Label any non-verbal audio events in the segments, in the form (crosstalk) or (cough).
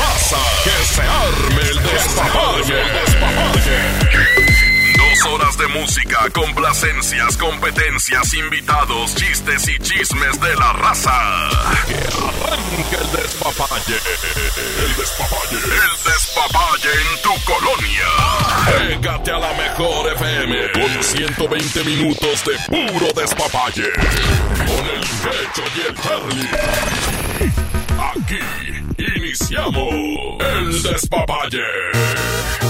Raza, que se arme el despapalle. El despapalle. Dos horas de música, complacencias, competencias, invitados, chistes y chismes de la raza. Que arranque el despapalle. El despapalle. El despapalle en tu colonia. Pégate a la mejor FM con 120 minutos de puro despapalle. Con el pecho y el Charlie. Aquí iniciamos el despapalle.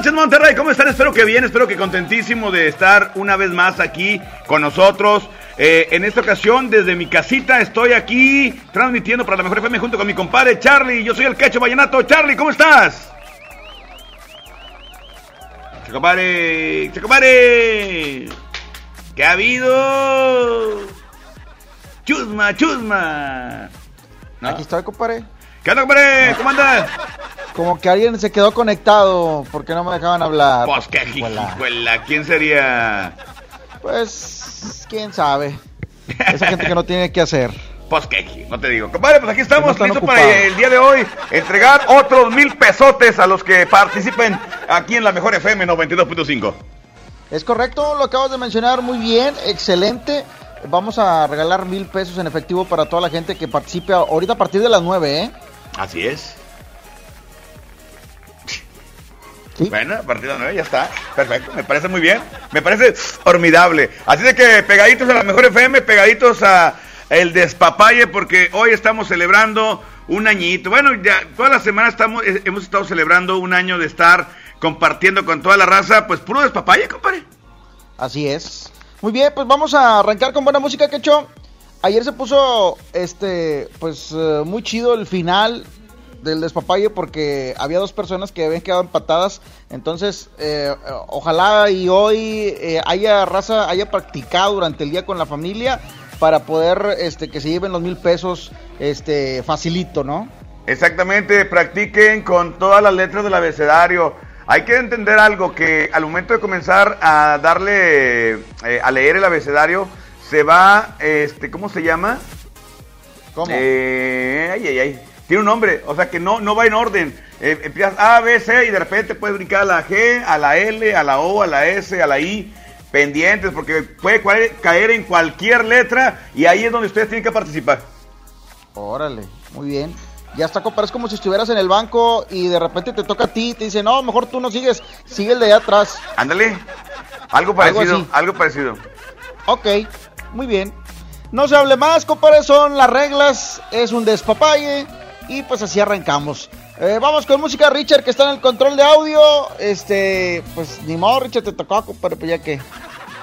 Noches, Monterrey. ¿Cómo están? Espero que bien, espero que contentísimo de estar una vez más aquí con nosotros. Eh, en esta ocasión, desde mi casita, estoy aquí transmitiendo para la mejor FM junto con mi compadre Charlie. Yo soy el Cacho Vallenato. Charlie, ¿cómo estás? Che, compadre. ¿Qué ha habido? Chusma, chusma. ¿No? Aquí estoy, compadre. ¿Qué onda, compadre? ¿Cómo andas? Como que alguien se quedó conectado porque no me dejaban hablar. Pues qué. ¿Quién sería? Pues, quién sabe. Esa gente que no tiene que hacer. Pues no te digo. Compadre, pues aquí estamos listos para el día de hoy entregar otros mil pesotes a los que participen aquí en la Mejor FM 92.5. Es correcto, lo acabas de mencionar muy bien, excelente. Vamos a regalar mil pesos en efectivo para toda la gente que participe ahorita a partir de las nueve, ¿eh? Así es. Bueno, a partir de las 9 ya está. Perfecto, me parece muy bien. Me parece formidable. Así de que pegaditos a la mejor FM, pegaditos a el despapalle, porque hoy estamos celebrando un añito. Bueno, ya toda la semana estamos, eh, hemos estado celebrando un año de estar compartiendo con toda la raza, pues puro despapalle, compadre. Así es. Muy bien, pues vamos a arrancar con buena música, Quecho. Ayer se puso, este, pues eh, muy chido el final del despapalle porque había dos personas que habían quedado empatadas. Entonces, eh, ojalá y hoy eh, haya raza, haya practicado durante el día con la familia para poder este, que se lleven los mil pesos este, facilito, ¿no? Exactamente, practiquen con todas las letras del abecedario. Hay que entender algo, que al momento de comenzar a darle, eh, a leer el abecedario, se va, este, ¿cómo se llama? ¿Cómo? ay, ay, ay tiene un nombre, o sea que no, no va en orden. Eh, empiezas A, B, C y de repente puedes brincar a la G, a la L, a la O, a la S, a la I, pendientes, porque puede caer en cualquier letra y ahí es donde ustedes tienen que participar. Órale, muy bien. Ya está, compadre, es como si estuvieras en el banco y de repente te toca a ti, te dice, no, mejor tú no sigues, sigue el de allá atrás. Ándale, algo parecido, algo, parecido. Ok, muy bien. No se hable más, compadre, son las reglas, es un despapalle y pues así arrancamos. Eh, vamos con música Richard que está en el control de audio. Este, pues ni modo, Richard, te tocó, pero pues ya que.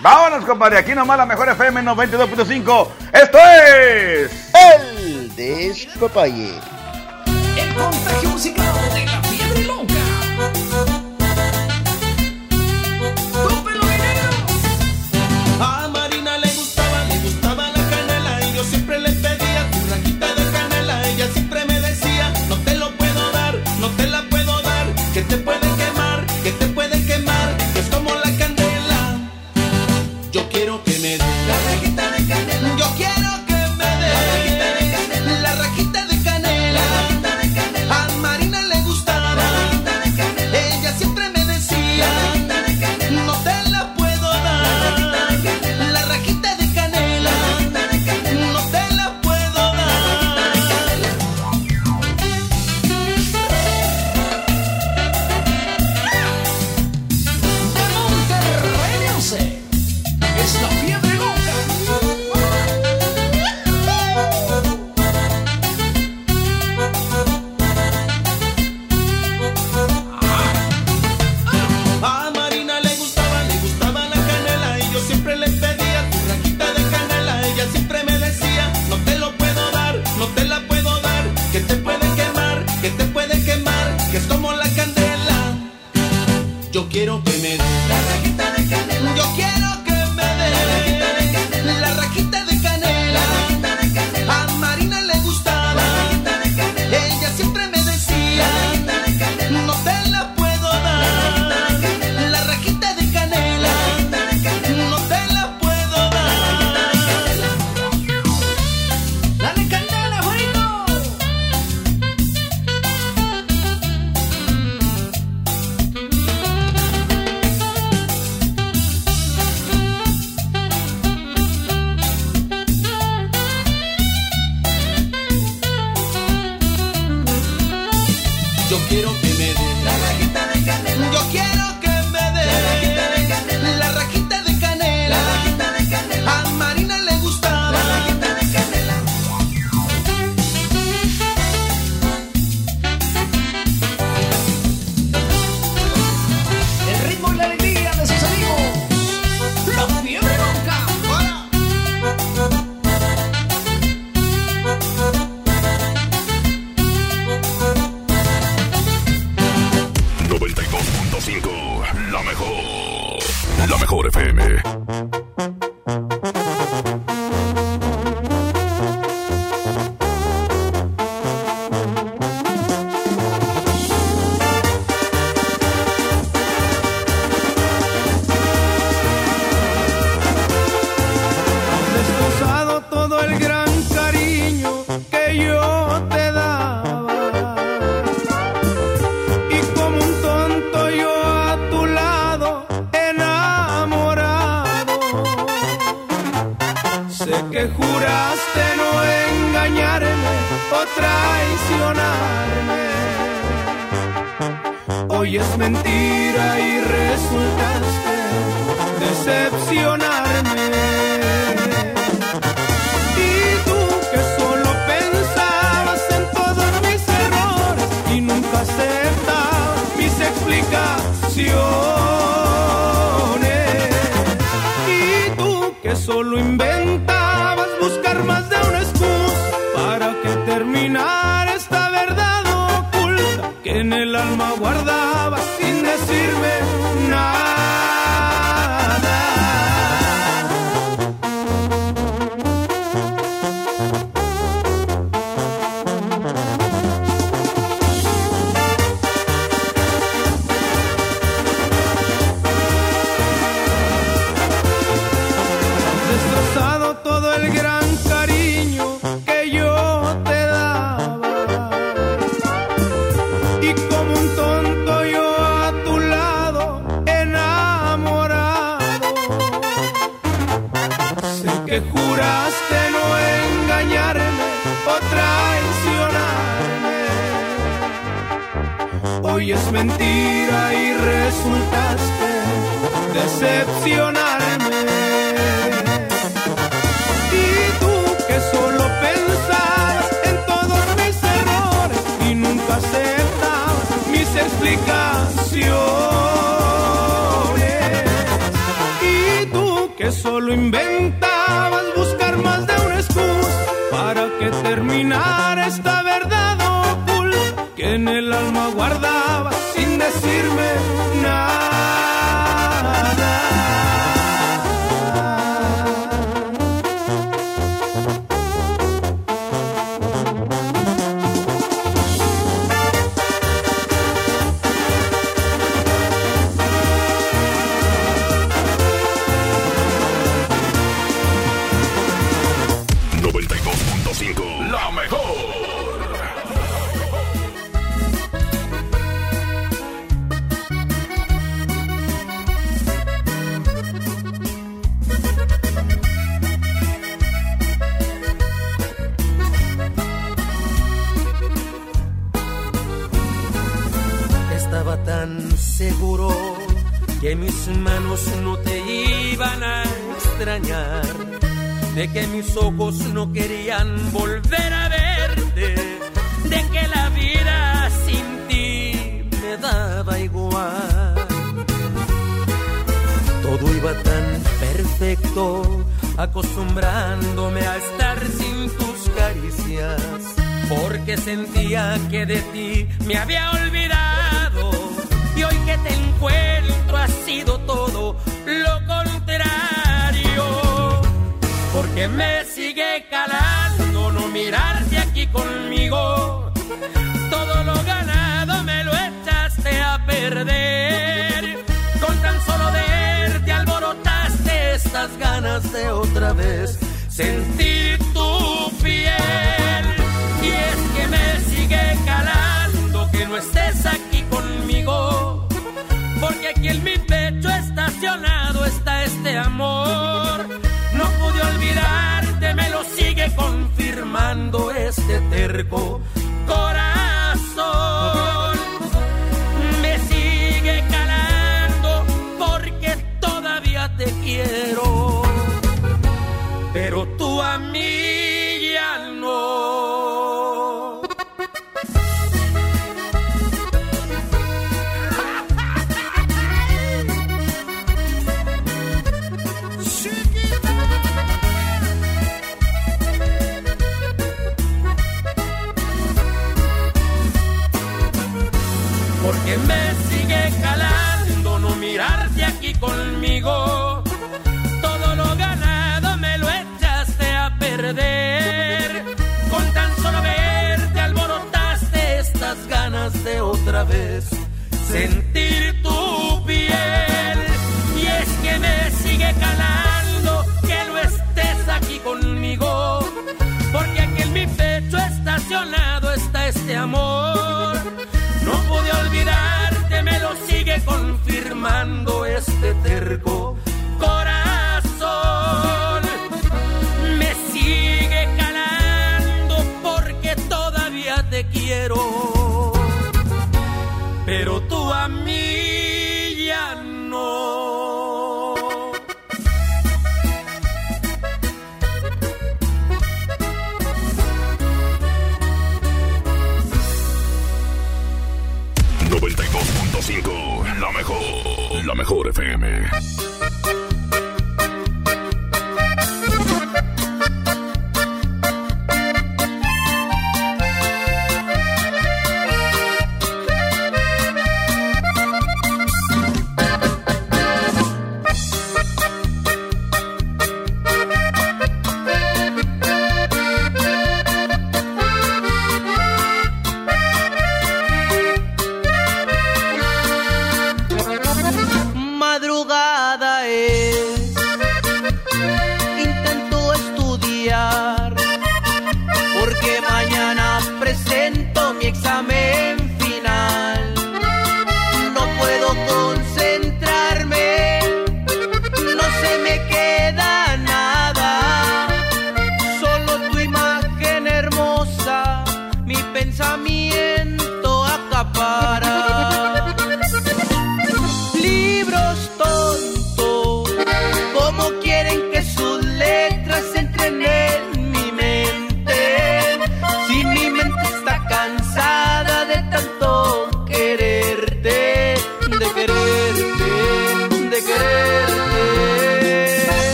Vámonos, compadre. Aquí nomás la mejor FM 92.5. Esto es. El Despapalle. El contagio musical de la Después yo quiero que me que juraste no engañarme o traicionarme. Hoy es mentira y resultaste decepcionarme. Y tú que solo pensabas en todos mis errores y nunca aceptabas mis explicaciones. Y tú que solo inventas pensabas buscar más de una excusa para que terminara esta verdad oculta que en el alma guardabas sin decirme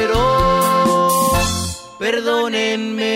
quiero. Perdónenme.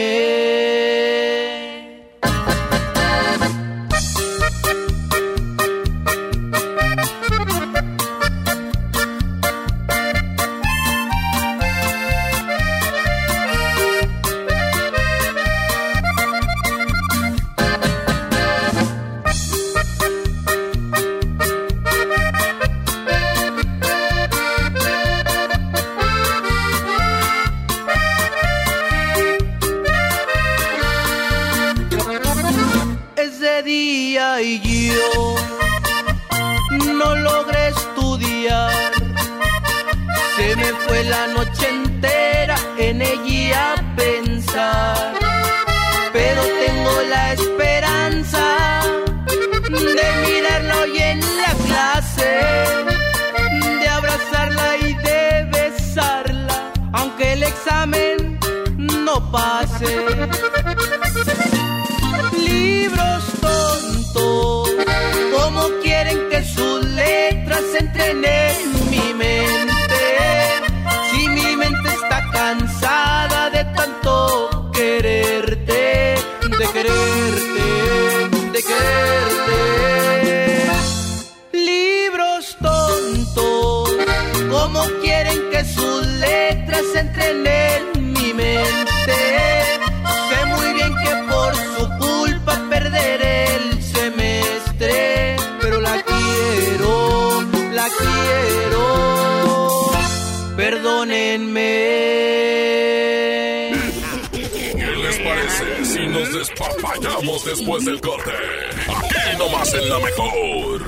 Despapallamos después del corte? Aquí nomás en la mejor.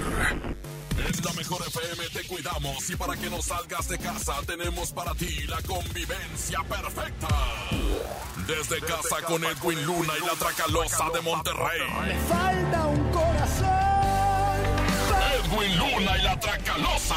En la mejor FM te cuidamos y para que no salgas de casa tenemos para ti la convivencia perfecta. Desde casa con Edwin Luna y la Tracalosa de Monterrey. falta un corazón. Edwin Luna y la Tracalosa.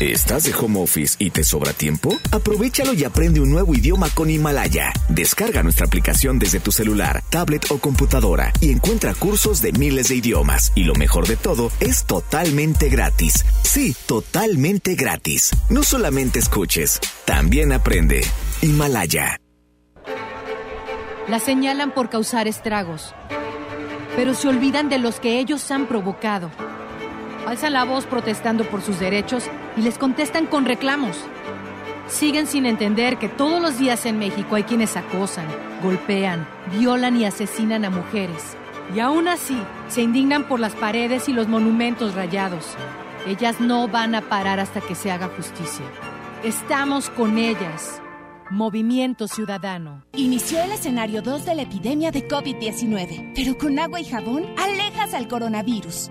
¿Estás de home office y te sobra tiempo? Aprovechalo y aprende un nuevo idioma con Himalaya. Descarga nuestra aplicación desde tu celular, tablet o computadora y encuentra cursos de miles de idiomas. Y lo mejor de todo, es totalmente gratis. Sí, totalmente gratis. No solamente escuches, también aprende. Himalaya. La señalan por causar estragos, pero se olvidan de los que ellos han provocado. Alzan la voz protestando por sus derechos y les contestan con reclamos. Siguen sin entender que todos los días en México hay quienes acosan, golpean, violan y asesinan a mujeres. Y aún así, se indignan por las paredes y los monumentos rayados. Ellas no van a parar hasta que se haga justicia. Estamos con ellas. Movimiento Ciudadano. Inició el escenario 2 de la epidemia de COVID-19, pero con agua y jabón alejas al coronavirus.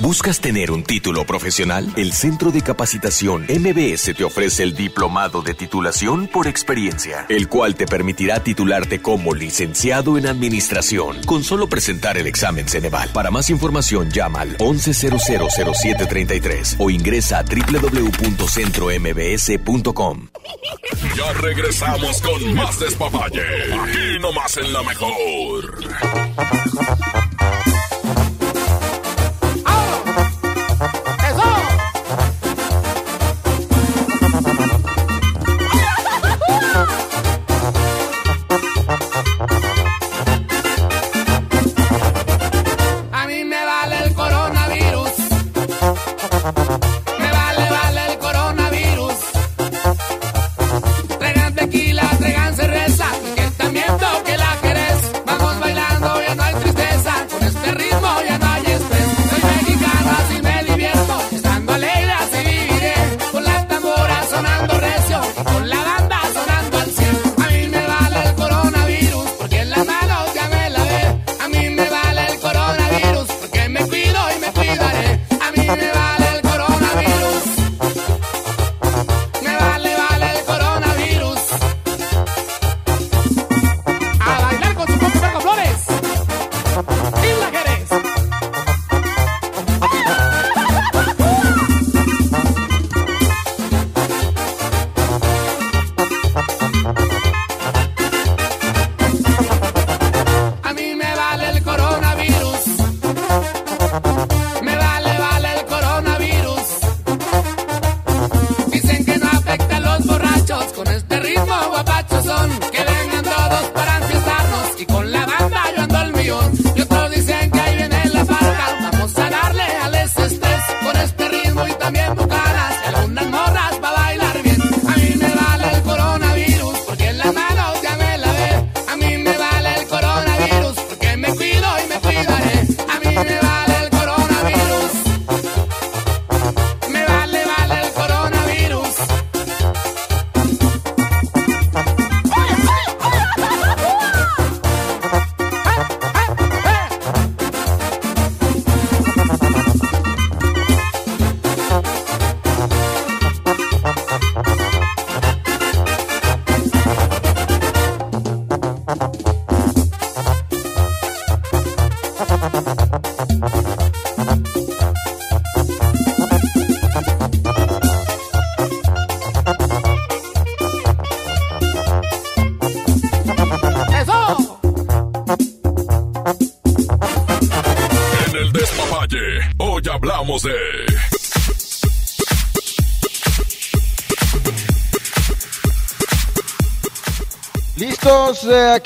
¿Buscas tener un título profesional? El Centro de Capacitación MBS te ofrece el Diplomado de Titulación por Experiencia, el cual te permitirá titularte como licenciado en Administración con solo presentar el examen Ceneval. Para más información llama al 11000733 o ingresa a www.centrombs.com. Ya regresamos con más despapalle. Aquí nomás en la mejor.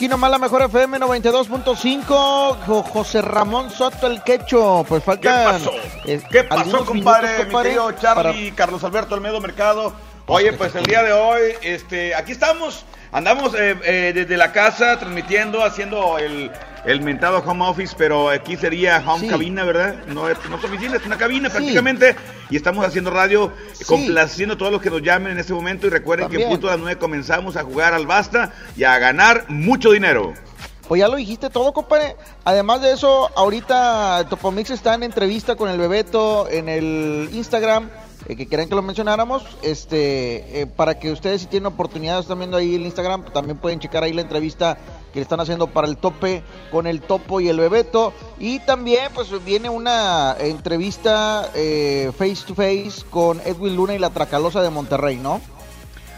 Aquí nomás la mejor FM 92.5, Jo- José Ramón Soto el Quecho, pues ¿Qué falta... pasó? ¿Qué pasó, compadre? Mi querido Charlie, Carlos Alberto Almedo Mercado. Oye, (laughs) pues el día de hoy, este, aquí estamos, andamos eh, eh, desde la casa transmitiendo, haciendo el, el mentado home office, pero aquí sería home Sí. cabina, ¿verdad? No es, no es oficina, es una cabina prácticamente. Y estamos haciendo radio, eh, complaciendo a todos los que nos llamen en este momento. Y recuerden que También. en punto a las 9 comenzamos a jugar al basta y a ganar mucho dinero. Pues ya lo dijiste todo, compadre. Además de eso, ahorita Topomix está en entrevista con el Bebeto en el Instagram. eh, que querían que lo mencionáramos, este, eh, para que ustedes si tienen oportunidad, están viendo ahí el Instagram, también pueden checar ahí la entrevista que le están haciendo para el tope con el topo y el bebeto. Y también pues viene una entrevista eh, face to face con Edwin Luna y la Tracalosa de Monterrey, ¿no?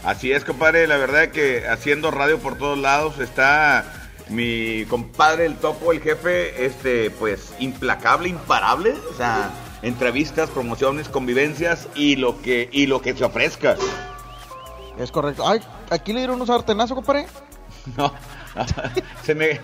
Así es, compadre, la verdad que haciendo radio por todos lados está mi compadre el topo, el jefe, este, pues implacable, imparable, o sea, entrevistas, promociones, convivencias y lo que y lo que se ofrezca. Es correcto. Ay, aquí le dieron unos sartenazos, compadre. (laughs) No, (laughs) se me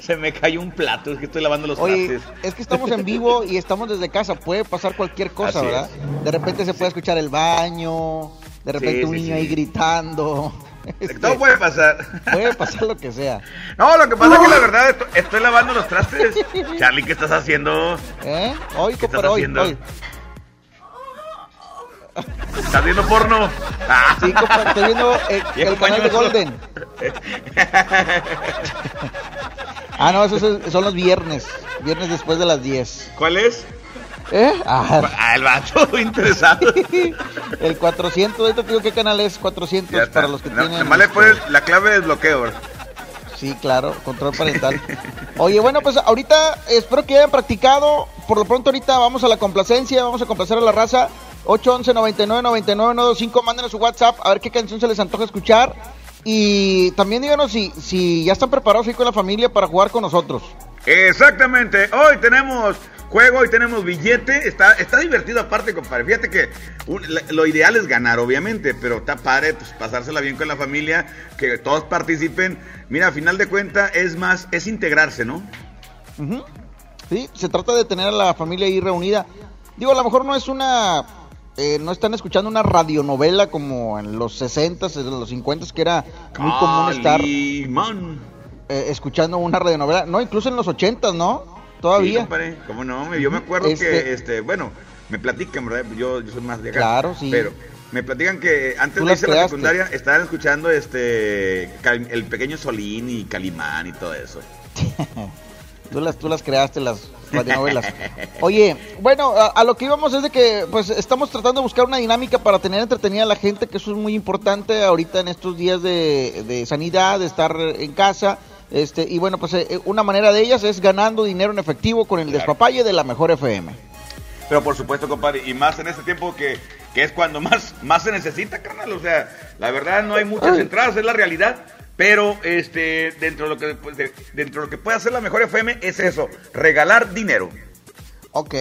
se me cayó un plato, es que estoy lavando los Oye, trastes. es que estamos en vivo y estamos desde casa, puede pasar cualquier cosa, Así ¿verdad? De repente se puede escuchar el baño, de repente Sí, un sí, niño sí. ahí gritando. (laughs) Este, Todo puede pasar. Puede pasar lo que sea. (laughs) No, lo que pasa es que la verdad estoy, estoy lavando los trastes. (laughs) Charlie, ¿qué estás haciendo? ¿Eh? Hoy, ¿Qué estás hoy, haciendo? hoy. ¿Estás viendo porno? Ah. Sí, compadre, estoy viendo eh, Viejo el canal de. Golden. Ah, no, esos es- son los viernes. Viernes después de las 10. ¿Cuál es? ¿Eh? Ah, Ah, el vato (laughs) interesado. el 400, ahorita digo qué canal es 400 Ya está. para los que No, tienen. nomás le este, pones la clave de desbloqueo. bro. Sí, claro, control parental. Oye, bueno, pues ahorita espero que hayan practicado. Por lo pronto ahorita vamos a la complacencia, vamos a complacer a la raza. 811 99 99 925, mándenos su WhatsApp a ver qué canción se les antoja escuchar. Y también díganos si, si ya están preparados ahí con la familia para jugar con nosotros. Exactamente. Hoy tenemos juego, hoy tenemos billete. Está, está divertido aparte, compadre. Fíjate que un- lo ideal es ganar, obviamente, pero está padre pues, pasársela bien con la familia, que todos participen. Mira, a final de cuentas es más, es integrarse, ¿no? Ujú. Sí, se trata de tener a la familia ahí reunida. Digo, a lo mejor no es una. eh, no están escuchando una radionovela como en los 60 en los 50 que era muy común estar Calimán. eh, escuchando una radionovela. No, incluso en los 80 ¿no? Sí, Todavía. compadre, ¿Cómo no? Yo me acuerdo Este- que, este, bueno, me platican, ¿verdad? Yo, yo soy más de acá. Claro, sí. Pero me platican que antes de irse a la secundaria estaban escuchando este el pequeño Solín y Calimán y todo eso. (laughs) Tú las, tú las creaste, las radionovelas. Oye, bueno, a, a lo que íbamos es de que pues estamos tratando de buscar una dinámica para tener entretenida a la gente, que eso es muy importante ahorita en estos días de, de sanidad, de estar en casa. Este, y bueno, pues eh, una manera de ellas es ganando dinero en efectivo con el despapalle de la mejor FM. Pero por supuesto, compadre, y más en este tiempo que, que es cuando más, más se necesita, carnal. O sea, la verdad no hay muchas entradas, es la realidad. Pero este, dentro de lo que pues, de- dentro de lo que puede hacer la mejor FM es eso, regalar dinero. Ok.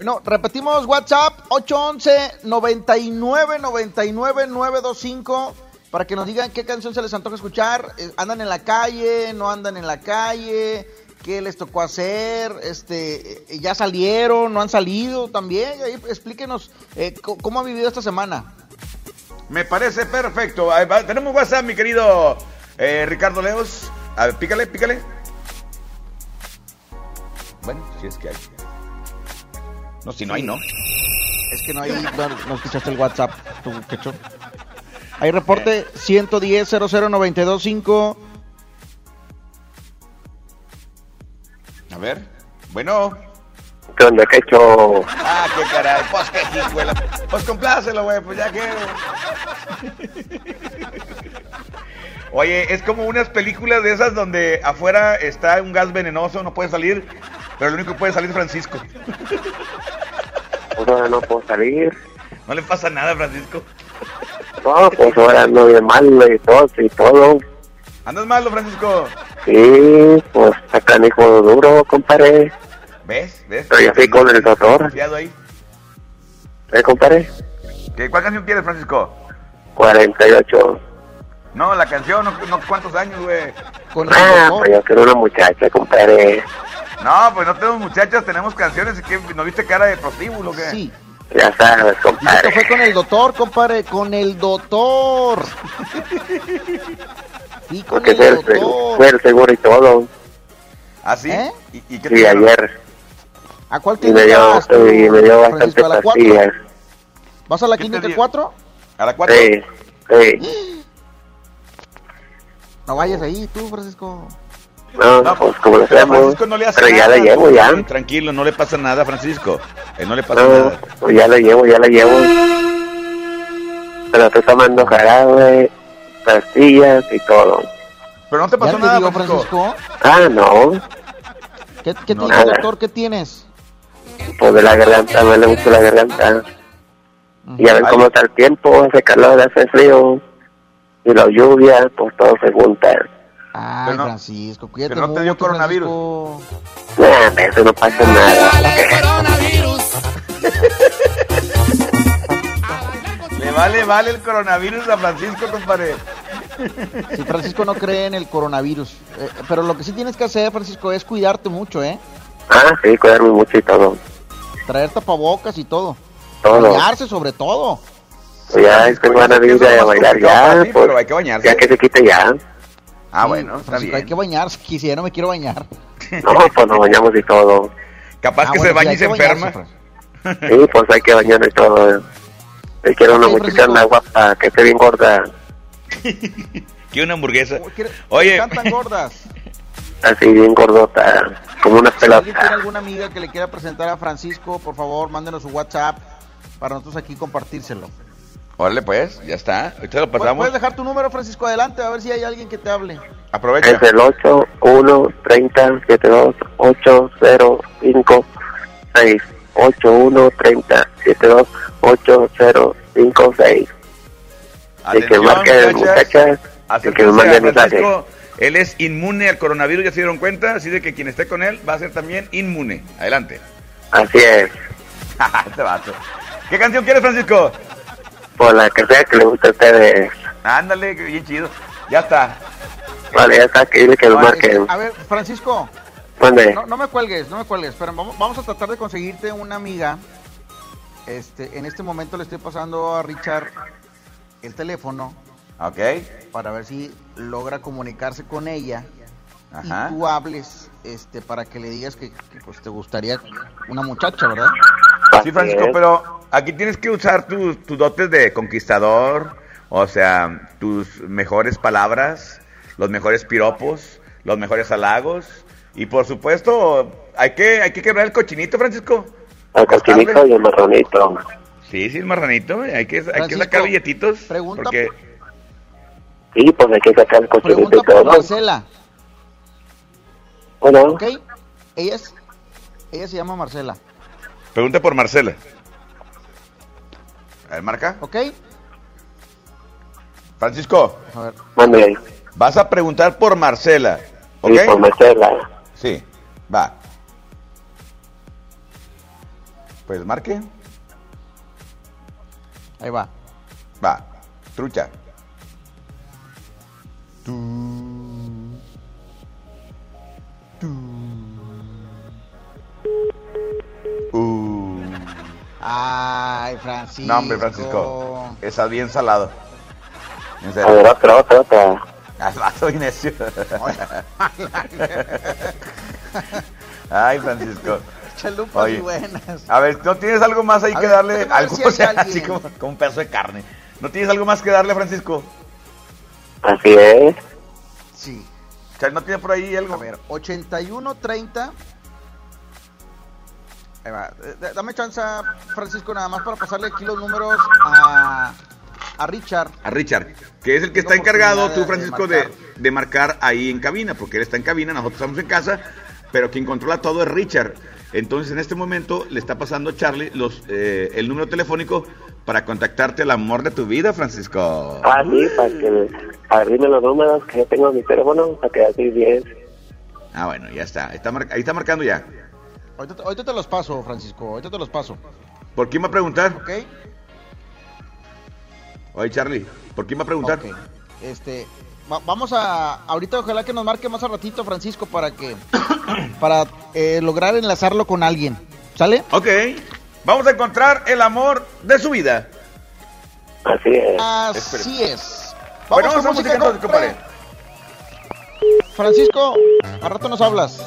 No, repetimos WhatsApp 811 99 99 925 para que nos digan qué canción se les antoja escuchar. Eh, ¿Andan en la calle? ¿No andan en la calle? ¿Qué les tocó hacer? Este, eh, ¿Ya salieron? ¿No han salido también? Ahí explíquenos eh, cómo ha vivido esta semana. Me parece perfecto. Tenemos WhatsApp, mi querido eh, Ricardo Leos. A ver, pícale, pícale. Bueno, si es que hay. No, si no hay, no. Es que no hay, no, no escuchaste el WhatsApp, tú, quecho. Hay reporte 110 00925 A ver. Bueno. ¿Qué onda, quecho? Ah, qué caray. Pues qué hijuela. Pues complácelo, güey. Pues ya que. Oye, es como unas películas de esas donde afuera está un gas venenoso, no puede salir, pero lo único que puede salir es Francisco. Pues ahora no puedo salir. No le pasa nada, Francisco. No, pues ahora ando bien mal y todo, y todo. ¿Andas malo, Francisco? Sí, pues acá hijo duro, compadre. ¿Ves? ¿Ves? Pero ya fui con el doctor. Confiado ahí. ¿Eh, compadre? ¿Qué, ¿Cuál canción quieres, Francisco? 48. No, la canción, no, no cuántos años, güey. Ah, pues yo quiero una muchacha, compadre. No, pues no tenemos muchachas, tenemos canciones. ¿Qué? ¿No viste cara de prostíbulo, qué? Sí. Ya sabes, compadre. fue con el doctor, compadre, con el doctor. Sí, con Porque el fue el, seguro, doctor. fue el seguro y todo. ¿Ah, sí? ¿Eh? ¿Y, y qué Sí, te ayer. ¿A cuál Y me clínica dio, vas tú, y me dio bastante? ¿A la 4? pastillas. ¿Vas a la ¿Qué te clínica dio? 4? ¿A la 4? Sí, sí. (gasps) No vayas ahí, tú, Francisco. No, pues como hacemos. Francisco no le hace Pero ya la llevo, ya. Tranquilo, no le pasa nada, Francisco. Eh, no le pasa No, nada. pues ya la llevo, ya la llevo. pero estoy tomando jarabe, pastillas y todo. Pero no te pasó ¿Ya te nada, digo, Francisco. Francisco? Ah, no, ¿Qué, qué te No, dijo doctor? ¿Qué tienes? pues de la garganta, me duele mucho la garganta. Y a ver cómo está el tiempo, hace calor, hace frío. Y la lluvia, pues todo se junta. Ay, no- Francisco, cuídate pero no te dio mucho, coronavirus. Francisco. Nah, eso no pasa nada. (laughs) Le vale, vale el coronavirus a Francisco, compadre. Sí, Francisco no cree en el coronavirus. Eh, pero lo que sí tienes que hacer, Francisco, es cuidarte mucho, ¿eh? Ah, sí, cuidarme mucho y todo. Traer tapabocas y todo. Todo. Bañarse sobre todo. Ya es que van a venir a bailar ya, pues, pero hay que bañarse. ya que se quite ya. Ah, Sí, bueno, está Francisco, hay bien. que bañarse. Quisiera, no me quiero bañar. (laughs) No, pues nos bañamos y todo. Capaz Ah, que bueno, se bañe sí, y se que bañarse, enferma. Fran. Sí, pues hay que bañar y todo. Yo quiero una Ok, muchacha Francisco. guapa, que esté bien gorda, (laughs) Quiero una hamburguesa. ¿Quiere- Oye. Me encantan gordas. (laughs) así bien gordota, como una Si alguien tiene alguna amiga que le quiera presentar a Francisco, por favor, mándenos su WhatsApp para nosotros aquí compartírselo. Órale, pues, ya está. Ahorita lo ¿Puedes pasamos. puedes dejar tu número, Francisco, adelante, a ver si hay alguien que te hable. Aprovecha. Es el 8, 1, 30, 72, 8, 0, 5, 6. 8, 1, 30, 72, 8, 0, 5, 6. Y que marque muchachas, y que a mensaje. Francisco. Él es inmune al coronavirus, ya se dieron cuenta, así de que quien esté con él va a ser también inmune. Adelante. Así es. (laughs) Este vato. ¿Qué canción quieres, Francisco? Por la que sea que le guste a ustedes. Ándale, que bien chido. Ya está. Vale, ya está, que dile que lo Vale, marquen. a ver, Francisco, no, no me cuelgues, no me cuelgues. Espera, vamos, vamos a tratar de conseguirte una amiga. Este, en este momento le estoy pasando a Richard el teléfono Ok. para ver si logra comunicarse con ella Ajá. y tú hables este para que le digas que, que, pues te gustaría una muchacha, ¿verdad? Sí, Francisco, pero aquí tienes que usar tus, tus dotes de conquistador, o sea, tus mejores palabras, los mejores piropos, los mejores halagos, y por supuesto, hay que, hay que quebrar el cochinito, Francisco. El cochinito y el marronito. Sí, sí, el marranito, hay que, hay que sacar billetitos, pregunta porque... Sí, pues hay que sacar el cochinito Pregunta y por todo. Marcela, ¿ok? Ella es, ella se llama Marcela, Pregunta por Marcela. A ver, marca. ¿ok? Francisco, A ver, mande ahí. vas a preguntar por Marcela, ¿ok? Sí, por Marcela. Sí, va. Pues marque. ahí va. Va. Trucha. Uh. Ay, Francisco. No, hombre, Francisco. Estás bien salado. En A serio. ver, otra, otra. (laughs) Al vato Inesio. Ay, Francisco. Chalupas Oye, y buenas. A ver, ¿no tienes algo más ahí A que ver, darle? Algo, si (laughs) o sea, así como, como un pedazo de carne. ¿No tienes algo más que darle, Francisco? Así es. Sí. ¿No tiene por ahí algo? A ver, 81-30. Ahí va. Eh, Dame chance, Francisco, nada más para pasarle aquí los números a, a Richard. A Richard, que es el que está encargado, tú, Francisco, de de, de marcar ahí en cabina, porque él está en cabina, nosotros estamos en casa, pero quien controla todo es Richard. Entonces, en este momento le está pasando a Charlie los, eh, el número telefónico para contactarte al amor de tu vida, Francisco. Ah, sí, para que abrirme los números que yo tengo en mi teléfono, para que así bien. Ah, bueno, ya está. está mar- ahí está marcando ya. Ahorita, te- ahorita te los paso, Francisco. Ahorita te los paso. ¿Por quién va a preguntar? ¿Ok? Oye, Charlie, ¿por quién va a preguntar? Ok. Este, va- vamos a, ahorita ojalá que nos marque más a ratito, Francisco, para que, (clears throat) para eh, lograr enlazarlo con alguien. ¿Sale? Ok. Vamos a encontrar el amor de su vida. Así es. Así es. Bueno, Vamos vamos a con música compadre. Francisco, a rato nos hablas.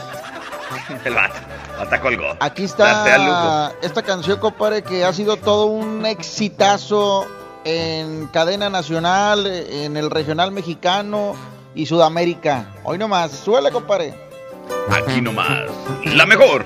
(laughs) El vato. Hasta colgó. Aquí está esta canción, compadre, que ha sido todo un exitazo en cadena nacional, en el regional mexicano y Sudamérica. Hoy nomás, suele, compadre. Aquí nomás. La mejor.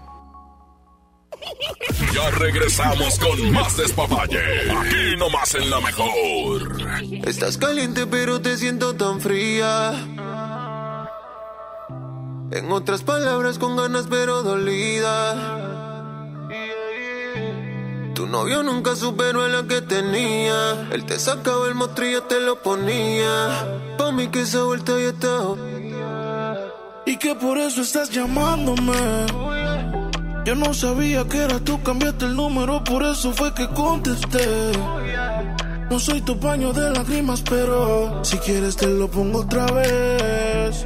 Ya regresamos con más despapalle. Aquí nomás en la mejor. Estás caliente pero te siento tan fría. En otras palabras con ganas pero dolida. Tu novio nunca superó a la que tenía. Él te sacaba el mostrillo, te lo ponía. Pa' mí que esa vuelta ya está. Y que por eso estás llamándome. Yo no sabía que eras tú, cambiaste el número, por eso fue que contesté. No soy tu paño de lágrimas, pero si quieres te lo pongo otra vez.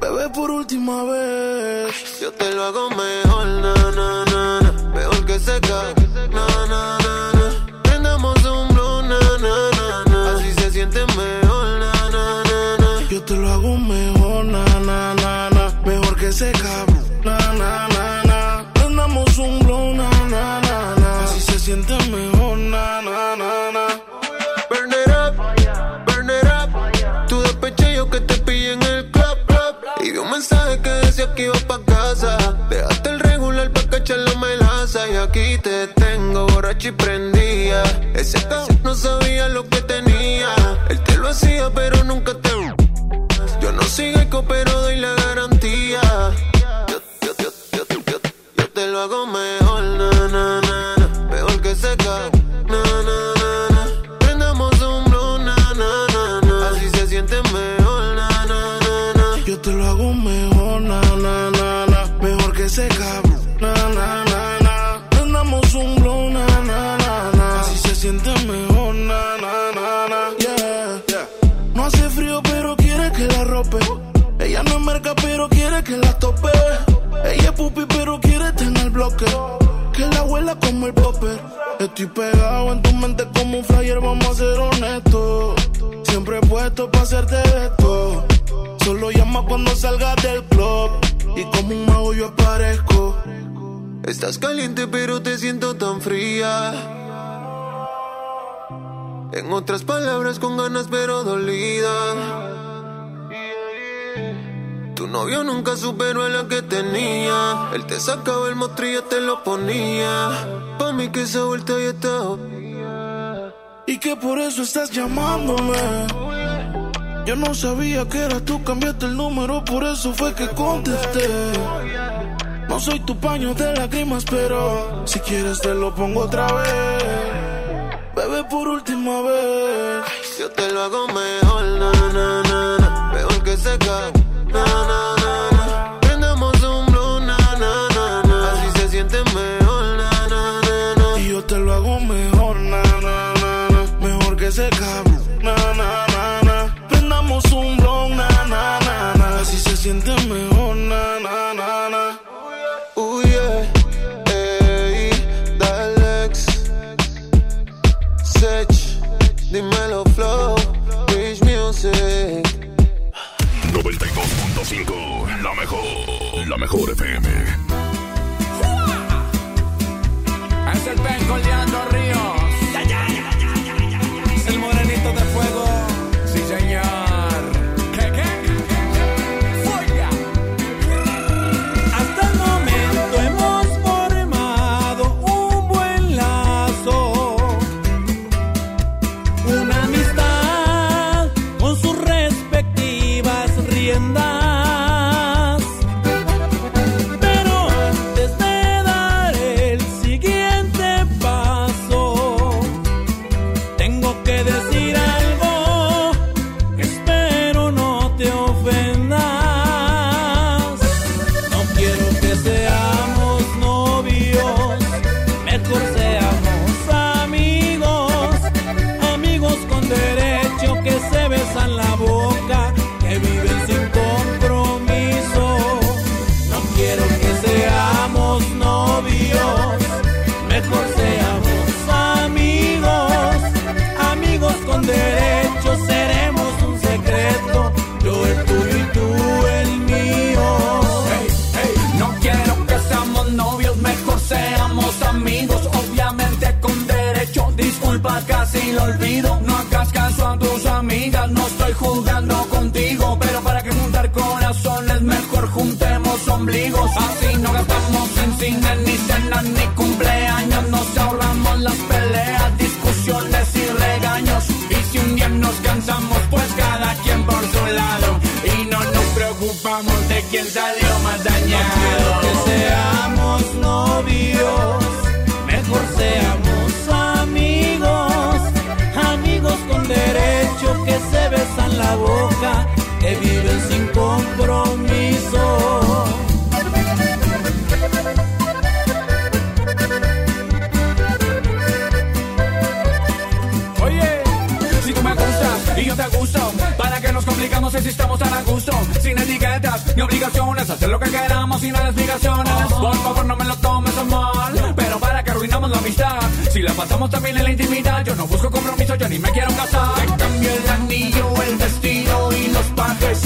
Bebé, por última vez. Yo te lo hago mejor, na, na, na, na. mejor que seca. noche y prendía. Ese Solo llama cuando salgas del club. Y como un mago yo aparezco. Estás caliente, pero te siento tan fría. En otras palabras, con ganas pero dolida. Tu novio nunca superó a la que tenía. Él te sacaba el mostrillo, te lo ponía. Pa' mí que esa vuelta ya estaba. Y que por eso estás llamándome yo no sabía que eras tú, cambiaste el número, por eso fue que contesté. No soy tu paño de lágrimas, pero si quieres te lo pongo otra vez. Bebé, por última vez. Yo te lo hago mejor, na, na, na, na. mejor que seca, na, na, na. la mejor FM. Así no gastamos en cine, ni cena, ni cumpleaños. Nos ahorramos las peleas, discusiones y regaños. Y si un día nos cansamos, pues cada quien por su lado. Y no nos preocupamos de quién salió más dañado. No que seamos novios, mejor seamos amigos. Amigos con derecho que se besan la boca, que viven sin compromiso. Digamos si estamos a gusto, sin etiquetas ni obligaciones, hacer lo que queramos sin las explicaciones. Por favor, no me lo tomes a mal, pero para que arruinamos la amistad. Si la pasamos también en la intimidad, yo no busco compromiso, yo ni me quiero casar. En cambio el anillo, el destino y los pajes.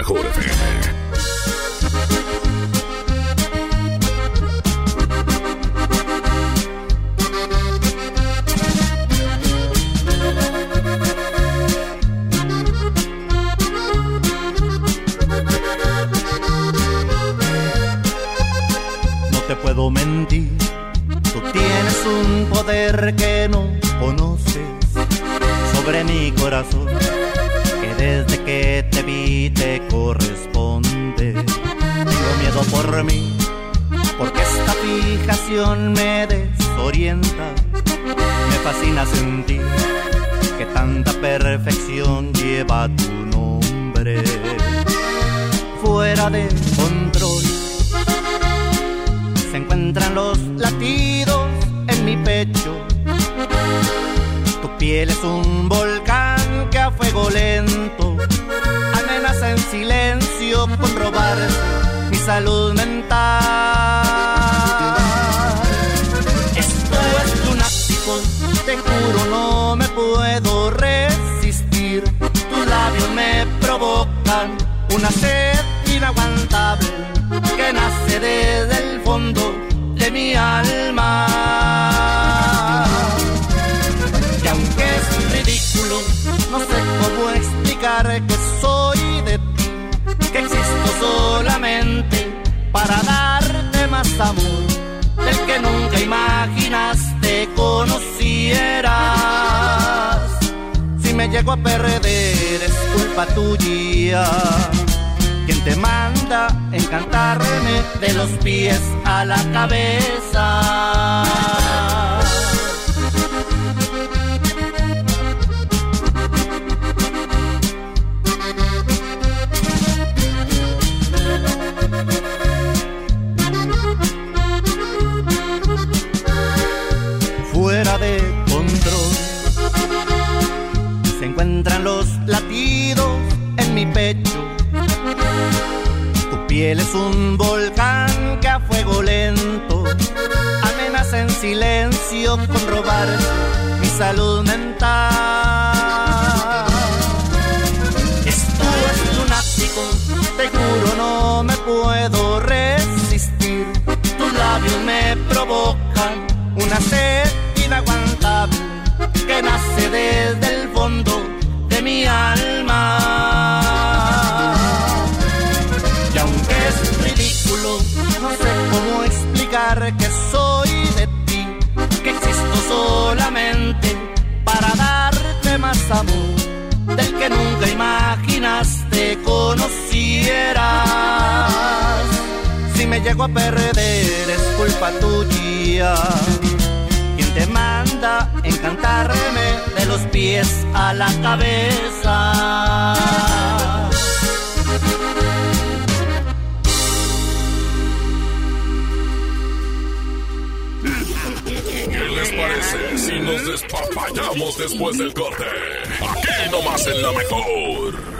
mejor FM. fascina sentir. culpa tuya. Quien te manda encantarme de los pies a la cabeza. Mi salud. a perder es culpa tuya. Quien te manda encantarme de los pies a la cabeza. ¿Qué les parece si nos despapallamos después del corte? Aquí nomás en la mejor.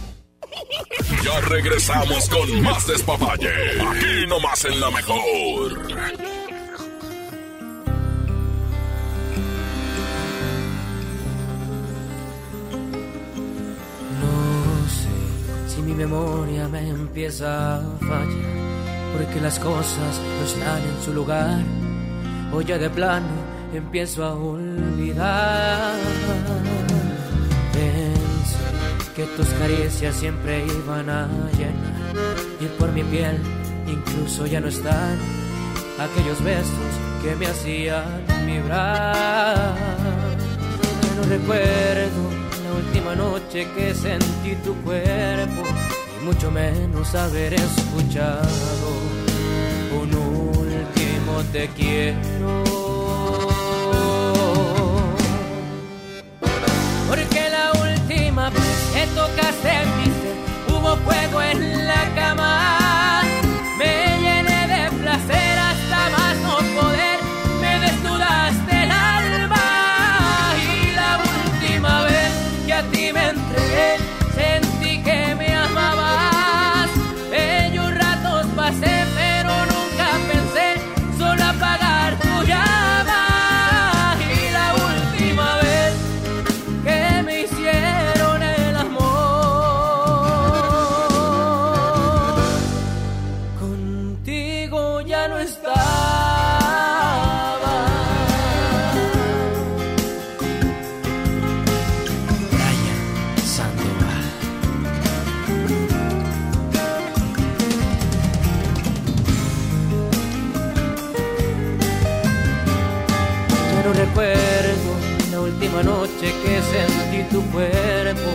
Ya regresamos con más despapalle. Aquí nomás en la mejor. No sé si mi memoria me empieza a fallar, porque las cosas no están en su lugar, o ya de plano empiezo a olvidar. Que tus caricias siempre iban a llenar, y por mi piel incluso ya no están aquellos besos que me hacían vibrar. No recuerdo la última noche que sentí tu cuerpo y mucho menos haber escuchado un último te quiero. Que tocaste mi ser hubo fuego en la cama. Tu cuerpo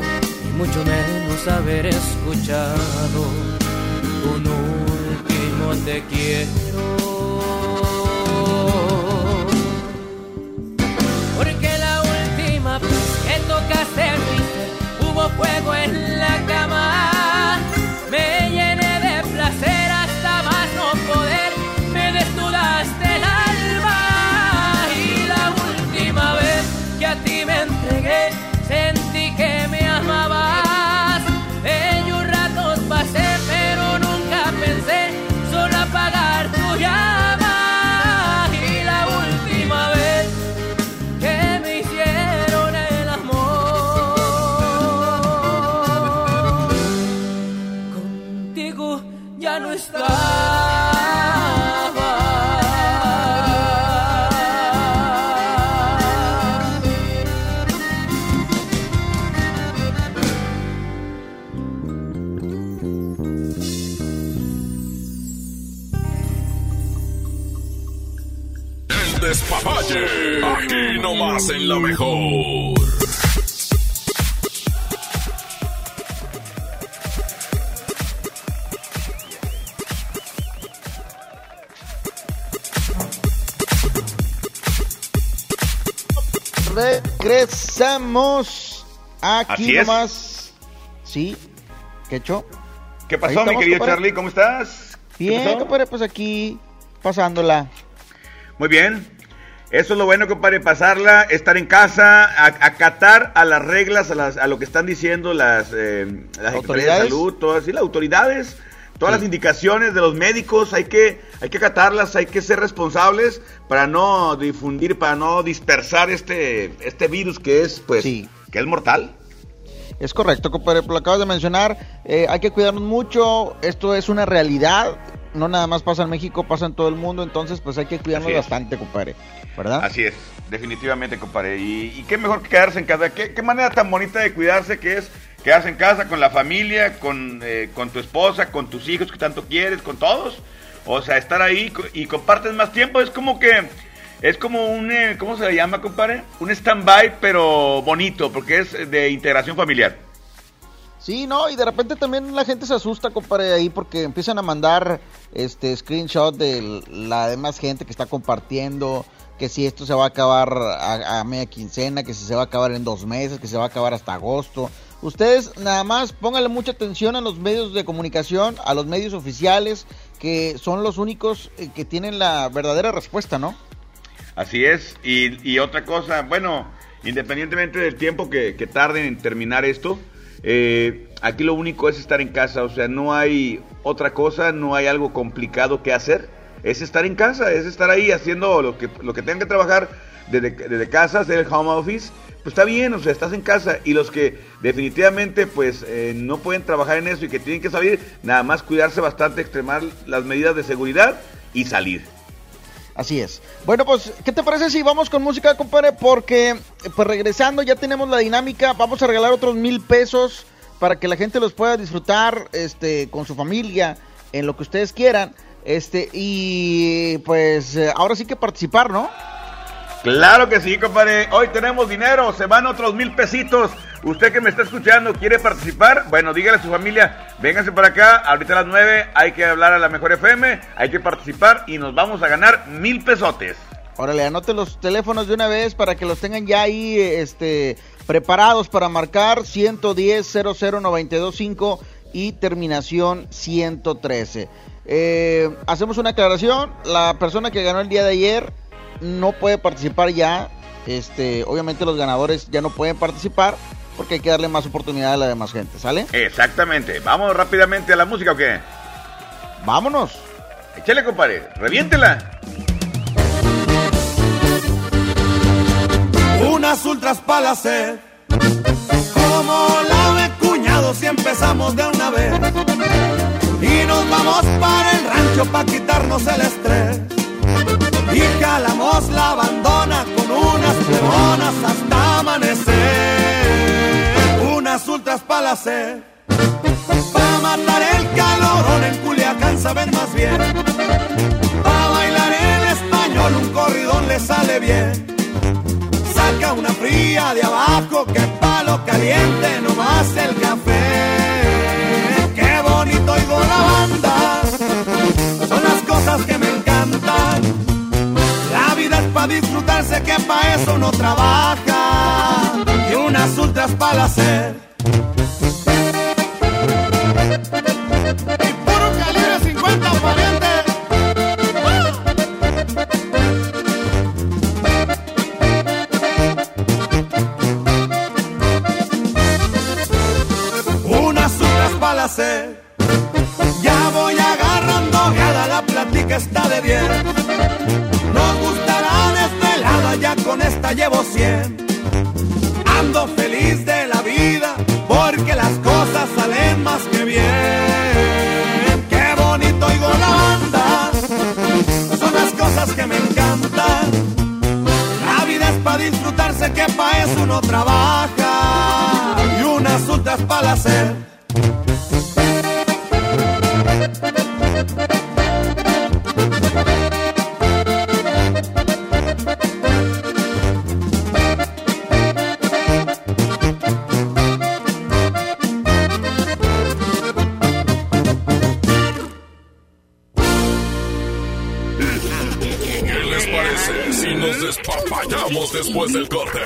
y mucho menos haber escuchado un último te quiero. Porque la última vez que tocaste mi hubo fuego en la Nomás en la mejor. Regresamos aquí Así es. nomás. Sí, ¿qué hecho? ¿Qué pasó, mi querido Charlie? ¿Cómo estás? ¿Qué Bien, compadre, pues aquí pasándola. Muy bien. Eso es lo bueno, compadre, pasarla, estar en casa, acatar a las reglas, a, las- a lo que están diciendo las, eh, las ¿Autoridades? de salud, todas sí, las autoridades, todas las indicaciones de los médicos, hay que, hay que acatarlas, hay que ser responsables para no difundir, para no dispersar este, este virus que es, pues, que es mortal. Es correcto, compadre, lo acabas de mencionar. eh, hay que cuidarnos mucho. Esto es una realidad. no nada más pasa en México, pasa en todo el mundo, entonces pues hay que cuidarnos bastante, compadre, ¿verdad? Así es, definitivamente, compadre. Y, y qué mejor que quedarse en casa. ¿Qué, manera tan bonita de cuidarse que es quedarse en casa con la familia, con, eh, con tu esposa, con tus hijos que tanto quieres, con todos. O sea, estar ahí y compartes más tiempo. Es como que, es como un, eh, ¿cómo se le llama, compadre? Un stand-by, pero bonito, porque es de integración familiar. Sí, no, y de repente también la gente se asusta, compadre, ahí porque empiezan a mandar este screenshot de la demás gente que está compartiendo, que si esto se va a acabar a, media quincena, que si se va a acabar en dos meses, que se va a acabar hasta agosto. Ustedes nada más pónganle mucha atención a los medios de comunicación, a los medios oficiales, que son los únicos eh, que tienen la verdadera respuesta, ¿no? Así es. Y, y otra cosa, bueno, independientemente del tiempo que, que tarden en terminar esto, eh, aquí lo único es estar en casa. O sea, no hay otra cosa, no hay algo complicado que hacer. Es estar en casa, es estar ahí haciendo lo que, lo que tengan que trabajar desde, desde casa, hacer el home office. Pues está bien, o sea, estás en casa. Y los que definitivamente pues eh, no pueden trabajar en eso y que tienen que salir, nada más cuidarse bastante, extremar las medidas de seguridad y salir. Así es. Bueno, pues, ¿qué te parece si vamos con música, compadre? Porque, eh, pues regresando, ya tenemos la dinámica. Vamos a regalar otros mil pesos para que la gente los pueda disfrutar este, con su familia, en lo que ustedes quieran. Este, y pues, eh, ahora sí que participar, ¿no? Claro que sí, compadre. Hoy tenemos dinero, se van otros mil pesitos. Usted que me está escuchando, ¿quiere participar? Bueno, dígale a su familia, vénganse para acá, ahorita a las 9 hay que hablar a la mejor FM, hay que participar y nos vamos a ganar mil pesotes. Órale, anote los teléfonos de una vez para que los tengan ya ahí este, preparados para marcar 110 00925 y terminación 113. Eh, hacemos una aclaración, la persona que ganó el día de ayer no puede participar ya, este, obviamente los ganadores ya no pueden participar porque hay que darle más oportunidad a la demás gente, ¿sale? Exactamente. ¿Vamos rápidamente a la música o qué? Vámonos. Échale, compadre, reviéntela. Unas ultras para hacer Como la de cuñados y empezamos de una vez Y nos vamos para el rancho para quitarnos el estrés Y jalamos la bandona con unas plebonas hasta amanecer Unas ultras para Pa' matar el calorón en Culiacán saben más bien Pa' bailar en español un corridón le sale bien saca una fría de abajo que palo caliente nomás el café. Qué bonito oigo la banda, son las cosas que me. La disfrutarse que pa' eso uno trabaja y unas ultras para hacer. Y puro calibre 50 pariente. unas ultras para hacer. Ya voy agarrando gada, la plática está de bien. Con esta llevo 100. Ando feliz de la vida, porque las cosas salen más que bien. Qué bonito oigo la banda, son las cosas que me encantan. La vida es para disfrutarse, que pa' eso uno trabaja. Y unas ultras para hacer. Después del corte?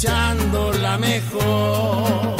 Escuchando la mejor.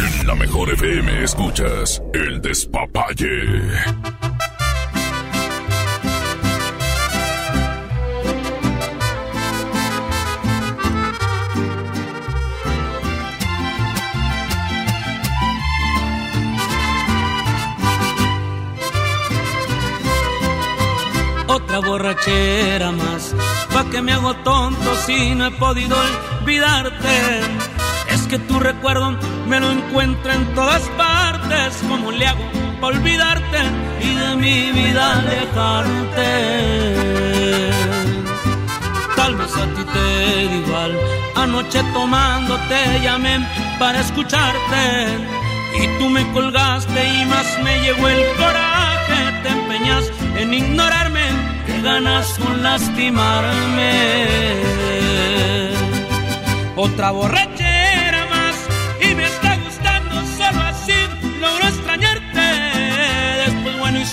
En la mejor FM escuchas El Despapalle. Otra borrachera más, pa' que me hago tonto si no he podido olvidarte. Que tu recuerdo me lo encuentro en todas partes. ¿Cómo le hago para olvidarte y de mi vida alejarte? Tal vez a ti te da igual. Anoche tomando te llamé para escucharte. Y tú me colgaste y más me llegó el coraje. Te empeñas en ignorarme, que ganas con lastimarme. Otra borrachera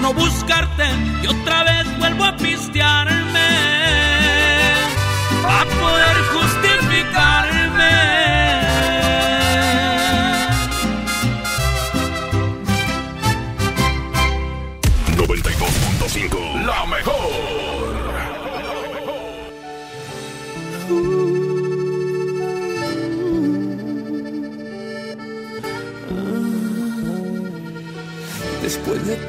no buscarte y otra vez vuelvo a pistearme a poder justificarme.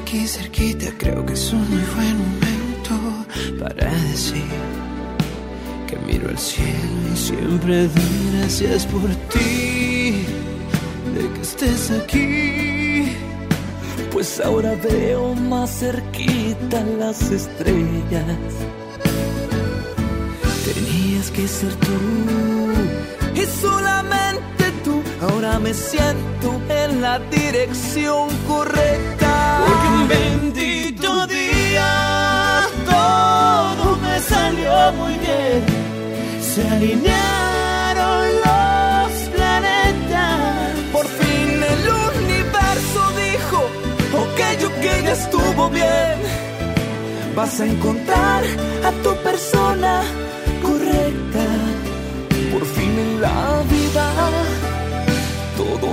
Aquí cerquita, creo que es un muy buen momento para decir que miro al cielo y siempre doy gracias por ti, de que estés aquí. Pues ahora veo más cerquita las estrellas. Tenías que ser tú y solamente. Ahora me siento en la dirección correcta. Porque un bendito día todo me salió muy bien. Se alinearon los planetas. Por fin el universo dijo, ok, ok, ya estuvo bien. Vas a encontrar a tu persona correcta. Por fin en la vida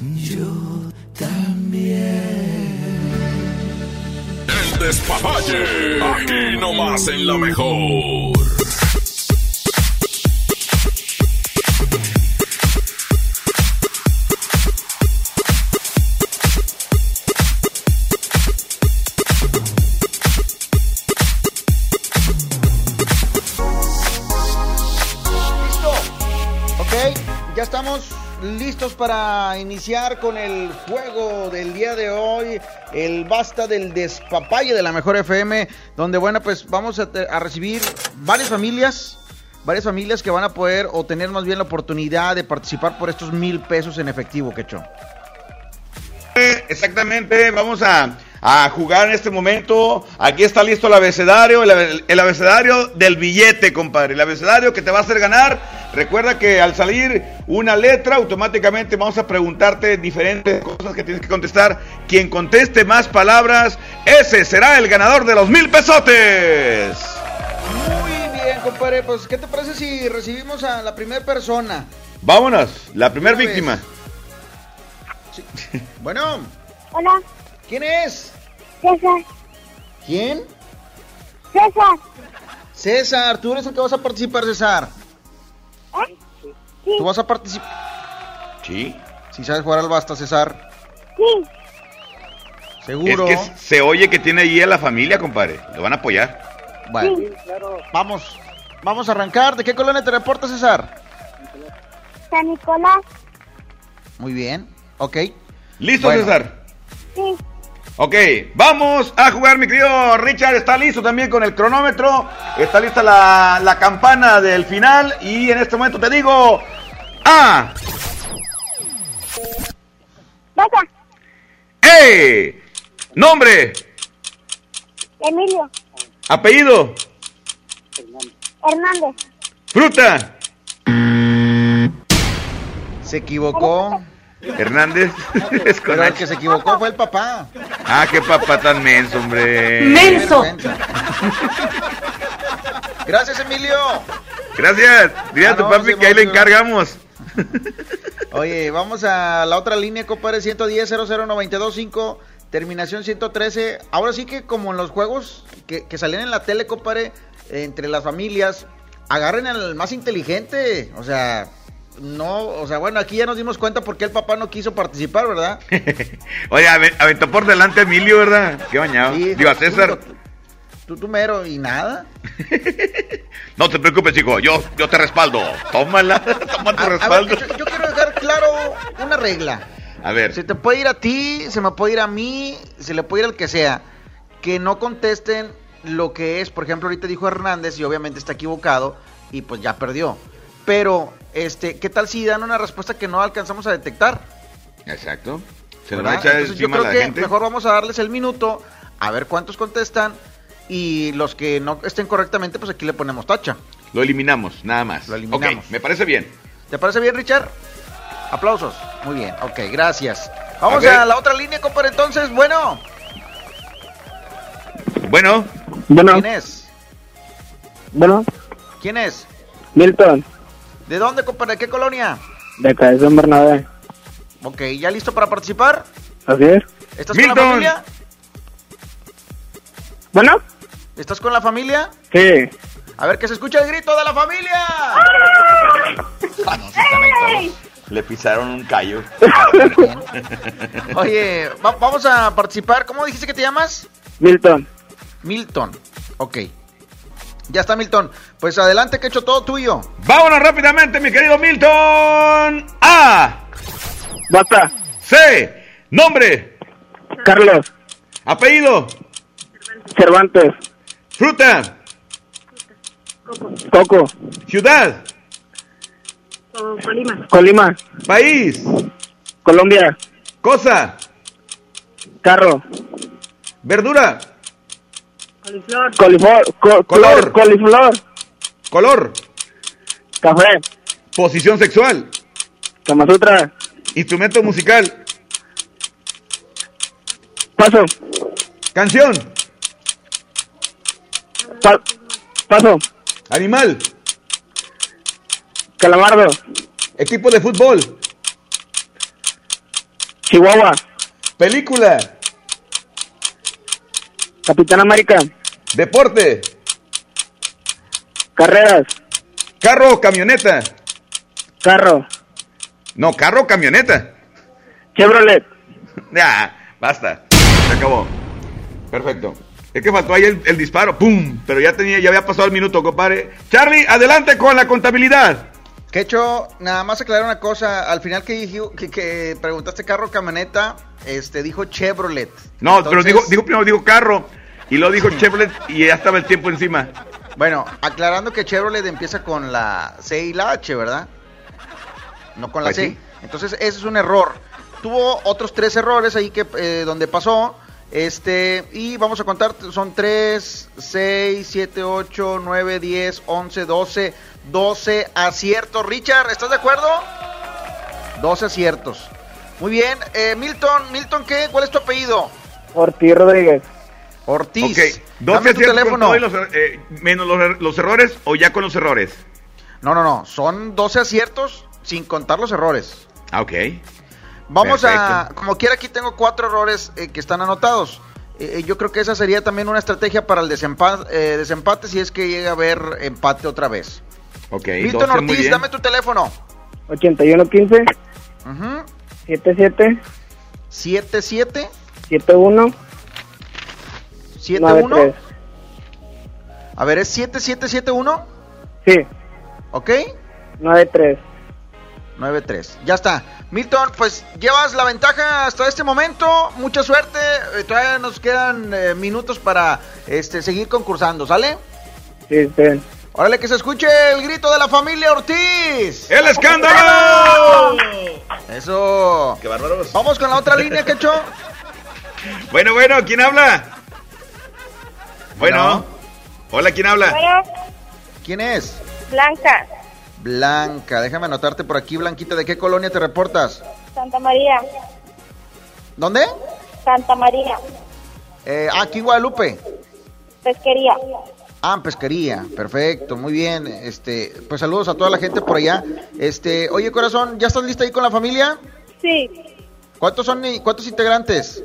Yo también. El despapalle. Aquí nomás en la mejor. Para iniciar con el juego del día de hoy, el basta del despapalle de la mejor FM, donde bueno, pues vamos a, recibir varias familias, varias familias que van a poder o tener más bien la oportunidad de participar por estos mil pesos en efectivo, Quecho. Exactamente, vamos a, a jugar en este momento. Aquí está listo el abecedario, el, el abecedario del billete, compadre. El abecedario que te va a hacer ganar. Recuerda que al salir una letra, automáticamente vamos a preguntarte diferentes cosas que tienes que contestar. Quien conteste más palabras, ese será el ganador de los mil pesotes. Muy bien, compadre. Pues, ¿qué te parece si recibimos a la primera persona? Vámonos, la primera víctima. Bueno, Hola, ¿quién es? César. ¿Quién? César. César, tú eres el que vas a participar, César. ¿Eh? Tú vas a participar. Sí. Si sabes jugar al basta, César. Sí. Seguro. Es que se oye que tiene ahí a la familia, compadre. Lo van a apoyar. Bueno, vamos. Vamos a arrancar. ¿De qué colonia te reportas, César? San Nicolás. Muy bien. Ok. ¿Listo, Bueno. César? Sí. Ok, vamos a jugar, mi querido Richard. Está listo también con el cronómetro. Está lista la, la campana del final. Y en este momento te digo: A, Vaca. E, nombre, Emilio. apellido, Hernández. fruta, Se equivocó. Hernández. (laughs) es con Pero el H. que se equivocó fue el papá. Ah, qué papá tan menso, hombre. Menso. (laughs) Gracias, Emilio. Gracias. Dile a Ah, tu no, papi que ahí le encargamos. (laughs) Oye, vamos a la otra línea, compadre, 110 00925 terminación 113. Ahora sí que como en los juegos que, que salían en la tele, compadre, entre las familias, agarren al más inteligente. O sea, no, o sea, bueno, aquí ya nos dimos cuenta por qué el papá no quiso participar, ¿verdad? (laughs) Oye, ave- aventó por delante a Emilio, ¿verdad? Qué bañado. Sí, Digo, a César. Tú, tú mero, y nada. (laughs) No te preocupes, chico. Yo, yo te respaldo. Tómala. (laughs) Toma tu A- a ver, respaldo. yo, yo quiero dejar claro una regla. A ver. Se te puede ir a ti, se me puede ir a mí, se le puede ir al que sea. Que no contesten lo que es, por ejemplo, ahorita dijo Hernández y obviamente está equivocado y pues ya perdió. Pero, este, ¿qué tal si dan una respuesta que no alcanzamos a detectar? Exacto. Se nos va a echar Entonces, yo creo la que gente. mejor vamos a darles el minuto, a ver cuántos contestan y los que no estén correctamente, pues aquí le ponemos tacha. Lo eliminamos, nada más. Lo eliminamos. Ok, me parece bien. ¿Te parece bien, Richard? Aplausos. Muy bien, ok, gracias. Vamos a la otra línea, compadre. Entonces, bueno, Bueno, ¿quién es? Bueno, ¿Quién es? Milton, ¿De dónde, compadre? ¿De qué colonia? de acá de San Bernabé. Ok, ¿ya listo para participar? Así es. ¿Estás con la familia? Bueno, ¿Estás con la familia? sí. A ver, que se escucha el grito de la familia. le pisaron un callo. (laughs) Oye, va- vamos a participar. ¿Cómo dijiste que te llamas? Milton. Milton. Ok. Ya está, Milton. Pues adelante, que he hecho todo tuyo. Vámonos rápidamente, mi querido Milton. A. Basta. C. Nombre. Carlos. Apellido. Cervantes. Fruta. Coco. Ciudad. Colima. Colima. País. Colombia. Cosa. Carro. Verdura. Coliflor. Coliflor. co- Color. Coliflor. Color. Café. Posición sexual. Kama Sutra. Instrumento musical. Paso. Canción. Pa- paso. Animal. Calamardo. Equipo de fútbol. Chihuahua. Película. Capitán América. Deporte. Carreras. Carro o camioneta. Carro. No, carro o camioneta. Chevrolet. (laughs) Ya, basta. Se acabó. Perfecto. Es que faltó ahí el, el disparo. ¡Pum! Pero ya tenía, ya había pasado el minuto, compadre. Charlie, adelante con la contabilidad. Que hecho, nada más aclarar una cosa. Al final que, dijo, que, que preguntaste carro o camioneta, este, dijo Chevrolet. No, Entonces- pero digo, digo primero digo carro. Y luego dijo (laughs) Chevrolet y ya estaba el tiempo encima. Bueno, aclarando que Chevrolet empieza con la C y la H, ¿verdad? No con la Pues C. sí. Entonces, ese es un error. Tuvo otros tres errores ahí que eh, donde pasó. Este, y vamos a contar, son 3, 6, 7, 8, 9, 10, 11, 12, 12 aciertos. Richard, ¿estás de acuerdo? 12 aciertos. Muy bien, eh, Milton, Milton, ¿qué? ¿Cuál es tu apellido? Ortiz Rodríguez. Ortiz. Ok, 12 Dame tu aciertos con teléfono. todo y los, eh, menos los, er- los errores o ya con los errores. No, no, no, son 12 aciertos sin contar los errores. Ah, ok. Vamos a, Perfecto. como quiera aquí tengo cuatro errores eh, que están anotados. Eh, eh, yo creo que esa sería también una estrategia para el desempate, desempate si es que llega a haber empate otra vez. Ok, Milton 12, muy Ortiz, bien. dame tu teléfono. 8115 Ujú. 77 77 71 71. 93. A ver, ¿es 7771? Sí, ¿Ok? 93. 93. Ya está. Milton, pues llevas la ventaja hasta este momento. Mucha suerte. Eh, todavía nos quedan eh, minutos para este, seguir concursando, ¿sale? Sí, bien. Órale, que se escuche el grito de la familia Ortiz. ¡El escándalo! Eso. ¡Qué bárbaros! Vamos con la otra línea, Quecho. (laughs) Bueno, bueno, ¿quién habla? Bueno. Hola, ¿quién habla? Bueno, ¿Quién es? Blanca, Blanca. Déjame anotarte por aquí, Blanquita. ¿De qué colonia te reportas? Santa María, ¿Dónde? Santa María, Eh, ah, aquí en Guadalupe. Pesquería. Ah, en pesquería, perfecto, muy bien. Este, pues saludos a toda la gente por allá. Este, oye corazón, ¿ya estás lista ahí con la familia? Sí. ¿Cuántos son y cuántos integrantes?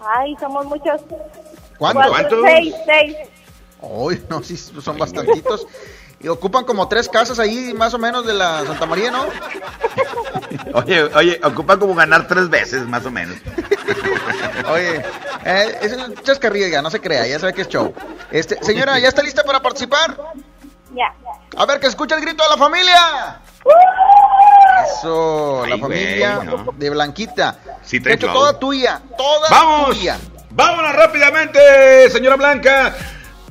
Ay, somos muchos. ¿Cuántos? Cuatro, Seis, seis. Uy, no, sí, son bastantitos. Y ocupan como tres casas ahí, más o menos, de la Santa María, ¿no? Oye, oye, ocupa como ganar tres veces, más o menos. Oye, eh, es un chascarrillo ya, no se crea, ya sabe que es show. Este, señora, ¿ya está lista para participar? Ya. A ver, que escuche el grito de la familia. Eso, la familia güey, no. de Blanquita. Sí, De trae hecho, toda tuya, toda ¡Vamos! tuya. ¡Vámonos rápidamente, señora Blanca!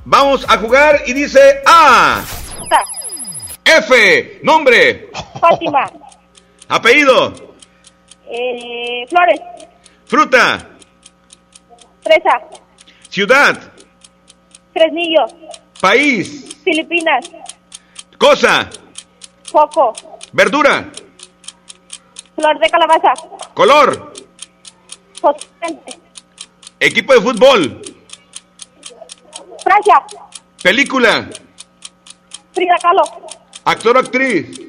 Vamos a jugar y dice A. F. Nombre. Fátima, (laughs) Apellido. eh, Flores, Fruta. Fresa, Ciudad. Fresnillo, País. Filipinas, Cosa. Foco, Verdura. Flor de Calabaza, Color. Fosfente, Equipo de fútbol. Francia, Película. Frida Kahlo, Actor o actriz.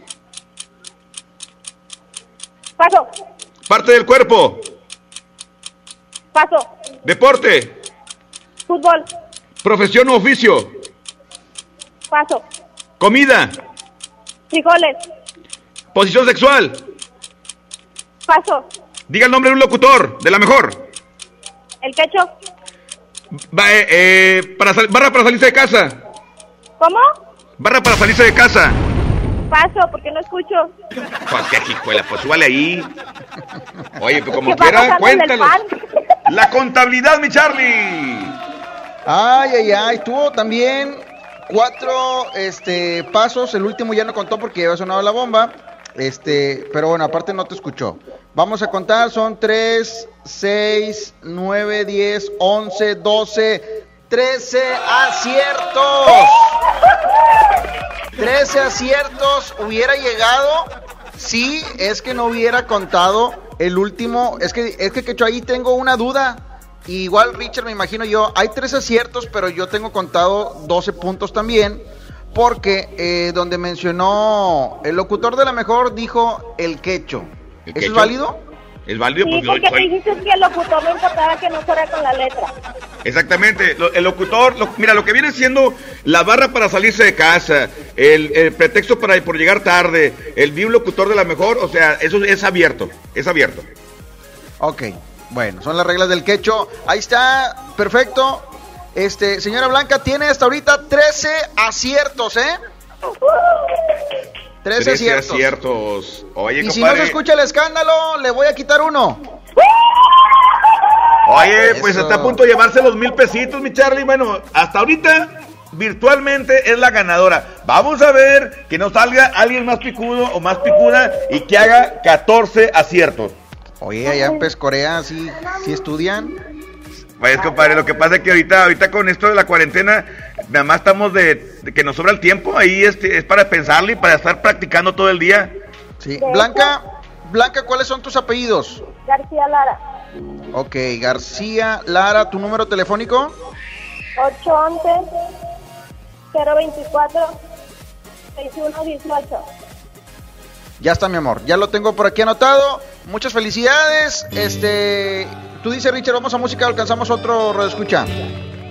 Paso, Parte del cuerpo. Paso, Deporte. Fútbol, Profesión o oficio. Paso, Comida. Frijoles, Posición sexual. Paso, Diga el nombre de un locutor. De la mejor. El Quecho, Va- eh, eh, para sal- barra para salirse de casa. ¿cómo? Barra para salirse de casa. Paso, porque no escucho. Pues qué hijuela, pues súbale ahí. Oye, pues como ¿Qué va quiera, pan? La contabilidad, mi Charlie. Ay, ay, ay, tuvo también cuatro este, pasos. El último ya no contó porque había sonado la bomba. Este, pero bueno, aparte no te escuchó. Vamos a contar, son 3, 6, 9, 10, 11, 12, 13 aciertos. 13 aciertos hubiera llegado si es que no hubiera contado el último. Es que es que, Quecho, ahí tengo una duda. Igual Richard, me imagino yo, hay tres aciertos, pero yo tengo contado 12 puntos también. Porque eh, donde mencionó el locutor de la mejor dijo el quecho. ¿El ¿Eso es válido? Es válido Sí, porque porque dijiste que el locutor no importaba que no fuera con la letra. Exactamente, el locutor, lo- mira, lo que viene siendo la barra para salirse de casa, el, el pretexto para por llegar tarde, el vi un locutor de la mejor, o sea, eso es abierto, es abierto. Ok, bueno, son las reglas del quecho. Ahí está, perfecto. Este, señora Blanca, tiene hasta ahorita 13 aciertos, ¿eh? 13 Trece aciertos. aciertos. Oye, Y si no se escucha el escándalo, le voy a quitar uno. oye, pues está a punto de llevarse los mil pesitos, mi Charlie. Bueno, hasta ahorita virtualmente es la ganadora. Vamos a ver que no salga alguien más picudo o más picuda y que haga 14 aciertos. Oye, allá en Pescorea sí, sí estudian. Pues compadre, lo que pasa es que ahorita, ahorita con esto de la cuarentena, nada más estamos de, de que nos sobra el tiempo, ahí este, es para pensarlo y para estar practicando todo el día. Sí. Blanca, Blanca, ¿cuáles son tus apellidos? García Lara. Ok, García Lara, ¿tu número telefónico? 811 024 6118. Ya está, mi amor. Ya lo tengo por aquí anotado. Muchas felicidades. Este, tú dices, Richard, vamos a música, alcanzamos otro radio escucha.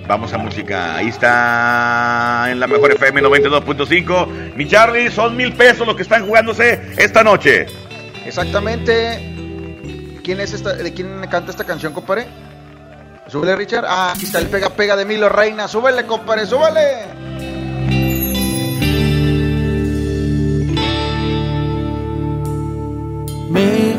Vamos a música, ahí está en la mejor FM 92.5. Mi Charlie, son mil pesos los que están jugándose esta noche. Exactamente. ¿Quién es esta, de quién canta esta canción, compadre? Súbele, Richard. Ah, aquí está el pega pega de Milo Reina. Súbele, compadre, súbele. Me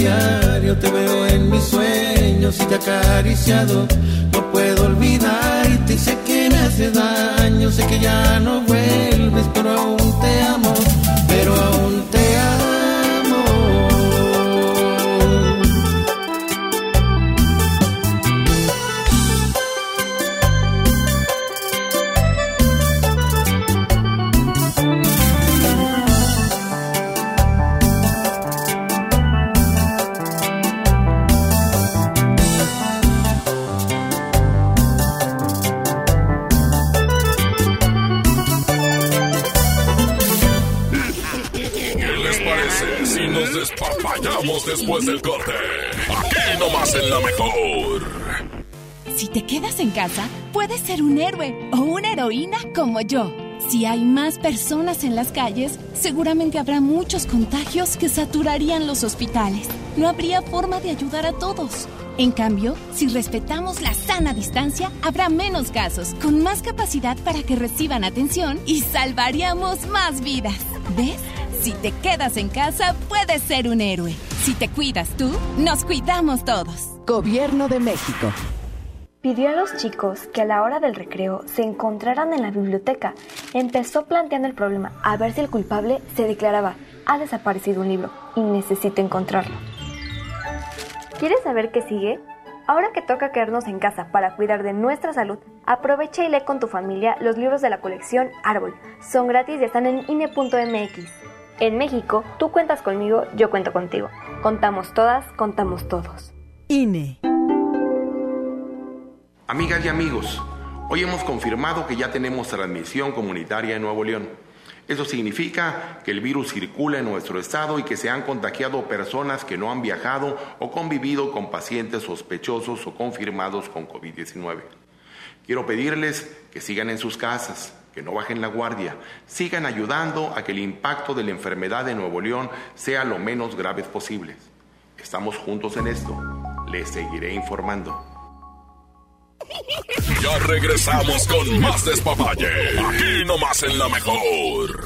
sueños y te acariciado. No puedo olvidarte y sé que me hace daño, sé que ya no vuelves, pero aún te amo, después del corte? Aquí nomás en la mejor. Si te quedas en casa, puedes ser un héroe o una heroína como yo. Si hay más personas en las calles, seguramente habrá muchos contagios que saturarían los hospitales. No habría forma de ayudar a todos. En cambio, si respetamos la sana distancia, habrá menos casos, con más capacidad para que reciban atención y salvaríamos más vidas. ¿Ves? Si te quedas en casa, puedes ser un héroe. Si te cuidas tú, nos cuidamos todos. Gobierno de México. Pidió a los chicos que a la hora del recreo se encontraran en la biblioteca. Empezó planteando el problema a ver si el culpable se declaraba, ha desaparecido un libro y necesito encontrarlo. ¿Quieres saber qué sigue? Ahora que toca quedarnos en casa para cuidar de nuestra salud, aprovecha y lee con tu familia los libros de la colección Árbol. Son gratis y están en INE.mx. En México, tú cuentas conmigo, yo cuento contigo. Contamos todas, contamos todos. INE. Amigas y amigos, hoy hemos confirmado que ya tenemos transmisión comunitaria en Nuevo León. Eso significa que el virus circula en nuestro estado y que se han contagiado personas que no han viajado o convivido con pacientes sospechosos o confirmados con COVID-19. Quiero pedirles que sigan en sus casas, que no bajen la guardia, sigan ayudando a que el impacto de la enfermedad de Nuevo León sea lo menos grave posible. Estamos juntos en esto. Les seguiré informando. Ya regresamos con más despapalle. Aquí nomás en la mejor.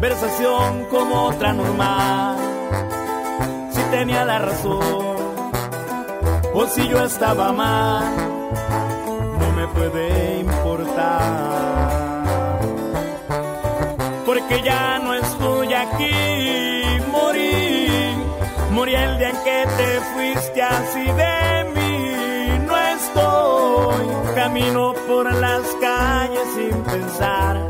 conversación como otra normal. Si tenía la razón o si yo estaba mal, no me puede importar. Porque ya no estoy aquí, morí, morí el día en que te fuiste así de mí, no estoy, camino por las calles sin pensar,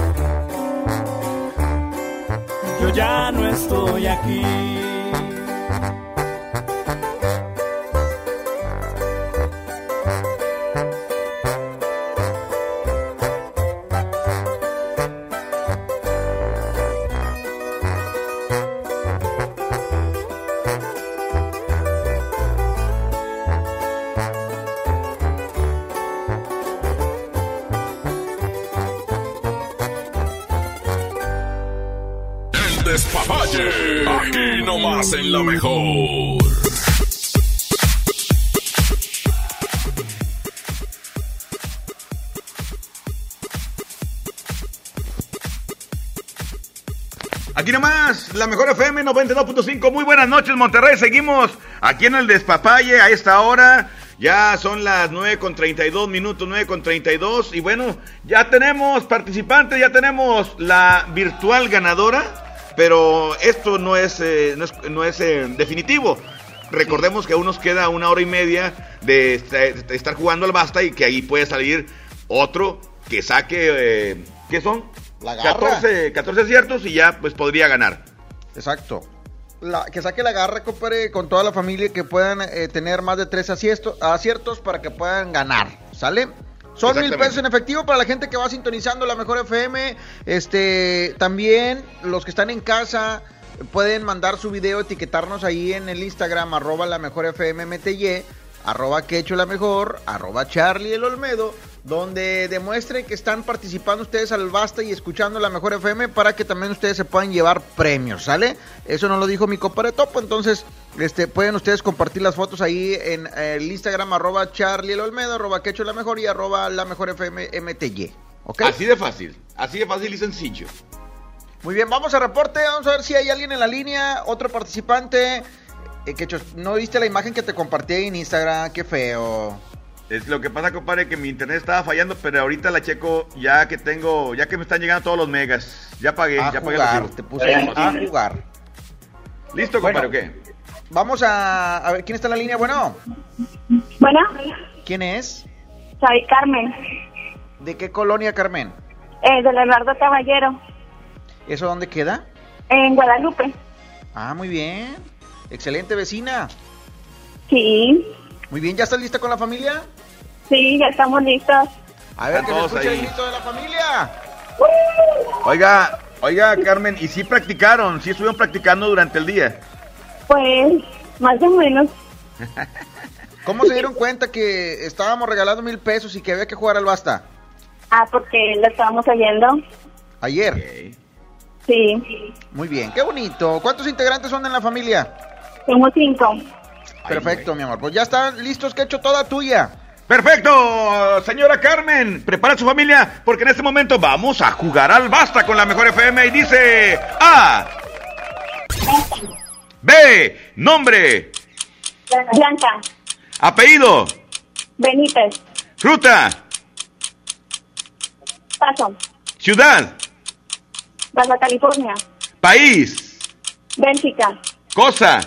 Ya no estoy aquí. Nomás en la mejor. Aquí nomás, la mejor FM 92.5. Muy buenas noches, Monterrey. Seguimos aquí en el Despapalle a esta hora. Ya son las 9 con 32 minutos, 9 con 32. Y bueno, ya tenemos participantes, ya tenemos la virtual ganadora. Pero esto no es, eh, no es, no es, eh, definitivo. recordemos que aún nos queda una hora y media de, est- de estar jugando al basta y que ahí puede salir otro que saque, eh, ¿qué son? La garra. 14, 14 aciertos y ya pues podría ganar. Exacto. La- que saque la garra, compadre, con toda la familia que puedan eh, tener más de tres aciertos, aciertos para que puedan ganar, ¿sale? Son mil pesos en efectivo para la gente que va sintonizando la mejor FM. Este, también los que están en casa pueden mandar su video, etiquetarnos ahí en el Instagram, arroba la mejor FM MTY, arroba que hecho la mejor, arroba Charlie el Olmedo, donde demuestren que están participando ustedes al basta y escuchando la mejor FM para que también ustedes se puedan llevar premios, ¿sale? Eso no lo dijo mi compadre Topo, entonces este, pueden ustedes compartir las fotos ahí en eh, el Instagram, arroba Charlie el Olmedo, arroba que hecho la mejor y arroba la mejor FM MTY, ¿ok? Así de fácil, así de fácil y sencillo. Muy bien, vamos a reporte, vamos a ver si hay alguien en la línea, otro participante. Eh, que chos- no viste la imagen que te compartí en Instagram, qué feo. Es lo que pasa, compadre, que mi internet estaba fallando, pero ahorita la checo ya que tengo, ya que me están llegando todos los megas. Ya pagué, A ya pagué jugar, el recibo. te puse a jugar. ¿Listo, compadre, o qué? Vamos a, a ver quién está en la línea, bueno. Bueno, ¿Quién es? soy Carmen, ¿De qué colonia, Carmen? eh, de Leonardo Caballero, ¿Eso dónde queda? en Guadalupe. Ah, muy bien. Excelente vecina. Sí, Muy bien, ¿ya estás lista con la familia? Sí, ya estamos listos. A ver, que Todos ahí. el grito de la familia. Oiga, oiga, Carmen, ¿y si practicaron? ¿Sí estuvieron practicando durante el día? Pues, más o menos. (laughs) ¿Cómo se dieron cuenta que estábamos regalando mil pesos y que había que jugar al basta? Ah, porque lo estábamos oyendo. Ayer. Sí, Muy bien, qué bonito. ¿Cuántos integrantes son en la familia? somos cinco. Perfecto, mi amor. Pues ya están listos, que he hecho toda tuya. Perfecto, señora Carmen, prepara su familia porque en este momento vamos a jugar al basta con la mejor FM y dice A, B, nombre, Blanca, apellido, Benítez, fruta, Paso, ciudad, Baja California, país, Bélgica, cosa,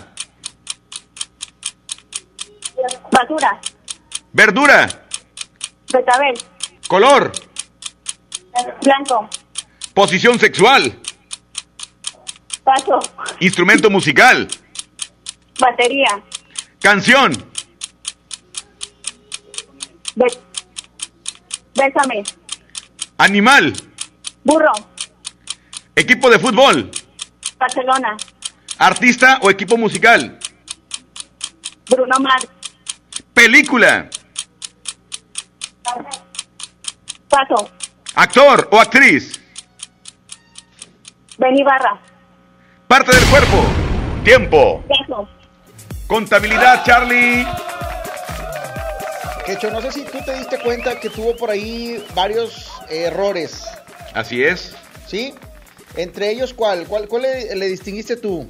Basura, verdura, Betabel, color, Blanco, posición sexual, Paso, instrumento musical, Batería, canción, Be- Bésame, animal, Burro, equipo de fútbol, Barcelona, artista o equipo musical, Bruno Mars, película, Paso, actor o actriz, Beni Barra, parte del cuerpo, tiempo, Paso, contabilidad, Charlie. Quecho, no sé si tú te diste cuenta que tuvo por ahí varios errores, Así es. ¿sí? Entre ellos, ¿cuál? ¿Cuál, cuál le, le distinguiste tú?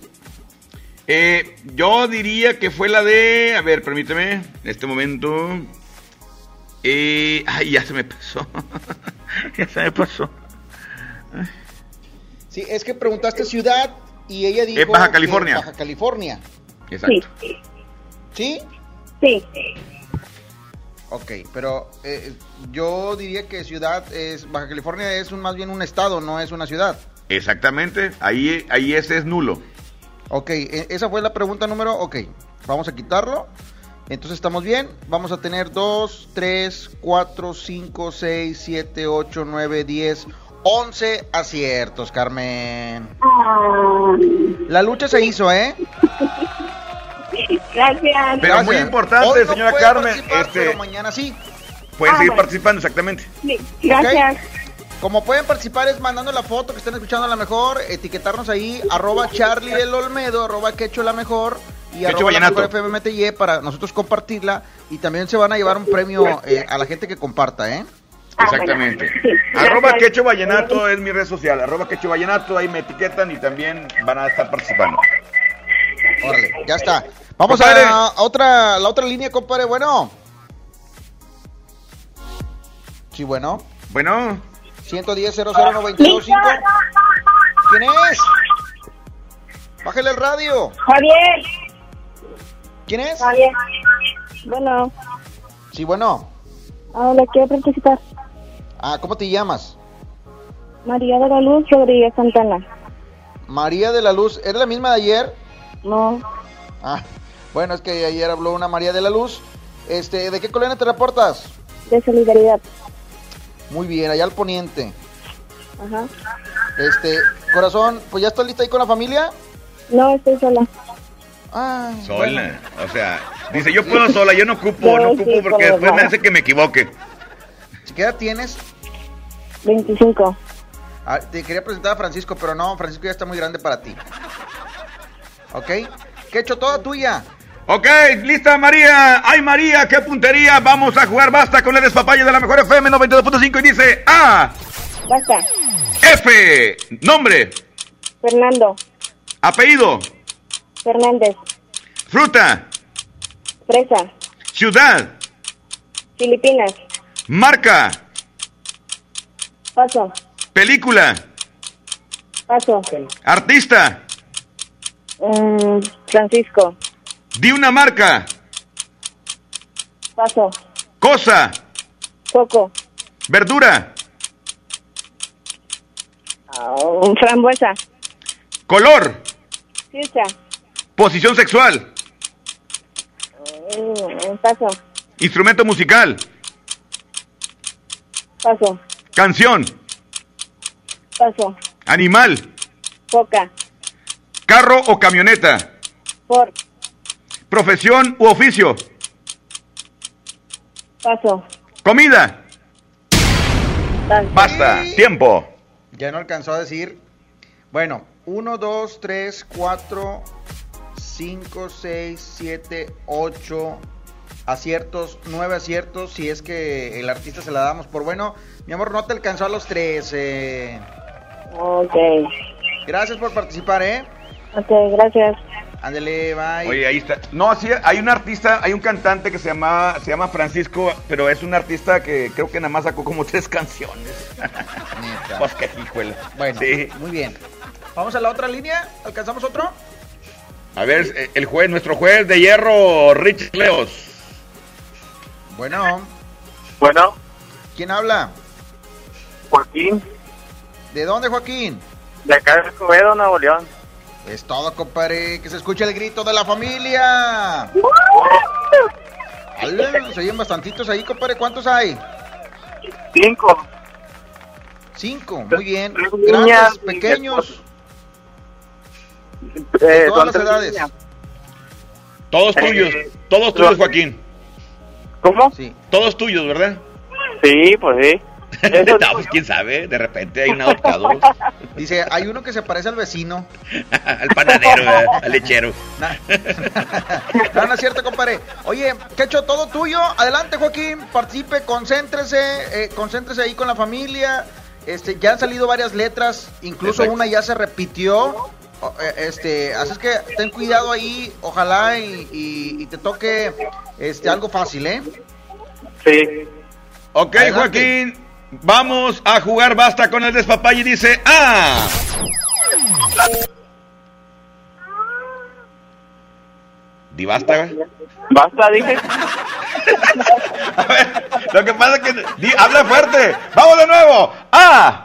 Eh, yo diría que fue la de. A ver, permíteme. En este momento. Eh, ay, ya se me pasó. (laughs) ya se me pasó. Sí, es que preguntaste ciudad y ella dijo... Es Baja que California. Baja California. Exacto. ¿Sí? Sí. Ok, pero eh, yo diría que ciudad es... Baja California es un, más bien un estado, no es una ciudad. Exactamente. Ahí, ahí ese es nulo. Ok, e- esa fue la pregunta número... Ok, vamos a quitarlo. Entonces estamos bien. Vamos a tener 2, 3, 4, 5, 6, 7, 8, 9, 10, 11 aciertos, Carmen. La lucha se hizo, ¿eh? gracias. Pero muy Gracias. importante, Hoy no señora puede Carmen. participar, Este, Pero mañana sí. pueden Ah, seguir bueno. participando, exactamente. Sí, gracias. Como pueden participar es mandando la foto que están escuchando a la mejor, etiquetarnos ahí, arroba Charlie el Olmedo, arroba Quecho la mejor y arroba la FMMTY para nosotros compartirla y también se van a llevar un premio eh, a la gente que comparta, ¿eh? Exactamente. Arroba Quecho Vallenato es mi red social. Arroba Quecho Vallenato, ahí me etiquetan y también van a estar participando. Órale, ya está. Vamos Compadre. a, a otra, la otra línea, compadre, bueno. Sí, bueno. Bueno, 110 00925 ¿Quién es? Bájale el radio. Javier, ¿Quién es? Bueno, Sí, bueno. ahora quiero participar. Ah, ¿cómo te llamas? María de la Luz Rodríguez Santana. María de la Luz. ¿Eres la misma de ayer? No, Ah, bueno, es que ayer habló una María de la Luz. Este, ¿de qué colonia te reportas? de solidaridad. Muy bien, allá al poniente. Ajá. Este, corazón, pues ya estás lista ahí con la familia. No, estoy sola. Ah, Sola. O sea, dice, yo puedo sola, yo no ocupo, no ocupo porque por después me hace que me equivoque. ¿Qué edad tienes? 25. Ah, te quería presentar a Francisco, pero no, Francisco ya está muy grande para ti. ¿Ok? ¿Qué hecho toda tuya? Ok, lista María. Ay María, qué puntería. Vamos a jugar basta con el despapalle de la mejor FM 92.5 y dice A, Basta. F, nombre, Fernando. apellido, Fernández. fruta, Fresa. ciudad, Filipinas. marca, Paso. película, Paso. artista, Mm, Francisco. di una marca, Paso. cosa, Coco. verdura, Ah, frambuesa. color, Fuchsia. Posición sexual, Mm, paso. instrumento musical, Paso. canción, Paso. animal, Foca. carro o camioneta, Por. profesión u oficio, Paso. comida. Paso. Basta, tiempo. Ya no alcanzó a decir. Bueno, 1, 2, 3, 4, 5, 6, 7, 8 aciertos, 9 aciertos. Si es que el artista se la damos por bueno. Mi amor, no te alcanzó a los 3. Eh. Ok. Gracias por participar, ¿eh? Ok, gracias. Ándele, bye. Oye, ahí está. No, sí, hay un artista, hay un cantante que se llama, se llama Francisco, pero es un artista que creo que nada más sacó como tres (laughs) canciones. pues que híjole. Bueno, Sí. muy bien. Vamos a la otra línea. ¿Alcanzamos otro? A ver, eh, el juez, nuestro juez de hierro, Rich Leos. Bueno. Bueno. ¿Quién habla? Joaquín, ¿De dónde, Joaquín? de acá de Escobedo, Nuevo León. Es todo, compadre. Que se escuche el grito de la familia. Ala, Se oyen bastantitos ahí, compadre. ¿Cuántos hay? Cinco. Cinco, muy bien. y pequeños, Eh, de todas las edades. Todos Eh, tuyos, todos tuyos, los- Joaquín. ¿Cómo? Sí. Todos tuyos, ¿verdad? Sí, pues sí. (laughs) no, pues quién sabe, de repente hay una otra dos. Dice, hay uno que se parece al vecino. (laughs) al panadero, ¿verdad? al lechero. (laughs) No, no es cierto, compadre. Oye, ¿qué hecho todo tuyo? Adelante, Joaquín. Participe, concéntrese, eh, concéntrese ahí con la familia. Este, ya han salido varias letras, incluso una ya se repitió. O- eh, Este, así es que ten cuidado ahí, ojalá y, y- y te toque este algo fácil, ¿eh? Sí. Ok, Adelante. Joaquín, vamos a jugar basta con el despapalle y dice ¡Ah! ¿Di basta, güey? Basta, dije. (laughs) Lo que pasa es que di- habla fuerte. Vamos de nuevo. A.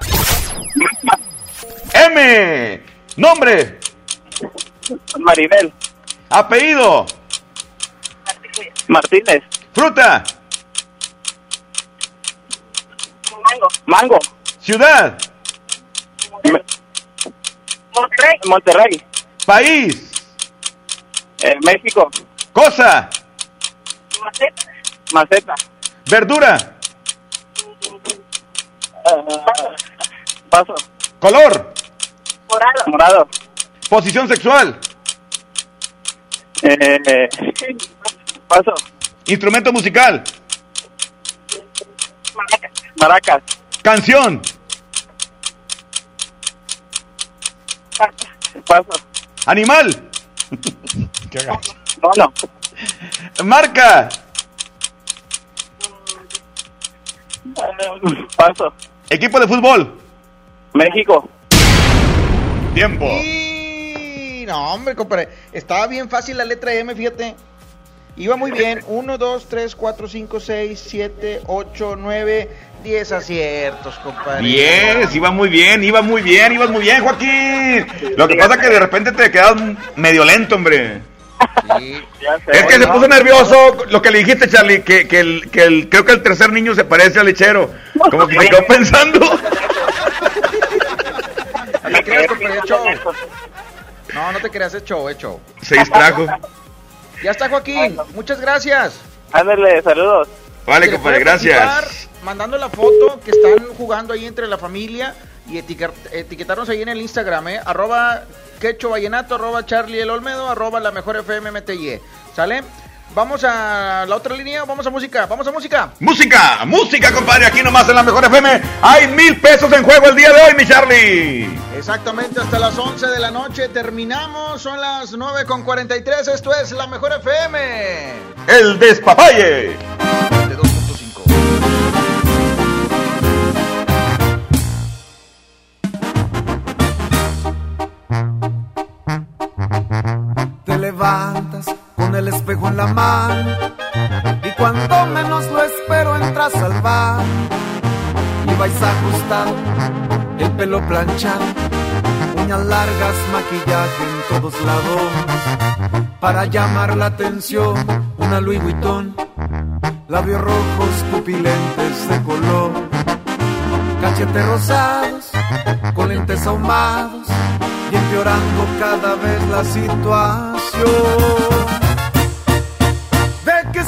M. Nombre. Maribel. Apellido. Martínez. Fruta. Mango. Mango. Ciudad. Monterrey. Monterrey. País. Eh, México. Cosa. Maceta. Maceta. Verdura. paso. Color. Morado. Morado. Posición sexual. Eh, paso. Instrumento musical. Maracas. Canción. Paso. Animal. (laughs) Mono. Marca. Paso. Equipo de fútbol. México. Tiempo. Y no, hombre, compadre. Estaba bien fácil la letra M, fíjate. Iba muy bien. 1, 2, 3, 4, 5, 6, 7, 8, 9, 10 aciertos, compadre. 10, iba muy bien, iba muy bien, ibas muy bien, Joaquín. Lo que pasa es que de repente te quedas medio lento, hombre. Es que se puso nervioso lo que le dijiste, Charlie, que, que, el, que el, creo que el tercer niño se parece al lechero. Como que me quedó pensando. No te creas, compadre, es show. No, no te creas, es show, es show. Se distrajo. Ya está, Joaquín. Muchas gracias. Ándale, saludos. Vale, Si compadre, gracias. Mandando la foto que están jugando ahí entre la familia y etiquet- etiquetarnos ahí en el Instagram, ¿eh? Arroba Quecho Vallenato, arroba Charlie El Olmedo, arroba la mejor FM MTY. ¿Sale? Vamos a la otra línea, vamos a música, vamos a música. Música, música, compadre, aquí nomás en la mejor FM. Hay mil pesos en juego el día de hoy, mi Charlie. Exactamente, hasta las 11 de la noche terminamos, son las 9 con 43, esto es la mejor FM. El despapalle. De 2.5. Te levantas el espejo en la mano y cuando menos lo espero entras al bar y vais ajustado, el pelo planchado, uñas largas, maquillaje en todos lados. Para llamar la atención, una Louis Vuitton, labios rojos, pupilentes de color, cachetes rosados, con lentes ahumados y empeorando cada vez la situación.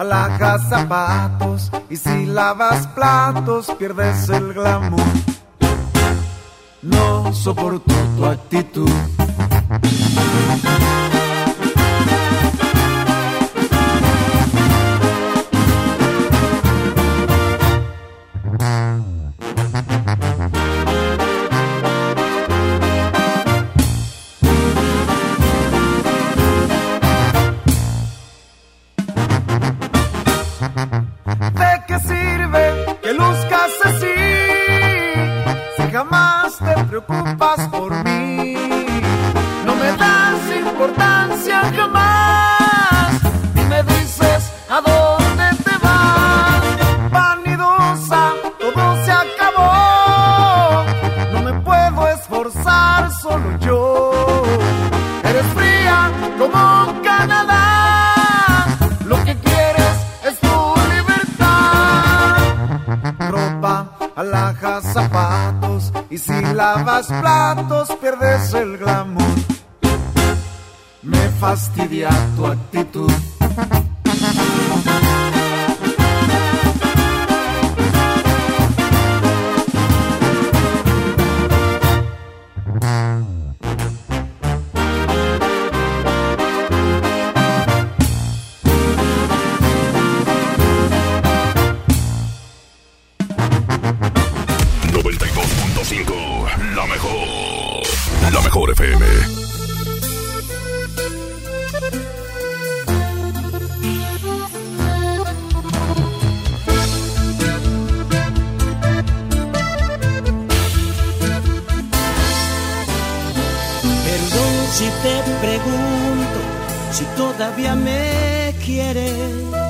Alhajas, zapatos. Y si lavas platos, pierdes el glamour. No soporto tu actitud. Jamás lavas platos, pierdes el glamour. Me fastidia La mejor. La mejor FM. Perdón si te pregunto si todavía me quieres.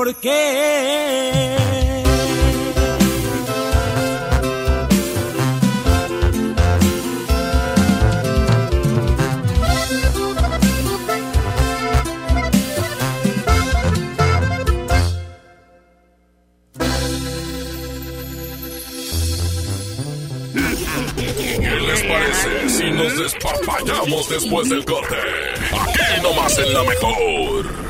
¿por qué? ¿Qué les parece si nos despapallamos después del corte? Aquí nomás en la mejor.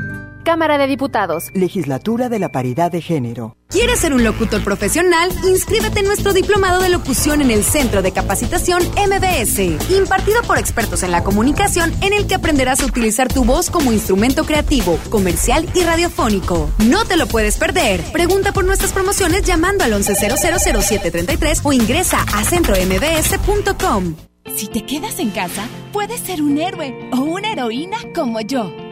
Cámara de Diputados. Legislatura de la Paridad de Género. ¿Quieres ser un locutor profesional? Inscríbete en nuestro diplomado de locución en el Centro de Capacitación MBS, impartido por expertos en la comunicación, en el que aprenderás a utilizar tu voz como instrumento creativo, comercial y radiofónico. No te lo puedes perder. Pregunta por nuestras promociones llamando al 11000733 o ingresa a centrombs.com. Si te quedas en casa, puedes ser un héroe o una heroína como yo.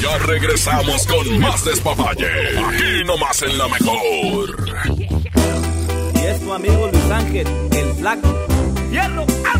Ya regresamos con más despapalle. Aquí nomás en la mejor. Y es tu amigo Luis Ángel, el flaco. ¡Fierro! ¡Vámonos,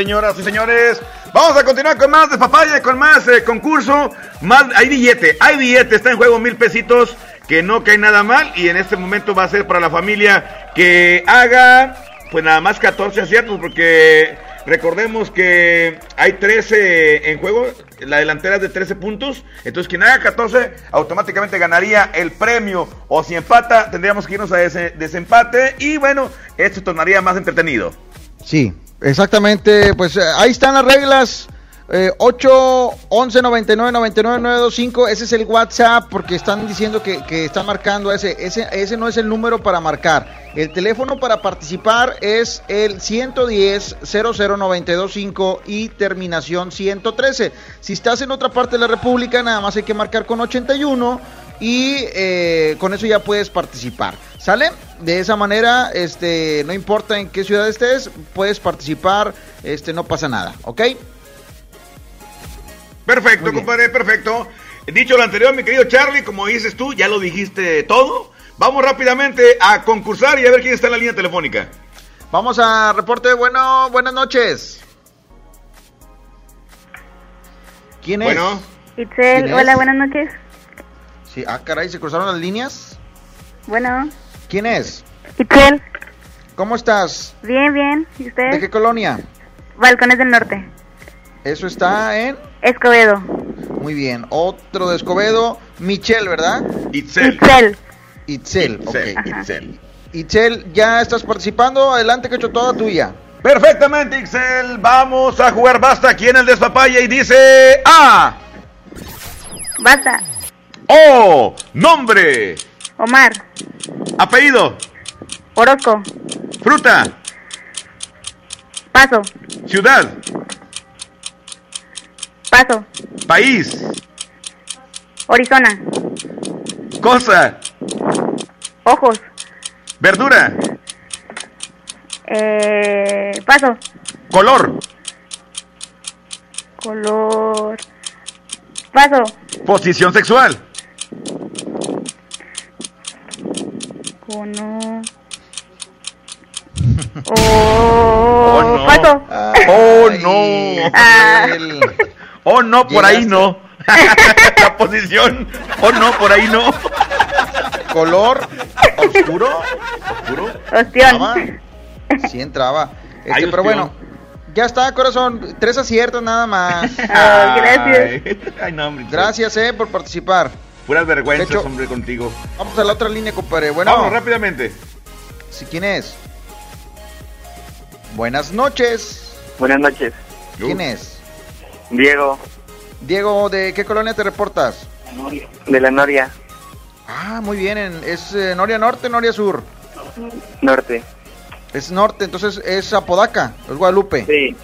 Señoras y señores. Vamos a continuar con más de papaya, con más eh, concurso. Más, hay billete, hay billete, está en juego mil pesitos, que no cae nada mal. Y en este momento va a ser para la familia que haga, pues nada más 14 aciertos, porque recordemos que hay 13 en juego, la delantera es de 13 puntos. Entonces, quien haga 14 automáticamente ganaría el premio. O si empata, tendríamos que irnos a ese desempate. Y bueno, esto tornaría más entretenido. Sí, exactamente. Pues eh, ahí están las reglas. Eh, 8 11 99 99 925 ese es el WhatsApp porque están diciendo que, que están marcando ese, ese ese no es el número para marcar el teléfono para participar es el 110 00925 y terminación 113 si estás en otra parte de la república nada más hay que marcar con 81 y eh, con eso ya puedes participar ¿Sale? De esa manera, este, no importa en qué ciudad estés, puedes participar, este, no pasa nada, ¿ok? Perfecto, compadre, perfecto. Dicho lo anterior, mi querido Charlie, como dices tú, ya lo dijiste todo. Vamos rápidamente a concursar y a ver quién está en la línea telefónica. Vamos a reporte, bueno, buenas noches. ¿Quién es? Bueno. Itzel, ¿Quién hola, es? buenas noches. Sí, ah, caray, ¿se cruzaron las líneas? Bueno, ¿Quién es? Itzel, ¿Cómo estás? bien, bien. ¿Y ¿De usted? qué colonia? Balcones del Norte. Eso está en... Escobedo. Muy bien, otro de Escobedo, Michelle, ¿verdad? Itzel. Itzel. Itzel, ok. Itzel, Itzel. Itzel, ya estás participando, adelante que he hecho toda tuya. Perfectamente, Ixel. Vamos a jugar basta aquí en el despapalle y dice A. Basta. O. Nombre. Omar. Apellido. Orozco. Fruta. Paso. Ciudad. Paso. País. Arizona. Cosa. Ojos. Verdura. Eh, paso. Color. Color. Paso. Posición sexual. Cono. (laughs) Oh, no. paso. Oh, no. Ah. Oh, no, por ahí no. (laughs) La posición. Oh, no, por ahí no. Color oscuro. Oscuro. Entraba. Ostión. Sí entraba. Este, Ay, pero bueno, ya está, corazón. Tres aciertos nada más. (laughs) Gracias. Ay, ay, no, hombre. Gracias, eh, por participar. Puras vergüenzas, hecho- hombre, contigo. Vamos a la otra línea, compadre. Bueno, Vamos rápidamente. ¿sí, ¿quién es? Buenas noches. Buenas noches. ¿Quién es? Diego, Diego, ¿de qué colonia te reportas? de la Noria, Ah, muy bien. en- ¿Es eh, Noria Norte, Noria Sur? Norte. Es norte, entonces es Apodaca, es Guadalupe. Sí.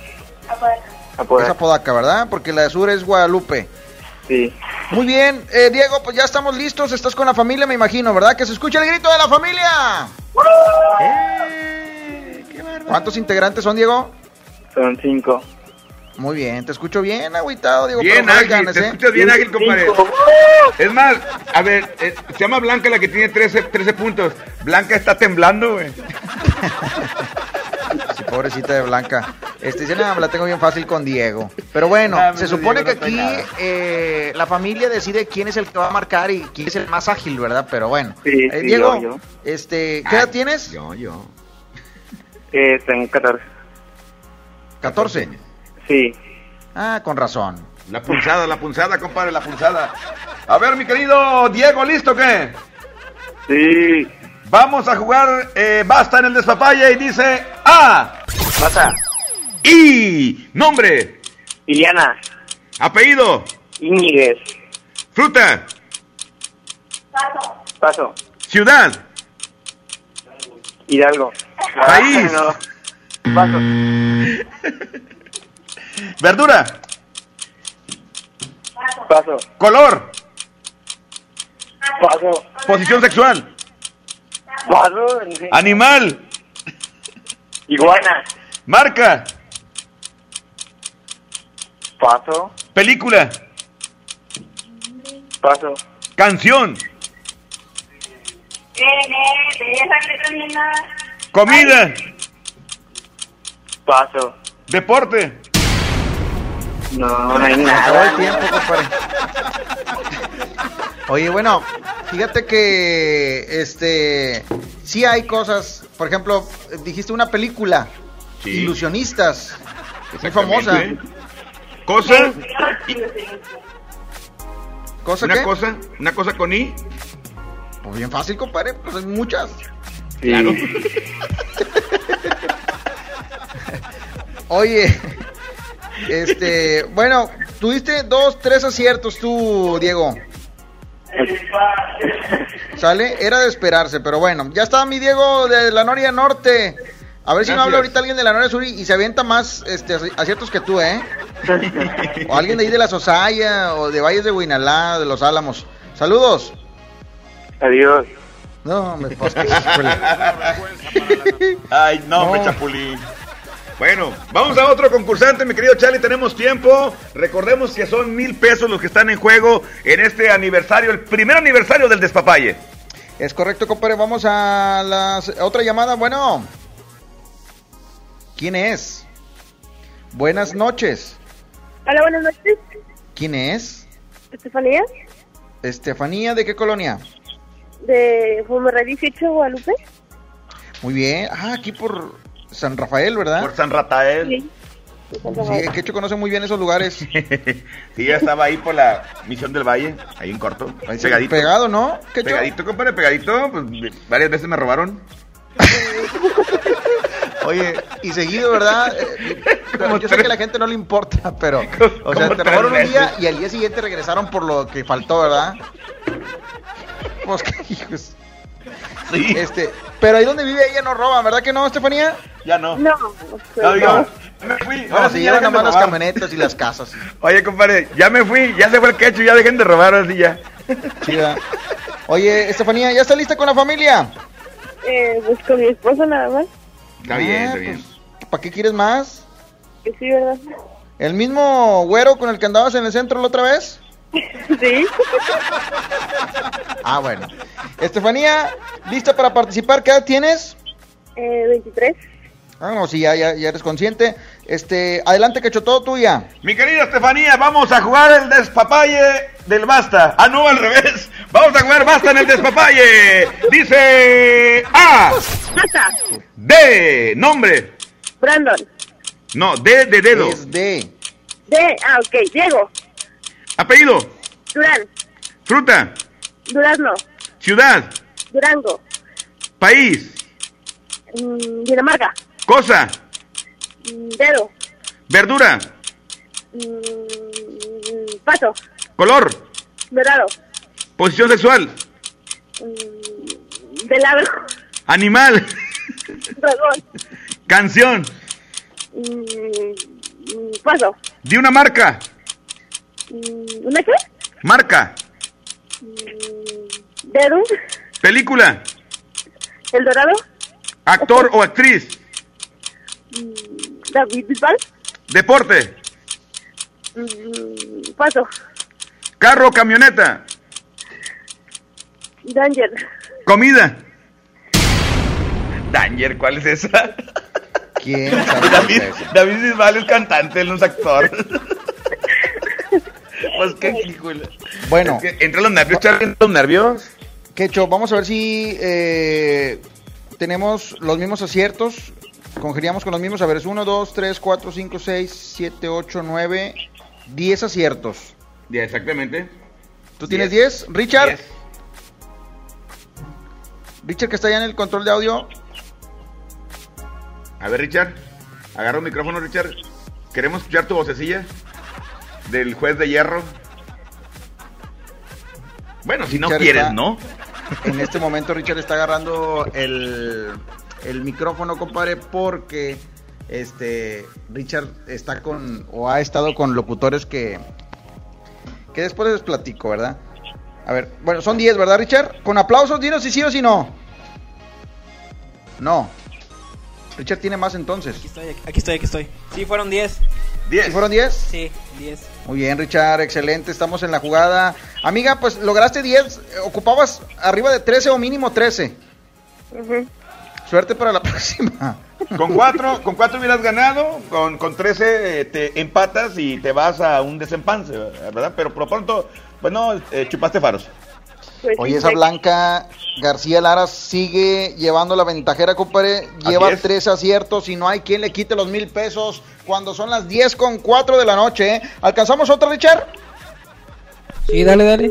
Es Apodaca. Apodaca, ¿verdad? Porque la de sur es Guadalupe. Sí. Muy bien, eh, Diego, pues ya estamos listos. Estás con la familia, me imagino, ¿verdad? Que se escuche el grito de la familia. ¿Cuántos integrantes son, Diego? Son cinco. Muy bien, te escucho bien, agüitado, Diego. Bien ágil, ganes, te ¿eh? escuchas bien ágil, compadre. Es más, a ver, eh, se llama Blanca la que tiene 13, 13 puntos. Blanca está temblando, güey. (laughs) Pobrecita de Blanca. Este, dice, "No, me la tengo bien fácil con Diego. Pero bueno, se supone Diego que no aquí nada. eh, la familia decide quién es el que va a marcar y quién es el más ágil, ¿verdad? Pero bueno. Sí, Eh, sí, Diego, yo, yo. este, ¿qué edad tienes? Yo, yo. Eh, tengo 14. 14. Sí. Ah, con razón. La punzada, la punzada, compadre, la punzada. A ver, mi querido Diego, ¿listo qué? Sí. Vamos a jugar eh, Basta en el despapalle y dice A. Basta. I. Nombre. Iliana. Apellido. Íñiguez. Fruta. Paso. Ciudad. Hidalgo. País. Ah, no. Paso. (laughs) Verdura. Paso. Color. Paso. Posición sexual. Paso. Animal. Iguana. Marca. Paso. Película. Paso. Canción. Comida. Paso. Deporte. No, no hay Acabó el nada. tiempo, compadre. (laughs) Oye, bueno, fíjate que este sí hay cosas, por ejemplo, dijiste una película, Ilusionistas, muy famosa. Cosa. ¿Cosa una qué? cosa. Una cosa con I. Pues bien fácil, compadre, pues hay muchas. Claro. (laughs) Oye, este, bueno, tuviste dos, tres aciertos tú, Diego. (laughs) ¿Sale? Era de esperarse, pero bueno. Ya está mi Diego de la Noria Norte. A ver si no Gracias. habla ahorita alguien de la Noria Sur y, y se avienta más este, aciertos que tú, ¿eh? (laughs) O alguien de ahí de la Sosaya, o de Valles de Huinalá, de Los Álamos. Saludos. Adiós. No, me pues, que- (laughs) híjole. Ay, no, me chapulín. Bueno, vamos a otro concursante, mi querido Charlie, tenemos tiempo. Recordemos que son mil pesos los que están en juego en este aniversario, el primer aniversario del despapalle. Es correcto, compadre. Vamos a la otra llamada. Bueno. ¿Quién es? Buenas noches. Hola, buenas noches. ¿Quién es? Estefanía, Estefanía, ¿de qué colonia? de Fumerra 18, Guadalupe. Muy bien. Ah, aquí por San Rafael, ¿verdad? Por San Rafael. Sí. Sí, que hecho conoce muy bien esos lugares. (laughs) Sí, ya estaba ahí por la Misión del Valle, ahí en corto, ahí pegadito. Pegado, ¿no? ¿Qué? Pegadito, compadre, pegadito. Pues varias veces me robaron. (laughs) Oye, y seguido, ¿verdad? Eh, pero yo sé que a la gente no le importa, pero. (laughs) O sea, como te robaron un día y al día siguiente regresaron por lo que faltó, ¿verdad? Pues qué hijos. Este, pero ahí donde vive ella no roban, ¿verdad que no, Estefanía? Ya no. No, No, digo, me fui. No, ahora sí, ya llevan dejen de nomás las camionetas y las casas. (laughs) Oye, compadre, ya me fui, ya se fue el quecho, ya dejen de robar así ya. Sí, ¿verdad? Oye, Estefanía, ¿ya está lista con la familia? Eh, pues con mi esposo nada más. Está bien, Ah, está bien. ¿Para qué quieres más? Que sí, ¿verdad? ¿El mismo güero con el que andabas en el centro la otra vez? Sí. (laughs) Ah, bueno. Estefanía, ¿lista para participar? ¿Qué edad tienes? Eh, 23. Ah, no, sí, ya, ya, ya eres consciente. Este, adelante, que todo tuya. Mi querida Estefanía, vamos a jugar el despapalle del basta. Ah, no, al revés. Vamos a jugar basta en el despapalle. Dice A. Basta. D. Nombre. Brandon. No, D de dedo. Es D. De, ah, ok. Diego. Apellido. Durán. Fruta. Durazno. Ciudad. Durango. País. mm, Dinamarca. Cosa. mm, Dedo. Verdura. mm, Paso. Color. Dorado. Posición sexual. mm, Velado. Animal. (laughs) Dragón. Canción. mm, mm, Paso. De una marca. Mm, ¿Una qué? Marca. Dedo. Película. El Dorado. Actor o actriz. David Bisbal. Deporte. mm, Paso. Carro o camioneta. Danger. Comida. Danger, ¿cuál es esa? ¿Quién (laughs) sabe David? David Bisbal es cantante, él no es actor. (laughs) pues qué. Bueno. Es que entre los nervios, Charlie, entre los nervios. Quecho, vamos a ver si eh, tenemos los mismos aciertos. Congeniamos con los mismos. A ver, es 1, 2, 3, 4, 5, 6, 7, 8, 9, 10 aciertos. Ya, exactamente. ¿Tú tienes 10? Richard. Richard, que está allá en el control de audio. A ver, Richard. Agarra un micrófono, Richard. Queremos escuchar tu vocecilla del juez de hierro. Bueno, si no quieres, está- ¿no? En este momento Richard está agarrando el, el micrófono, compadre, porque este Richard está con o ha estado con locutores que que después les platico, ¿verdad? A ver, bueno, son 10, ¿verdad, Richard? Con aplausos, dinos si sí o si no. No. Richard tiene más entonces. Aquí estoy, aquí estoy, aquí estoy. Sí, fueron 10. ¿Sí fueron 10? Sí, 10. Muy bien, Richard, excelente. Estamos en la jugada. Amiga, pues lograste 10, eh, ocupabas arriba de 13 o mínimo 13. Suerte para la (laughs) próxima. Con cuatro, con cuatro hubieras ganado, con, con 13 eh, te empatas y te vas a un desempance, ¿verdad? Pero por lo pronto, pues no, eh, chupaste faros. Oye, esa Blanca García Lara sigue llevando la ventajera, compadre. Lleva es. tres aciertos y no hay quien le quite los mil pesos cuando son las 10 con 4 de la noche. ¿eh? ¿Alcanzamos otra, Richard? Sí, dale, dale.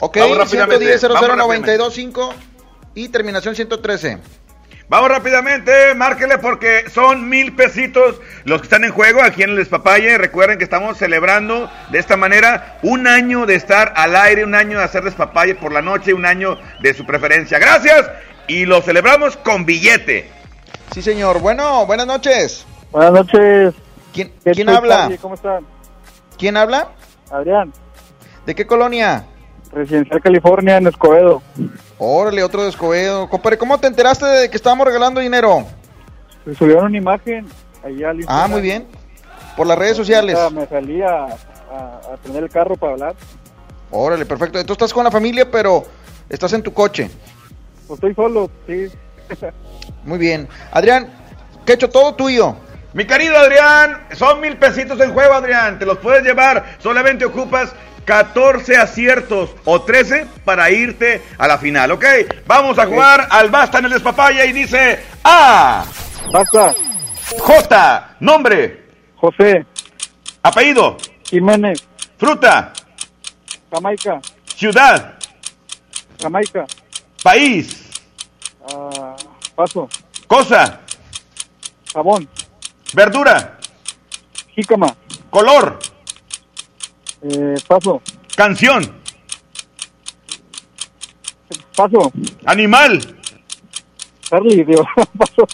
Ok, Vamos rápidamente, 110 vamos 925 y terminación 113. Vamos rápidamente, márquele porque son mil pesitos los que están en juego aquí en el Despapalle. Recuerden que estamos celebrando de esta manera un año de estar al aire, un año de hacer Despapalle por la noche, un año de su preferencia. Gracias y lo celebramos con billete. Sí, señor. Bueno, buenas noches. Buenas noches. ¿Quién, ¿Qué quién habla? Charlie? ¿Cómo están? ¿Quién habla? Adrián, ¿De qué colonia? Residencial California, en Escobedo. Órale, otro de Escobedo. Compadre, ¿cómo te enteraste de que estábamos regalando dinero? Me subieron una imagen allá al Ah, muy bien. Por las redes sociales. Me salí a, a, a prender el carro para hablar. Órale, perfecto. Tú estás con la familia, pero estás en tu coche. Pues estoy solo, sí. (laughs) Muy bien. Adrián, ¿qué hecho todo tuyo? Mi querido Adrián, son mil pesitos en juego, Adrián. Te los puedes llevar. Solamente ocupas 14 aciertos o 13 para irte a la final, ¿ok? Vamos a jugar al basta en el despapaya y dice A. Basta. J. Nombre. José. Apellido. Jiménez. Fruta. Jamaica. Ciudad. Jamaica. País. Ah, paso. Cosa. Jabón. Verdura. Jícama. Color. Eh, paso. Canción. Paso. Animal. Charlie, digo, (laughs) paso.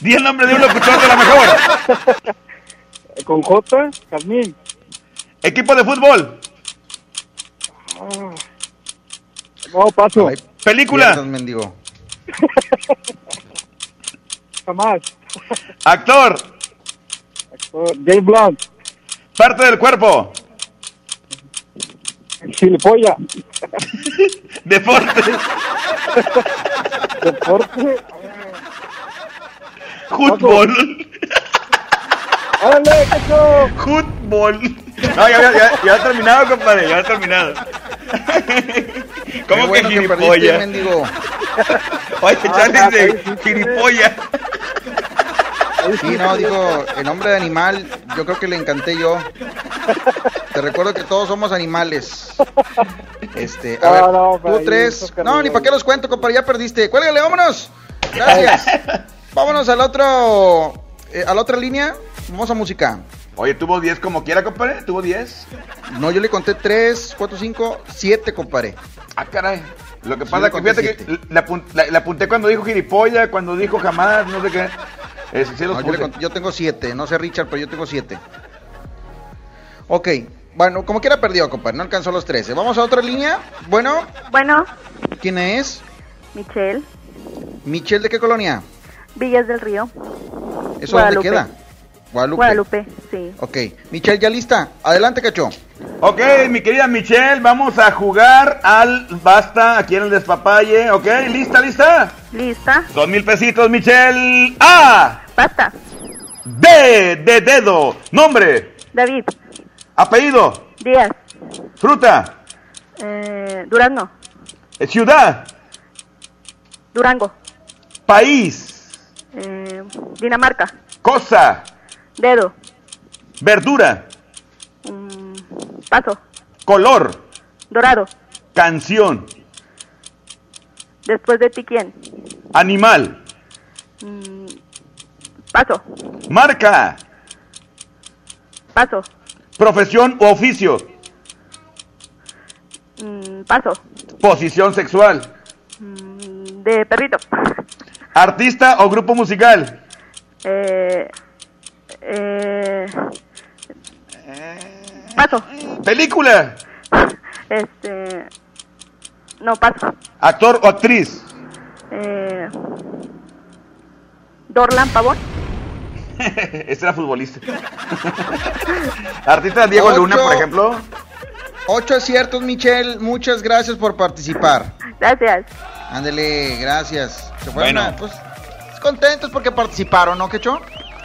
Di el nombre de un locutor de la mejor. (laughs) Con J, Jazmín. Equipo de fútbol. Ah. No, paso. Película. Pierdas, mendigo. (laughs) Jamás. Actor. Actor, James Blunt. Parte del cuerpo. Gilipollas. (laughs) Deporte. Deporte. Fútbol. ¡Órale, cacho! Fútbol. No, ya, ya, ya, ya ha terminado, compadre. Ya ha terminado. ¿Cómo Qué bueno que que perdiste, gilipollas? mendigo. Oye, Ah, Charlie ah, de ahí sí, no, digo, el nombre de animal, yo creo que le encanté yo. Te recuerdo que todos somos animales. Este, a No, ver, no, para tú ahí, tres. No, ni para qué los cuento, compadre, ya perdiste. Cuélgale, vámonos. Gracias. (laughs) Vámonos al otro, eh, a la otra línea. Vamos a música. Oye, tuvo 10 como quiera, compadre. ¿Tuvo 10? No, yo le conté 3, 4, 5, 7, compadre. Ah, caray. Lo que pasa es que fíjate que le apunté cuando dijo gilipollas, cuando dijo jamás, no sé qué. Eh, sí los No, yo, tengo 7, no sé Richard, pero yo tengo 7. Ok, bueno, como quiera perdió, compadre, no alcanzó los 13. Vamos a otra línea. Bueno, Bueno, ¿quién es? Michelle, Michelle, ¿de qué colonia? Villas del Río. ¿Eso dónde Guadalupe. queda? Guadalupe. Guadalupe, sí. Ok, Michelle, ¿ya lista? Adelante, cacho. Ok, mi querida Michelle, vamos a jugar al basta aquí en el despapalle. Ok, lista, lista. ¿Lista? Dos mil pesitos, Michelle. A. Basta. D de dedo. Nombre. David, Apellido. Díaz, Fruta. eh, Durazno, eh, Ciudad. Durango, País. eh, Dinamarca, Cosa. Dedo, Verdura. mm, Paso, Color. Dorado, Canción. después de ti quién, Animal. Mm, Paso, Marca. Paso, Profesión o oficio. mm, Paso, Posición sexual. mm, de perrito, Artista o grupo musical. eh, eh, Paso, Película. este, no, paso, Actor o actriz. eh, Dorlan Pavón, (laughs) este era futbolista. (laughs) Artista Diego Ocho. Luna, por ejemplo. Ocho aciertos, Michelle. Muchas gracias por participar. Gracias. Ándele, gracias. Se fueron Bueno. pues, contentos porque participaron, ¿no, Quecho?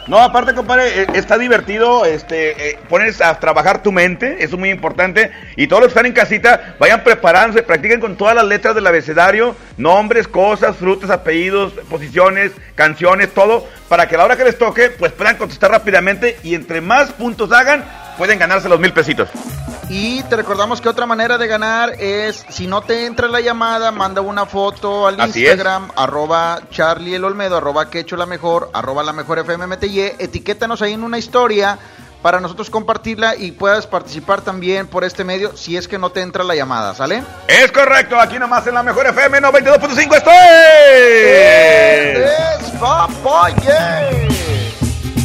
No, aparte, compadre, eh, está divertido este, eh, pones a trabajar tu mente, eso es muy importante. Y todos los que están en casita, vayan preparándose, practiquen con todas las letras del abecedario, nombres, cosas, frutas, apellidos, posiciones, canciones, todo, para que a la hora que les toque, pues puedan contestar rápidamente y entre más puntos hagan, pueden ganarse los mil pesitos. Y te recordamos que otra manera de ganar es, si no te entra la llamada, manda una foto al Así Instagram, arroba Charlie el Olmedo, arroba Quecho la mejor, arroba la mejor FMMTY, etiquétanos ahí en una historia para nosotros compartirla y puedas participar también por este medio si es que no te entra la llamada, ¿sale? Es correcto, aquí nomás en la mejor FM 92.5 estoy.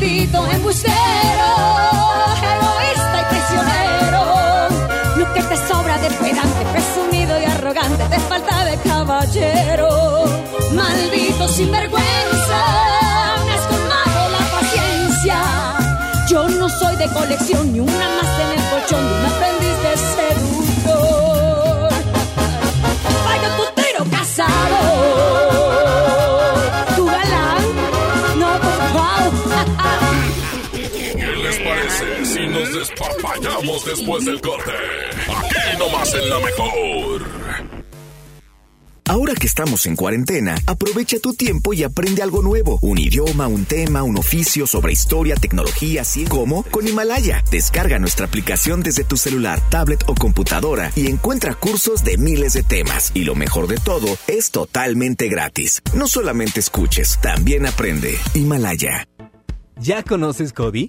Maldito embustero, egoísta y traicionero. Lo que te sobra de pedante, presumido y arrogante, te falta de caballero. Maldito sinvergüenza, me has colmado la paciencia. Yo no soy de colección ni una más en el colchón de un aprendiz de seductor. Si nos despapallamos después del corte? Aquí nomás en la mejor. Ahora que estamos en cuarentena, aprovecha tu tiempo y aprende algo nuevo. Un idioma, un tema, un oficio sobre historia, tecnología, ciencia. ¿Cómo? Con Himalaya. Descarga nuestra aplicación desde tu celular, tablet o computadora y encuentra cursos de miles de temas. Y lo mejor de todo, es totalmente gratis. No solamente escuches, también aprende. Himalaya. ¿Ya conoces Cody?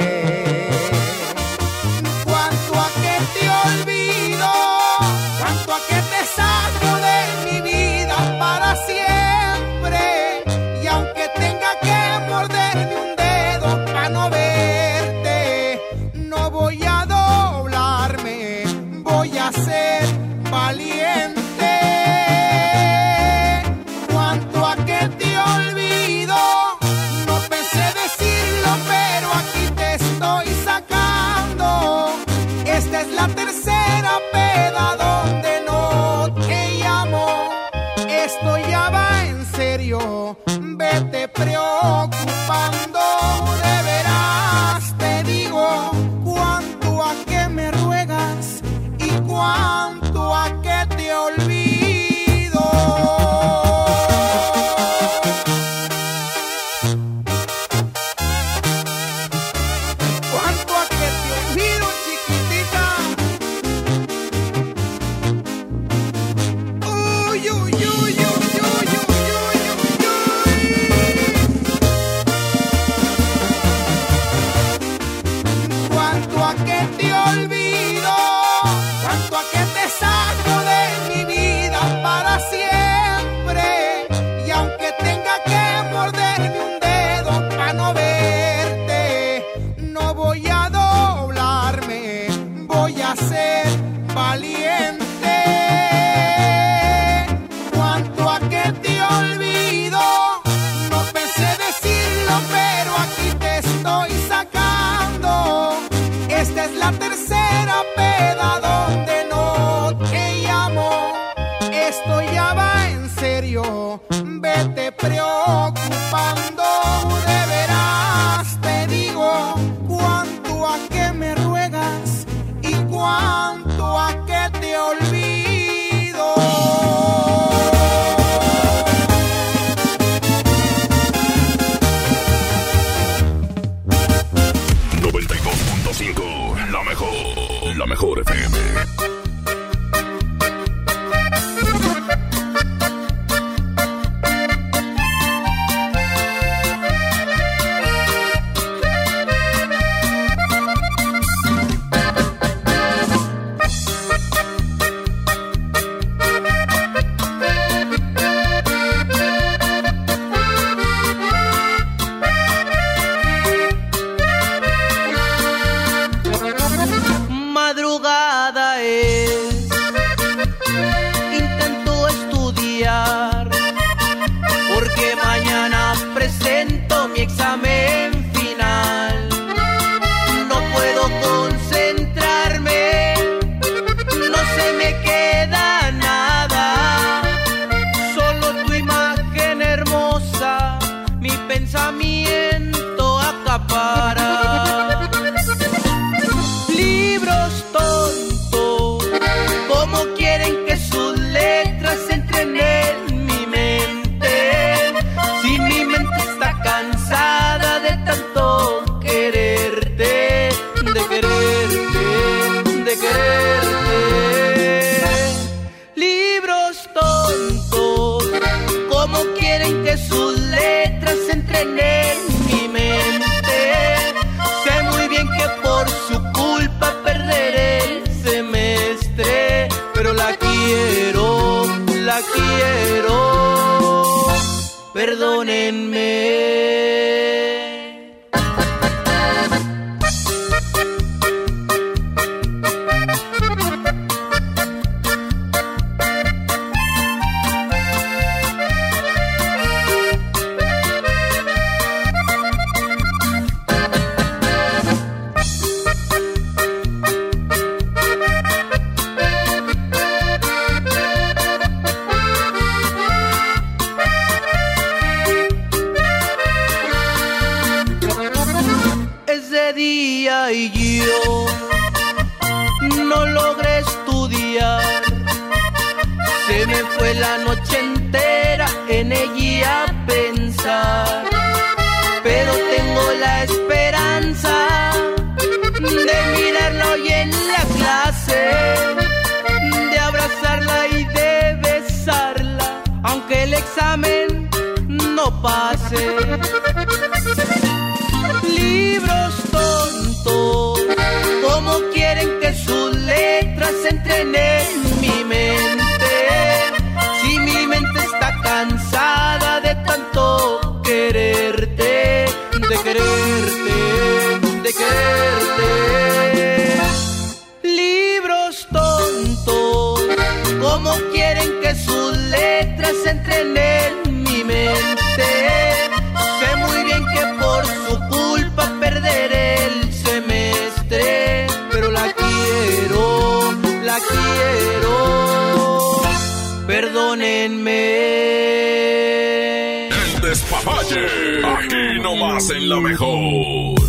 La quiero. Perdónenme. El despapalle. Aquí nomás en la mejor.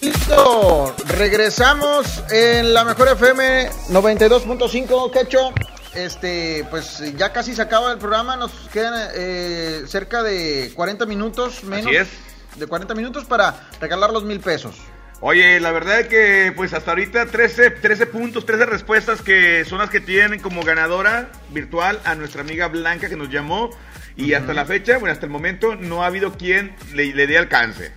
Listo, regresamos en la mejor FM 92.5, Quecho. Este, pues ya casi se acaba el programa, nos quedan eh, cerca de 40 minutos menos. Así es. De 40 minutos para regalar los mil pesos. Oye, la verdad es que pues hasta ahorita 13, 13 puntos, 13 respuestas que son las que tienen como ganadora virtual a nuestra amiga Blanca que nos llamó. Y hasta la fecha, bueno, hasta el momento no ha habido quien le, le dé alcance.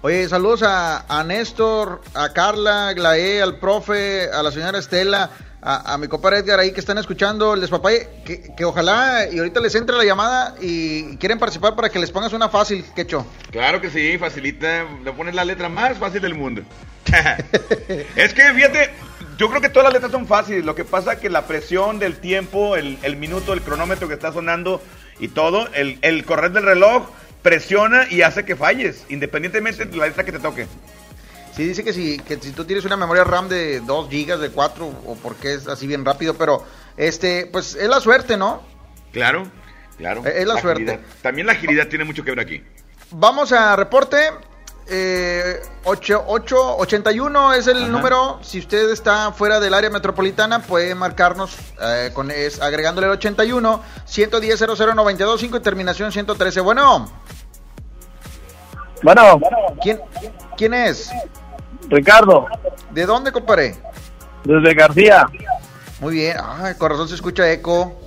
Oye, saludos a, a Néstor, a Carla, a Glaé, al profe, a la señora Estela, a, a mi compadre Edgar ahí que están escuchando el despapalle, que, que ojalá y ahorita les entre la llamada y quieren participar para que les pongas una fácil, Quecho. Claro que sí, facilita, le pones la letra más fácil del mundo. (laughs) es que fíjate, yo creo que todas las letras son fáciles, lo que pasa que la presión del tiempo, el, el minuto, el cronómetro que está sonando y todo, el, el correr del reloj presiona y hace que falles, independientemente de la letra que te toque. Sí, dice que si, que si tú tienes una memoria RAM de 2 gigas, de 4, o porque es así bien rápido, pero este, pues es la suerte, ¿no? Claro, claro. Es la suerte. agilidad. También la agilidad tiene mucho que ver aquí. Vamos a reporte. Eh, 8, 8, 81 es el Ajá. número. Si usted está fuera del área metropolitana, puede marcarnos eh, con es, agregándole el 81 110 00925 y terminación 113. Bueno, Bueno, ¿quién, ¿quién es? Ricardo, ¿De dónde, compadre? desde García. Muy bien. Ay, con razón se escucha eco.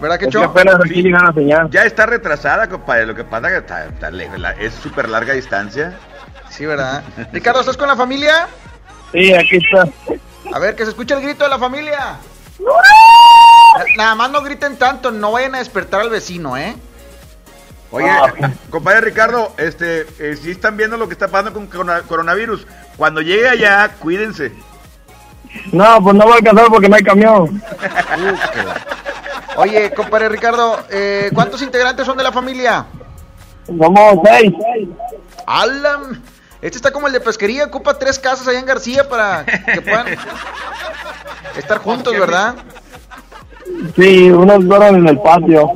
¿Verdad que Es que Cho? apenas aquí llega la señal. Ya está retrasada, compadre. Lo que pasa es que está, está lejos, la- es súper larga distancia. Sí, ¿verdad? Ricardo, ¿estás con la familia? Sí, aquí está. A ver, que se escuche el grito de la familia. Nada más no griten tanto, no vayan a despertar al vecino, ¿eh? Oye, Ah. compadre Ricardo, este, eh, si están viendo lo que está pasando con corona- coronavirus, cuando llegue allá, cuídense. No, pues no voy a alcanzar porque no hay camión. (laughs) Oye, compadre Ricardo, eh, ¿cuántos integrantes son de la familia? Somos seis. Alan, este está como el de pesquería, ocupa tres casas allá en García para que puedan estar juntos, ¿verdad? Sí, unos duermen en el patio.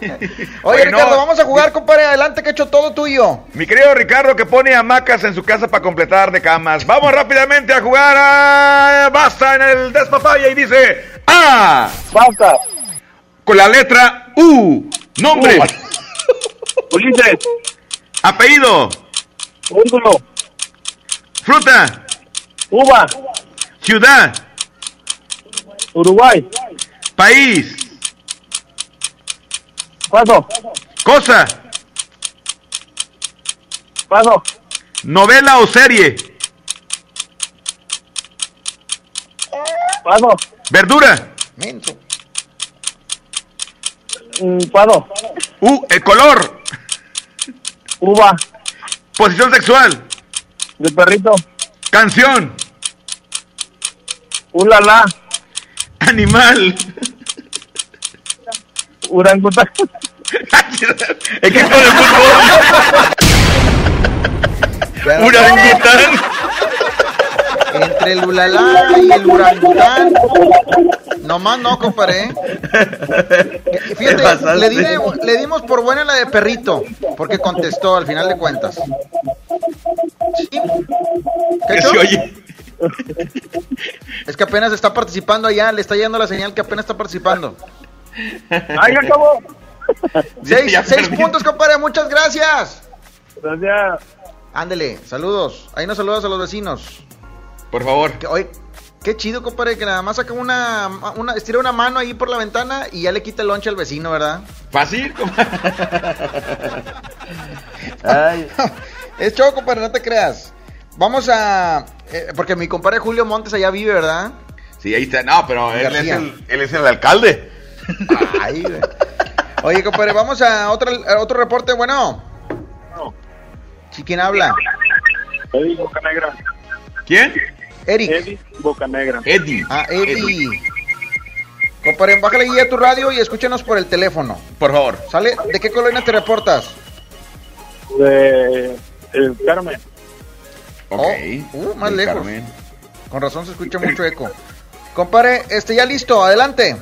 (laughs) Oye, Oye, Ricardo, no, vamos a jugar, compadre, adelante, que he hecho todo tuyo. Mi querido Ricardo que pone hamacas en su casa para completar de camas. Vamos rápidamente a jugar a Basta en el despapaya y dice A. Basta. Con la letra U. Nombre. (laughs) Ulises. Apellido. Úrgulo. Fruta. Uva. Ciudad. Uruguay. País. Paso. Cosa. Paso. Novela o serie. Paso. Verdura. Menso. Mm, Paso. U, el color. Uva. Posición sexual. De perrito. Canción. Ulala. Animal. Urangután. Equipo de fútbol. Urangután. (laughs) Entre el ulalá y el urangután. Nomás no, compadre. ¿eh? Te (laughs) Fíjate, le, di- le dimos por buena la de perrito, porque contestó al final de cuentas. ¿Sí? ¿Qué Que se oye. Es que apenas está participando allá, le está llegando la señal que apenas está participando. ¡Ay, acabó! (laughs) Seis, seis puntos, compadre, muchas gracias. Gracias. Ándele, saludos. Ahí nos saludas a los vecinos. Por favor. Que, oye, qué chido, compadre, que nada más saca una, una, estira una mano ahí por la ventana y ya le quita el lonche al vecino, ¿verdad? Fácil. (laughs) es show, compadre, no te creas. Vamos a... eh, porque mi compadre Julio Montes allá vive, ¿verdad? Sí, ahí está. No, pero él es, el, él es el alcalde. Ay, güey. Oye, compadre, vamos a otro, a otro reporte. Bueno. ¿Sí, quién habla? Eddie Bocanegra. ¿Quién? Eric. Eddie Bocanegra. Eddie. Ah, Eddie. Compadre, bájale guía a tu radio y escúchanos por el teléfono. Por favor. ¿Sale? ¿De qué colonia te reportas? De el Carmen. Ok. Oh, uh, más lejos. Carmen. Con razón se escucha mucho eco. Compadre, este ya listo, adelante.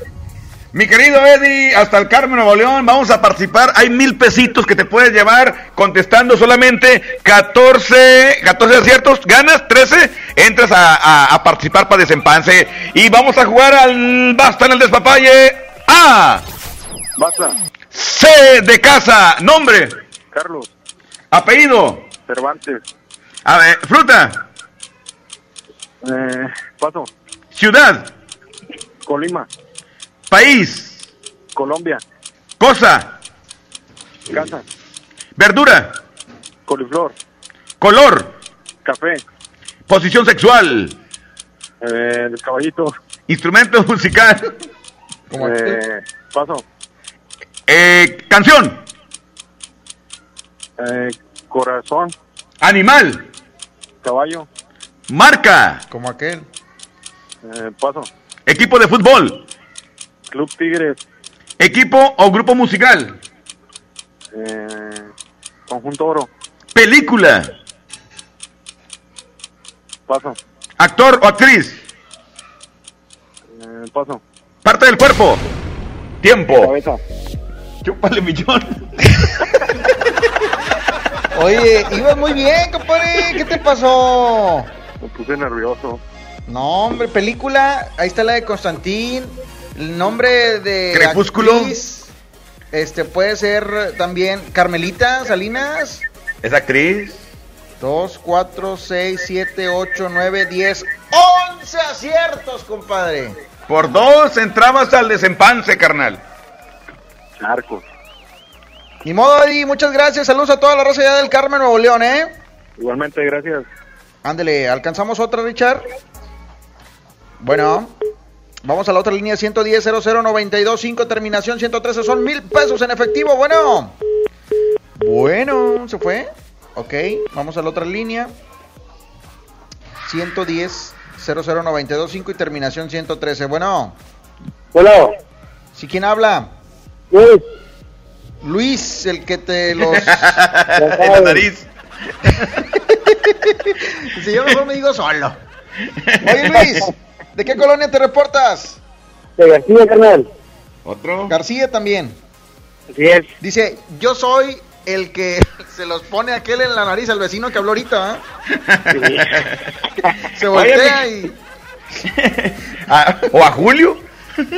Mi querido Eddie, hasta el Carmen Nuevo León, vamos a participar. Hay mil pesitos que te puedes llevar contestando solamente 14, 14 aciertos. Ganas 13, entras a, a- a participar para desempance. Y vamos a jugar al Basta en el Despapalle. A. Basta. C de casa. Nombre. Carlos. Apellido. Cervantes. A ver, fruta. Eh, paso. Ciudad. Colima. País. Colombia. Cosa. Casa. Verdura. Coliflor. Color. Café. Posición sexual. Eh, el caballito. Instrumento musical. Eh, paso. Eh, canción. Eh, corazón. Animal. Caballo. Marca. Como aquel. Eh, paso. Equipo de fútbol. Club Tigres. Equipo o grupo musical. Eh, conjunto Oro. Película. Paso. Actor o actriz. Eh, paso. Parte del cuerpo. Tiempo. Cabeza. Chúpale, millón. (laughs) Oye, ibas muy bien, compadre. ¿Qué te pasó? Me puse nervioso. No, hombre, película. Ahí está la de Constantín. El nombre de. Crepúsculo. actriz, Este puede ser también Carmelita Salinas. Es actriz. 2, 4, 6, 7, 8, 9, 10, 11 aciertos, compadre. Por dos entrabas al desempance, carnal. Narcos. Ni modo, Eddie, muchas gracias. Saludos a toda la raza allá del Carmen, Nuevo León, ¿eh? Igualmente, gracias. Ándele, ¿alcanzamos otra, Richard? Bueno, vamos a la otra línea 110 00925 terminación 113, son mil pesos en efectivo. Bueno, bueno, ¿se fue? Ok, vamos a la otra línea 110 00925 y terminación 113. Bueno, Hola. ¿sí quién habla? Luis. Luis, el que te (laughs) los... en la nariz. (laughs) Si yo mejor me digo solo. Oye Luis, (laughs) ¿de qué colonia te reportas? De García, carnal. Otro. García también. Así es. Dice, yo soy el que (laughs) se los pone aquel en la nariz al vecino que habló ahorita. ¿ah? (laughs) Se voltea y... (laughs) Ah, ¿O a Julio?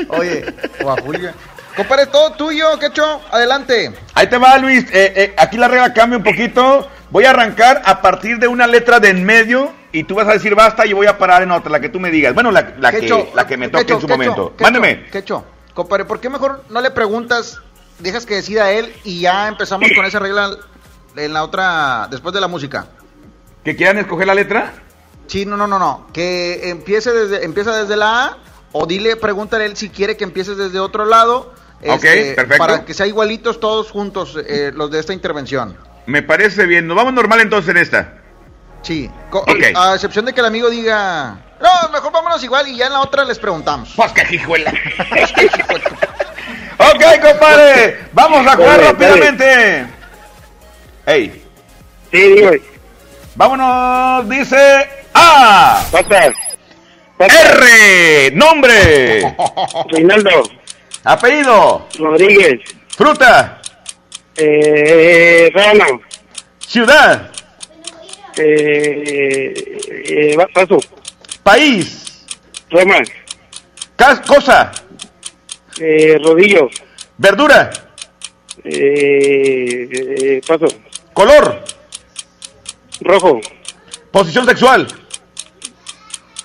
Oye, o a Julia. Compadre, todo tuyo, Quecho, adelante. Ahí te va, Luis. Eh, eh, aquí la regla cambia un poquito. Voy a arrancar a partir de una letra de en medio y tú vas a decir basta y voy a parar en otra, la que tú me digas. Bueno, la, la, que, la que me toque en su momento. Mándeme. Quecho, compadre, ¿por qué mejor no le preguntas, dejas que decida él y ya empezamos con esa regla en la otra, después de la música? ¿Que quieran escoger la letra? Sí, no, no, no, no. Que empiece desde, empieza desde la A o dile, pregúntale él si quiere que empieces desde otro lado. este, Ok, perfecto. Para que sea igualitos todos juntos eh, los de esta intervención. Me parece bien. Nos vamos normal entonces en esta. Sí. A excepción de que el amigo diga, no, mejor vámonos igual y ya en la otra les preguntamos. Pues que hijuela. (laughs) Ok, compadre. Vamos a jugar Dale, rápidamente. Ey. Sí, digo. Vámonos, dice A. R. Nombre. Reinaldo. Apellido. Rodríguez. Fruta. Eh, Rana. Ciudad. Eh, eh, paso. País. Roma. Cas- cosa. Eh, rodillo. Verdura. Eh, eh, paso. Color. Rojo. Posición sexual.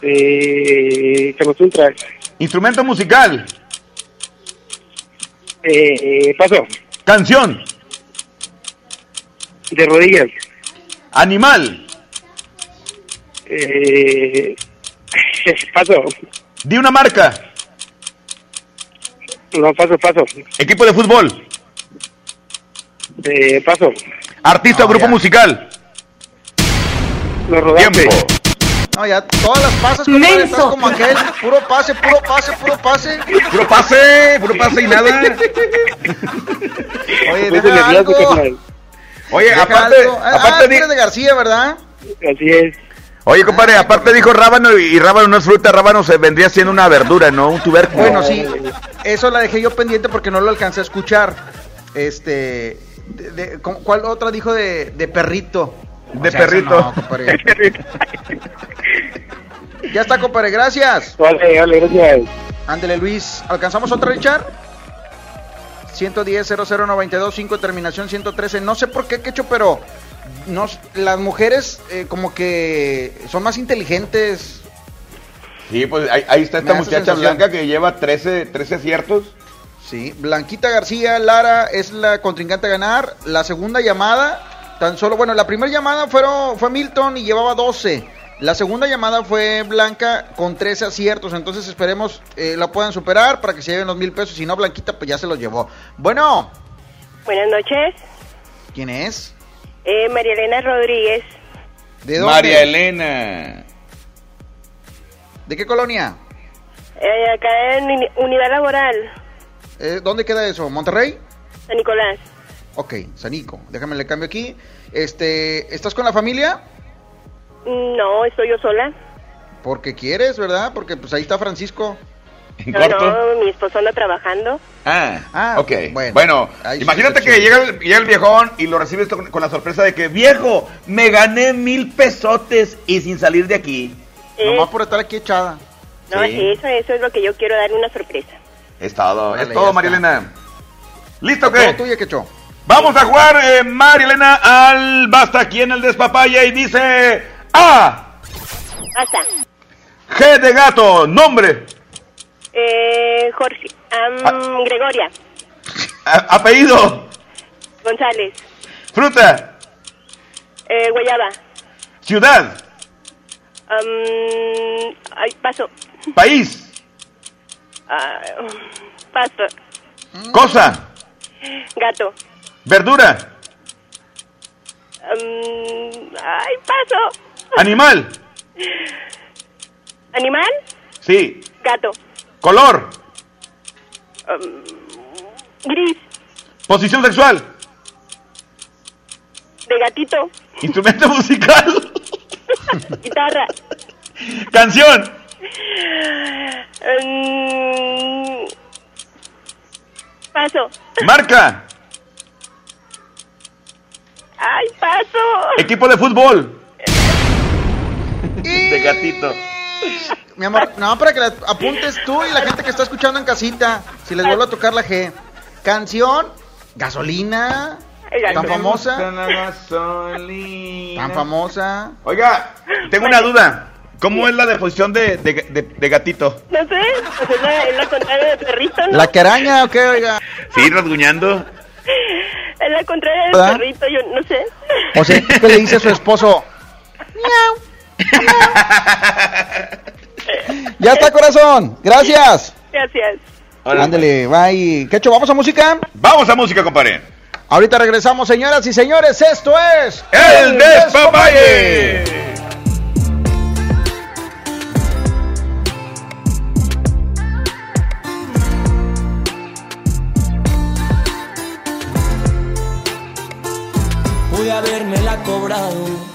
Eh. Instrumento musical. Eh, eh, paso. Canción. De rodillas. Animal. Eh, (laughs) paso. Di una marca. No, paso, paso. Equipo de fútbol. Eh, paso. Artista o grupo musical. Los rodantes. Tiempo. No, ya todas las pasas estás como aquel, puro pase, puro pase, puro pase. Puro pase, puro pase y nada. Oye, nervioso, algo. Oye, Deja aparte, algo. Ah, aparte ah, di- tú eres de García, ¿verdad? Así es. Oye, compadre, aparte dijo rábano y, rábano no es fruta, rábano se vendría siendo una verdura, ¿no? Un tubérculo. Bueno, sí, eso la dejé yo pendiente porque no lo alcancé a escuchar. Este, de- de- ¿cómo- ¿cuál otra dijo de, de perrito? De O sea, esa perrito. no, compadre. ya está, compadre, gracias. Vale, vale, gracias. Ándele, Luis. ¿Alcanzamos otra, Richard? 110 0092 5 terminación 113. No sé por qué, Quecho, pero nos, las mujeres eh, como que son más inteligentes. Sí, pues ahí, ahí está esta muchacha blanca que lleva 13, 13 aciertos. Sí, Blanquita García Lara es la contrincante a ganar. La segunda llamada, tan solo, bueno, la primera llamada fueron, fue Milton y llevaba 12. La segunda llamada fue Blanca con 13 aciertos. Entonces esperemos eh, la puedan superar para que se lleven los mil pesos. Si no, Blanquita, pues ya se los llevó. Bueno, Buenas noches. ¿quién es? Eh, María Elena Rodríguez. ¿De dónde? María Elena. ¿De qué colonia? Eh, acá en Uni- Unidad Laboral, Eh, ¿Dónde queda eso? ¿Monterrey? San Nicolás. Ok, Sanico. Déjame le cambio aquí. Este, ¿estás con la familia? No, estoy yo sola. Porque quieres, ¿verdad? Porque pues ahí está Francisco. No, no, mi esposo anda trabajando. Ah, Ah, ok. bueno. Imagínate que llega el, llega el viejón y lo recibes con, con la sorpresa de que, viejo, me gané mil pesotes y sin salir de aquí. Nomás por estar aquí echada. No, Sí. sí, eso, eso es lo que yo quiero, darle una sorpresa. Es todo, es todo, ya María está. Elena. ¿Listo Todo qué? tuyo, Quecho. Vamos a jugar, eh, María Elena, al basta aquí en el despapaya y dice A. G de gato, nombre, Eh, Jorge, Ah. Gregoria. A- apellido, González, fruta, eh, Guayaba, ciudad, am, ay, paso, país, Ah, paso, cosa, gato, verdura, am, ay, paso, animal, animal, sí, gato, color, am, gris, posición sexual, de gatito, instrumento (laughs) musical, guitarra, canción, am, paso, marca, ay, paso, equipo de fútbol, de gatito. Mi amor, no, para que la apuntes tú y la gente que está escuchando en casita. Si les vuelvo a tocar la G. Canción, gasolina. ¿Tan famosa? Tan famosa. Oiga, tengo una duda. ¿Cómo es la deposición de, de, de- de gatito? No sé, pues es la, es la contraria de perrito, ¿no? ¿La queraña o qué, oiga? Sí, rasguñando. Es la contraria de ¿Verdad? perrito, yo no sé. O sea, ¿qué le dice a su esposo? (laughs) (laughs) Ya está, corazón. Gracias. Gracias. Ándale, bye. ¿Qué hecho? ¿Vamos a música? Vamos a música, compadre. Ahorita regresamos, señoras y señores. Esto es... ¡El Despapalle! Pude habérmela cobrado, pero yo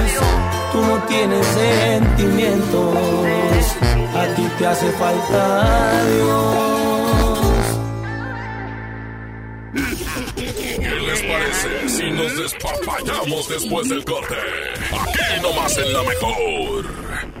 Tú no tienes sentimientos, a ti te hace falta Dios. ¿Qué les parece si nos despapallamos después del corte? Aquí nomás en la mejor.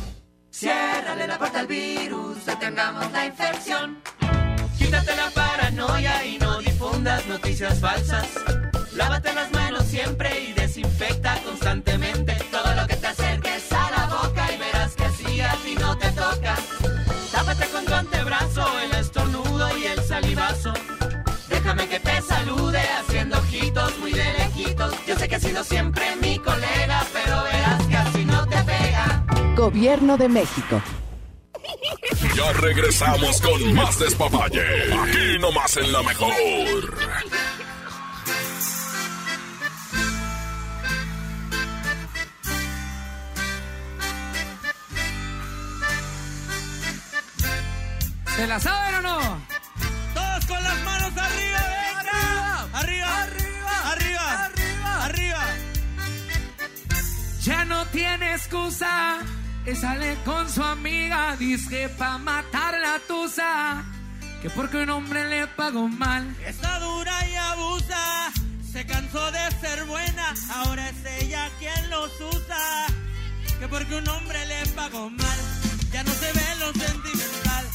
Ciérrale la puerta al virus, detengamos la infección. Quítate la paranoia y no difundas noticias falsas. Lávate las manos siempre y desinfecta constantemente todo lo que te acerques a la boca y verás que así a ti no te toca. Tápate con tu antebrazo el estornudo y el salivazo. Déjame que te salude haciendo ojitos muy de lejitos. Yo sé que has sido siempre mi colega, pero verás Gobierno de México. Ya regresamos con más despapalle. Aquí nomás en la mejor. ¿Se la saben o no? Todos con las manos arriba, venga. Arriba, arriba, arriba, arriba, arriba. Ya no tiene excusa. Que sale con su amiga. Dice pa' matar la tusa. Que porque un hombre le pagó mal. Está dura y abusa. Se cansó de ser buena. Ahora es ella quien los usa. Que porque un hombre le pagó mal. Ya no se ve lo sentimental.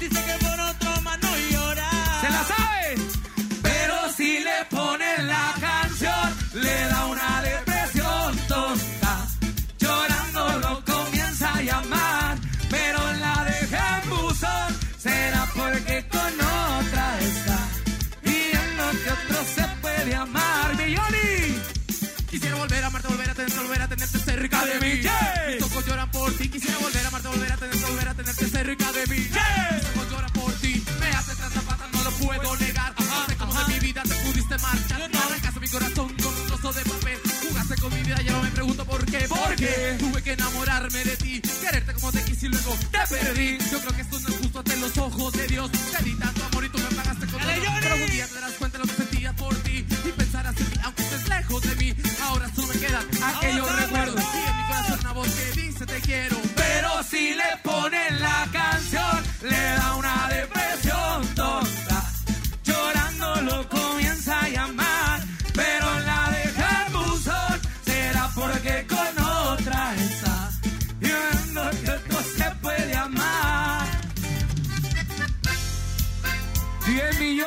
Dice que por otro más no llora. ¿Se la sabe? Pero si le ponen la canción, cerca de mí. Mis ojos lloran por ti. Quisiera volver a amarte, volver a tenerte, volver a tenerte cerca de mí. Mis ojos lloran por ti. Me hace tras zapata, no lo puedo negar. No sé cómo de mi vida te pudiste marchar. No arrancaste mi corazón con un trozo de papel. Jugaste con mi vida, ya no me pregunto por qué. Porque tuve que enamorarme de ti. Quererte como te quise y luego te perdí. Yo creo que esto no es justo ante los ojos de Dios. Te di tanto amor pagaste con todo. Pero un día te darás cuenta de lo que sentía por ti. Y pensarás en mí, aunque estés lejos de mí. Ahora solo me quedan aquellos recuerdos. Y en mi corazón una voz que dice te quiero. Pero si le ponen la canción, le da una depresión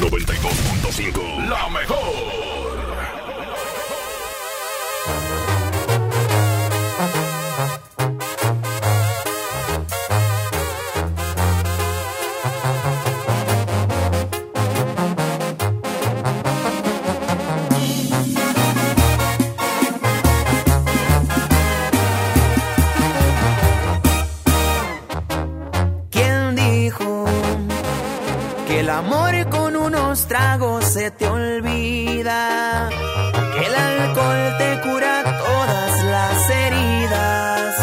92.5. La mejor. ¿Quién dijo que el amor con unos tragos se te olvida? Que el alcohol te cura todas las heridas.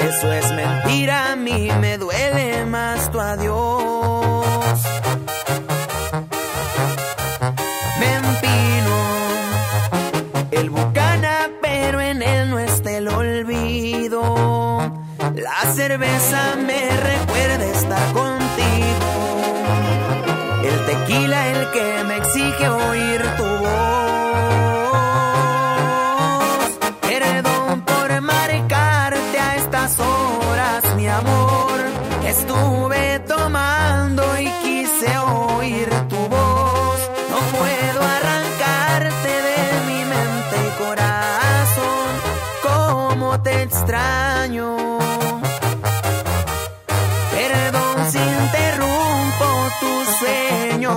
Eso es mentira, a mí me duele más tu adiós. Me empino el bucana, pero en él no está el olvido. La cerveza me recuerda que me exige oír tu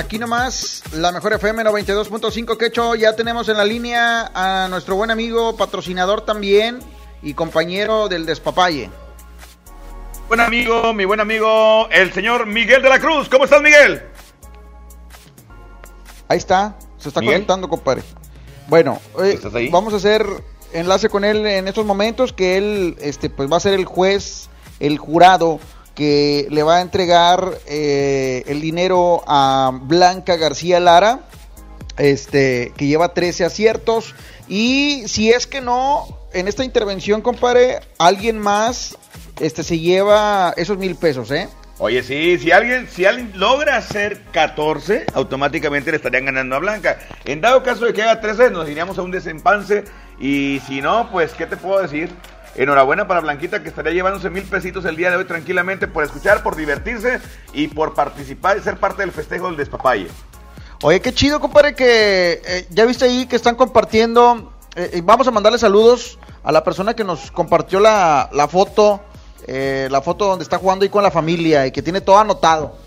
Aquí nomás, la mejor FM 92.5 que hecho, ya tenemos en la línea a nuestro buen amigo, patrocinador también y compañero del Despapalle. Buen amigo, mi buen amigo, el señor Miguel de la Cruz. ¿Cómo estás, Miguel? Ahí está, se está Miguel. conectando, compadre. Bueno, eh, ¿Estás ahí? vamos a hacer enlace con él en estos momentos, que él este, pues va a ser el juez, el jurado que le va a entregar eh, el dinero a Blanca García Lara, este, que lleva 13 aciertos. Y si es que no, en esta intervención, compadre, alguien más este, se lleva esos mil pesos, ¿eh? Oye, sí, si alguien, si alguien logra hacer 14, automáticamente le estarían ganando a Blanca. En dado caso de que haga 13, nos iríamos a un desempance. Y si no, pues, ¿qué te puedo decir? Enhorabuena para Blanquita que estaría llevándose mil pesitos el día de hoy tranquilamente por escuchar, por divertirse y por participar y ser parte del festejo del despapalle. Oye, qué chido, compadre, que eh, ya viste ahí que están compartiendo. eh, vamos a mandarle saludos a la persona que nos compartió la, la foto, eh, la foto donde está jugando ahí con la familia y que tiene todo anotado.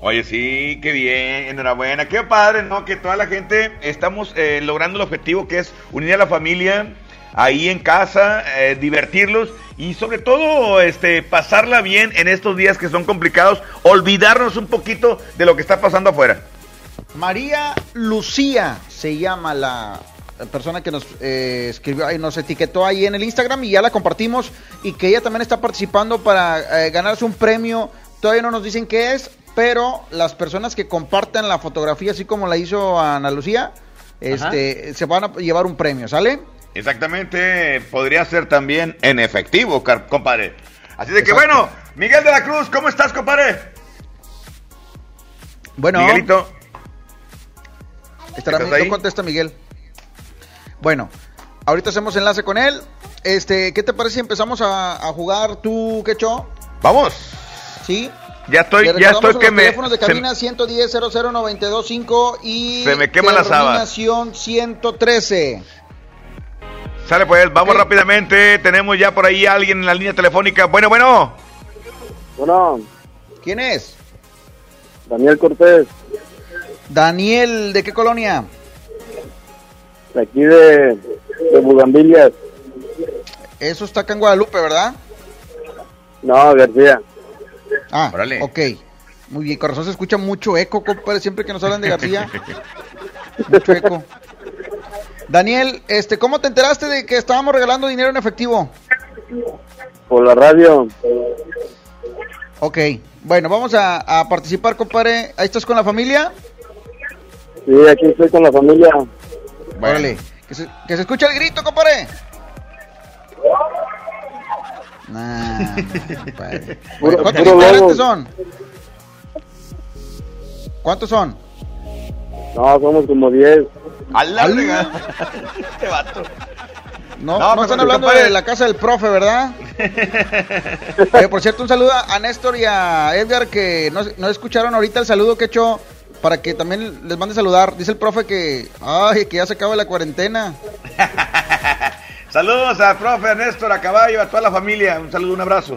Oye, sí, qué bien, enhorabuena, qué padre, ¿no? Que toda la gente estamos logrando el objetivo que es unir a la familia ahí en casa, eh, divertirlos y sobre todo este pasarla bien en estos días que son complicados, olvidarnos un poquito de lo que está pasando afuera. María Lucía se llama la persona que nos eh, escribió y nos etiquetó ahí en el Instagram y ya la compartimos y que ella también está participando para eh, ganarse un premio. Todavía no nos dicen qué es, pero las personas que compartan la fotografía así como la hizo Ana Lucía, este, se van a llevar un premio, ¿sale? Exactamente, podría ser también en efectivo, compadre. Así de que Exacto. bueno, Miguel de la Cruz, ¿cómo estás, compadre? Bueno, Miguelito. Estará, ¿Estás no ahí? contesta Miguel. Bueno, ahorita hacemos enlace con él. Este, ¿qué te parece si empezamos a, a jugar tú, Quecho? Vamos. Sí. Ya estoy, ya estoy que me... teléfonos de se- cabina 110 00925 y Se me las habas. terminación 113. Sale pues, vamos rápidamente. Tenemos ya por ahí a alguien en la línea telefónica. Bueno, bueno. Bueno, ¿Quién es? Daniel Cortés, Daniel, ¿de qué colonia? de aquí de, de Bugambilias. Eso está acá en Guadalupe, ¿verdad? No, García. Ah, Órale. ok. Muy bien, corazón se escucha mucho eco, compadre, siempre que nos hablan de García. (laughs) mucho eco. Daniel, este, ¿cómo te enteraste de que estábamos regalando dinero en efectivo? Por la radio. Ok, bueno, vamos a, a participar, compadre. ¿Ahí estás con la familia? Sí, aquí estoy con la familia. Órale, que se, que se escuche el grito, compadre. Nah, compadre. (laughs) Puro- ¿Cuántos integrantes son? ¿Cuántos son? No, somos como 10. A la Al- fregada. (laughs) Este vato. No, No, no, están hablando compadre. de la casa del profe, ¿verdad? (laughs) Oye, por cierto, un saludo a Néstor y a Edgar que no, no escucharon ahorita el saludo que he hecho para que también les mande saludar. Dice el profe que, ay, que ya se acaba la cuarentena. (laughs) Saludos a profe, a Néstor, a Caballo, a toda la familia. Un saludo, un abrazo.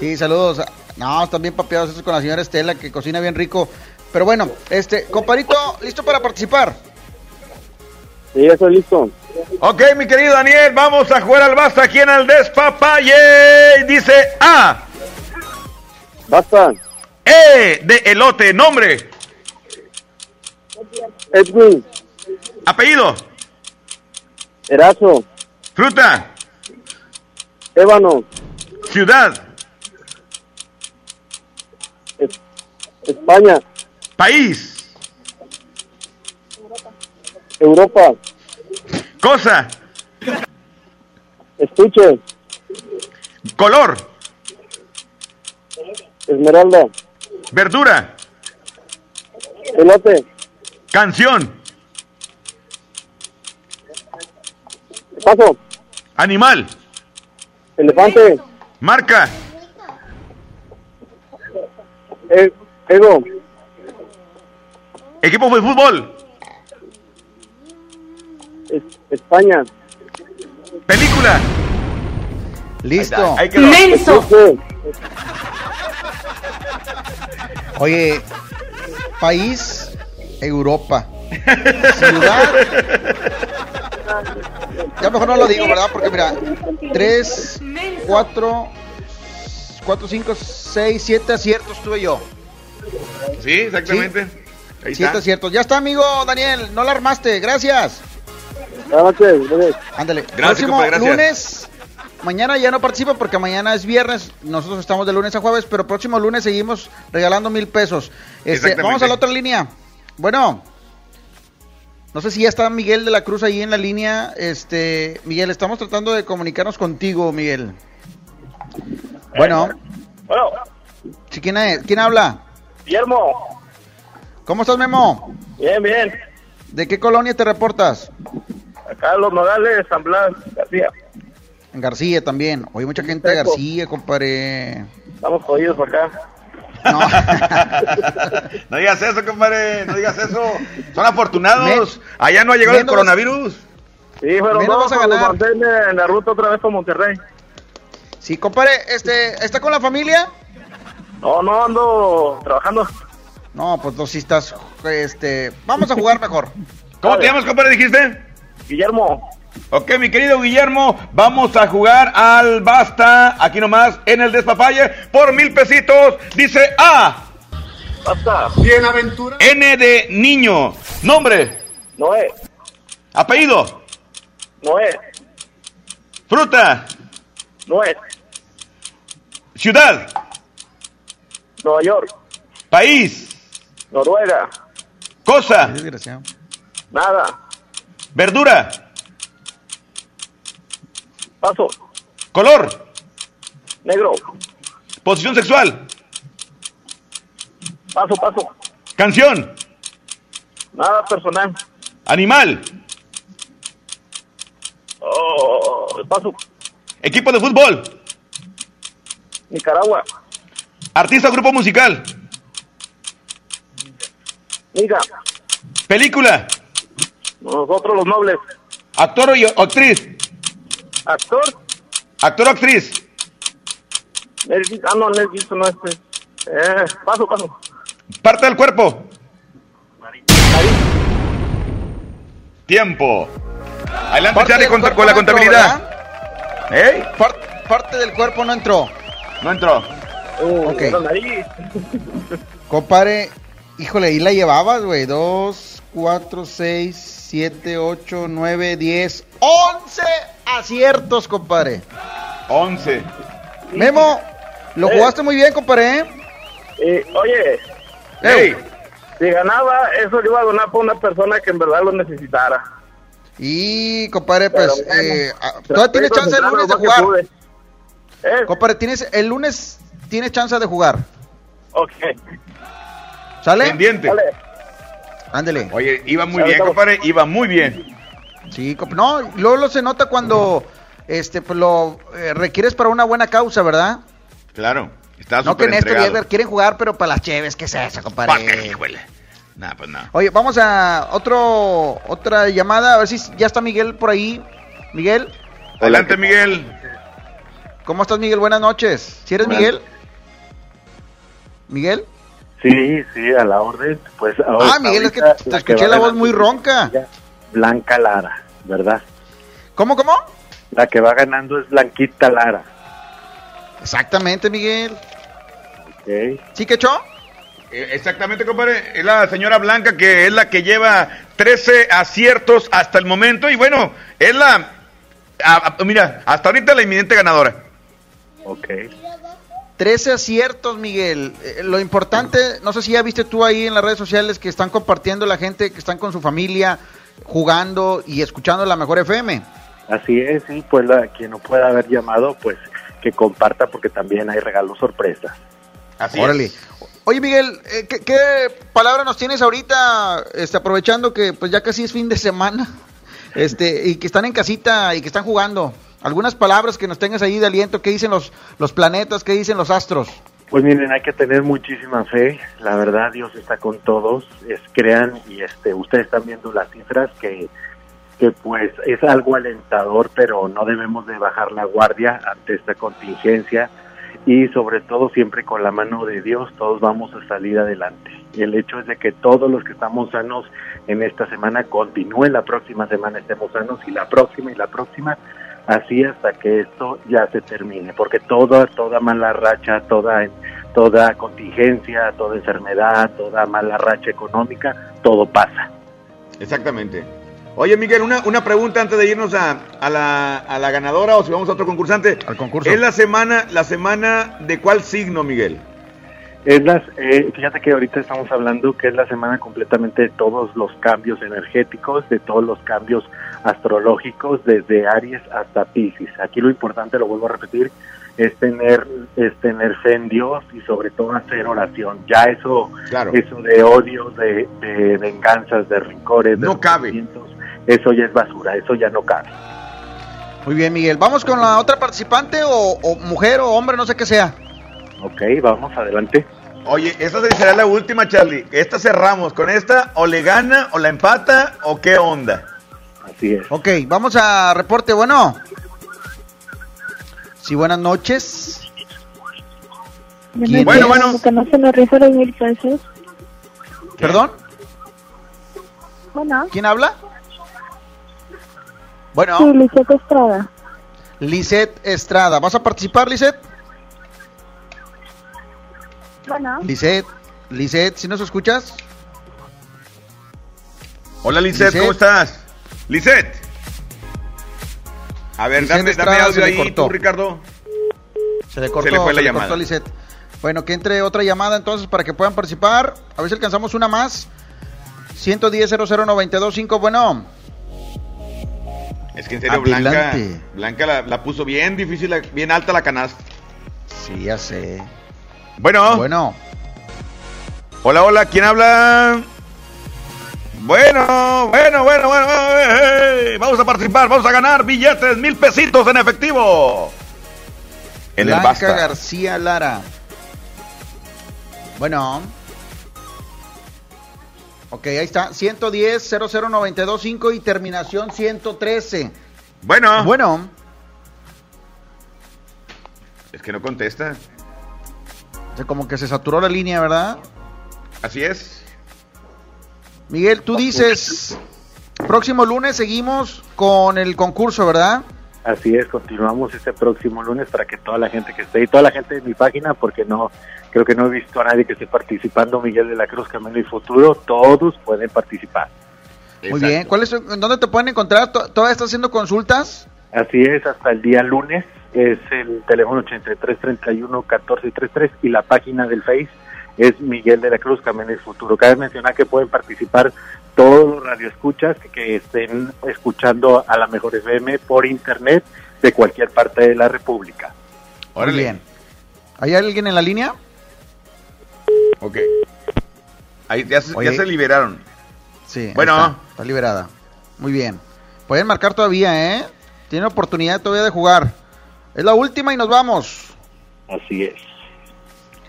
Sí, saludos. No, están bien papeados esos con la señora Estela que cocina bien rico. Pero bueno, este, comparito, ¿listo para participar? Sí, estoy listo. Ok, mi querido Daniel, vamos a jugar al basta aquí en el Despapalle. Dice A. Basta. E de elote, nombre. Edwin. Apellido. Erazo. Fruta. Ébano. Ciudad. Es- España. País. Europa. Cosa. Estuche. Color. Esmeralda. Verdura. Elote. Canción. Paso. Animal. Elefante. Marca. E- ego. Equipo de fútbol. Es- España. Película. Listo. Ahí quedó. Estuche. (laughs) Oye, país, Europa. Ciudad. Ya mejor no lo digo, ¿verdad? Porque mira, 3, 4, 4, 5, 6, 7 aciertos tuve yo. Sí, exactamente. Ahí 7 está. aciertos. Ya está, amigo Daniel. No la armaste. Gracias. Buenas noches. Gracias. Ándale. Gracias, Próximo compadre, gracias. lunes. Mañana ya no participa porque mañana es viernes. Nosotros estamos de lunes a jueves, pero próximo lunes seguimos regalando mil pesos. Este, vamos a la otra línea. Bueno, no sé si ya está Miguel de la Cruz ahí en la línea. Este, Miguel, estamos tratando de comunicarnos contigo, Miguel. Bueno, Bueno, ¿sí, quién, es? ¿quién habla? Guillermo. ¿Cómo estás, Memo? Bien, bien. ¿De qué colonia te reportas? Acá Los Nogales, San Blas, García. En García también. Oye, mucha gente de. García, compadre. Estamos jodidos por acá. (laughs) No digas eso, compadre. No digas eso. Son afortunados. Allá no ha llegado el coronavirus. Sí, dos vas a ganar. en la ruta otra vez por Monterrey. Sí, compadre, este, ¿está con la familia? No, no, ando trabajando. No, pues no, si estás, este, vamos a jugar mejor. (laughs) ¿Cómo te llamas, compadre? Dijiste. Guillermo. Ok, mi querido Guillermo, vamos a jugar al basta, aquí nomás, en el despapalle, por mil pesitos. Dice A. Basta. Bienaventura. N de niño. Nombre. Noé. Apellido. Noé. Fruta. Noé. Ciudad. Nueva York. País. Noruega. Cosa. Desgraciado. Nada. Verdura. Paso. Color. Negro. Posición sexual. Paso, paso. Canción. Nada personal. Animal. Oh, paso. Equipo de fútbol. Nicaragua. Artista o grupo musical. Niga. Película. Nosotros los nobles. Actor o actriz. Actor. Actor o actriz. Ah, no, Mel Gibson no este. Eh, paso, paso. Parte del cuerpo. Tiempo. Adelante, Parte Charlie, con, la no entró, contabilidad. ¿Eh? Par- parte del cuerpo no entró. No entró. Ok. La nariz. Híjole, ahí la llevabas, güey. Dos, cuatro, seis, siete, ocho, nueve, diez, once aciertos, compadre. 11. Memo, lo Eh. jugaste muy bien, compadre. ¿eh? Oye, Hey. si ganaba, eso le iba a donar para una persona que en verdad lo necesitara. Y, compadre, pues, Pero eh, ah, todavía tienes chance el lunes de lo jugar. Eh, Compadre, tienes, el lunes tienes chance de jugar. ok. ¿Sale? Pendiente. Ándele. Oye, iba muy bien, compadre. Iba muy bien. Sí, no, luego lo se nota cuando este, pues lo eh, requieres para una buena causa, ¿verdad? Claro, está No que. Edgar quieren jugar, pero para las cheves, ¿qué es eso, Pa' compadre? qué, híjole. Nah, pues no. Oye, vamos a otro otra llamada, a ver si ya está Miguel por ahí. Miguel, Adelante, Miguel. ¿cómo estás, Miguel? Buenas noches. ¿Si eres Buenas. Miguel? ¿Miguel? Sí, sí, a la orden. Pues Ah, Miguel, es que te la escuché la voz muy ronca. Blanca Lara, ¿verdad? ¿Cómo, cómo? La que va ganando es Blanquita Lara. Exactamente, Miguel. Ok. ¿Sí, Quecho? Eh, Exactamente, compadre. Es la señora Blanca que es la que lleva 13 aciertos hasta el momento. Y bueno, es la. a- a- mira, hasta ahorita la inminente ganadora. Ok. 13 aciertos, Miguel. Eh, lo importante, no sé si ya viste tú ahí en las redes sociales que están compartiendo la gente que están con su familia, jugando y escuchando la mejor FM. Así es, sí, pues la, quien no pueda haber llamado, pues que comparta porque también hay regalos sorpresa. Así Órale. Oye, Miguel, eh, ¿qué, qué palabra nos tienes ahorita, este, aprovechando que pues ya casi es fin de semana, (laughs) este, y que están en casita y que están jugando? Algunas palabras que nos tengas ahí de aliento, ¿qué dicen los, los planetas, qué dicen los astros? Pues miren, hay que tener muchísima fe. La verdad, Dios está con todos. Es, crean y este, ustedes están viendo las cifras que, que pues es algo alentador, pero no debemos de bajar la guardia ante esta contingencia y sobre todo siempre con la mano de Dios todos vamos a salir adelante. El hecho es de que todos los que estamos sanos en esta semana continúen, la próxima semana estemos sanos y la próxima y la próxima así hasta que esto ya se termine, porque toda toda mala racha, toda toda contingencia, toda enfermedad, toda mala racha económica, todo pasa. Exactamente. Oye, Miguel, una, una pregunta antes de irnos a, a la, a la ganadora o si vamos a otro concursante. Al concurso. ¿Es la semana, la semana de cuál signo, Miguel? Es las, eh, fíjate que ahorita estamos hablando que es la semana completamente de todos los cambios energéticos, de todos los cambios astrológicos, desde Aries hasta Pisces. Aquí lo importante, lo vuelvo a repetir, es tener, es tener fe en Dios y sobre todo hacer oración. Ya eso, Claro. eso de odios, de, de venganzas, de rencores, de No cabe. resentimientos, eso ya es basura, eso ya no cabe. Muy bien, Miguel. ¿Vamos con la otra participante o, o mujer o hombre, no sé qué sea? Ok, vamos adelante. Oye, esta será la última, Charlie. Esta cerramos. ¿Con esta o le gana o la empata o qué onda? Así es. Ok, vamos a reporte, bueno. Sí, buenas noches. ¿Quién Bueno, bueno. Que no se nos rifan los mil pesos. ¿Perdón? Bueno. ¿Quién habla? Bueno, Sí, Lisette Estrada. Lisette Estrada. ¿Vas a participar, Lisette? Bueno. Lisette, Lisette, ¿si nos escuchas? Hola, Lisette, Lisette. ¿cómo estás? Lisette. A ver, Lisette dame, Estrada dame audio ahí, cortó. tú, Ricardo. Se le cortó, Se le fue la llamada. a. Bueno, que entre otra llamada entonces para que puedan participar. A ver si alcanzamos una más. 110 00925, bueno. Es que en serio, Adelante. Blanca, Blanca la, la puso bien difícil, bien alta la canasta. Sí, ya sé. Bueno. Bueno. Hola, hola, ¿quién habla? Bueno, bueno, bueno, bueno, eh, eh, vamos a participar, vamos a ganar billetes, mil pesitos en efectivo. En el basta. García Lara. Bueno. Ok, ahí está. 110 00925 y terminación 113. Bueno. Bueno. Es que no contesta. O sea, como que se saturó la línea, ¿verdad? Así es. Miguel, tú dices, próximo lunes seguimos con el concurso, ¿verdad? Así es, continuamos este próximo lunes para que toda la gente que esté y toda la gente de mi página, porque no creo que no he visto a nadie que esté participando, Miguel de la Cruz, Camino y Futuro, todos pueden participar. Muy bien. ¿Cuál es, ¿En dónde te pueden encontrar? ¿To- ¿Todavía estás haciendo consultas? Así es, hasta el día lunes es el teléfono 8331 1433 y la página del Face es Miguel de la Cruz, Camino y Futuro. Cabe mencionar que pueden participar todos los radioescuchas que, que estén escuchando a la Mejor FM por internet de cualquier parte de la República. Muy bien. ¿Hay alguien en la línea? Ok. Ahí ya, se- ya se liberaron. Sí. Bueno. Está, está liberada. Muy bien. Pueden marcar todavía, ¿eh? Tiene oportunidad todavía de jugar. Es la última y nos vamos. Así es.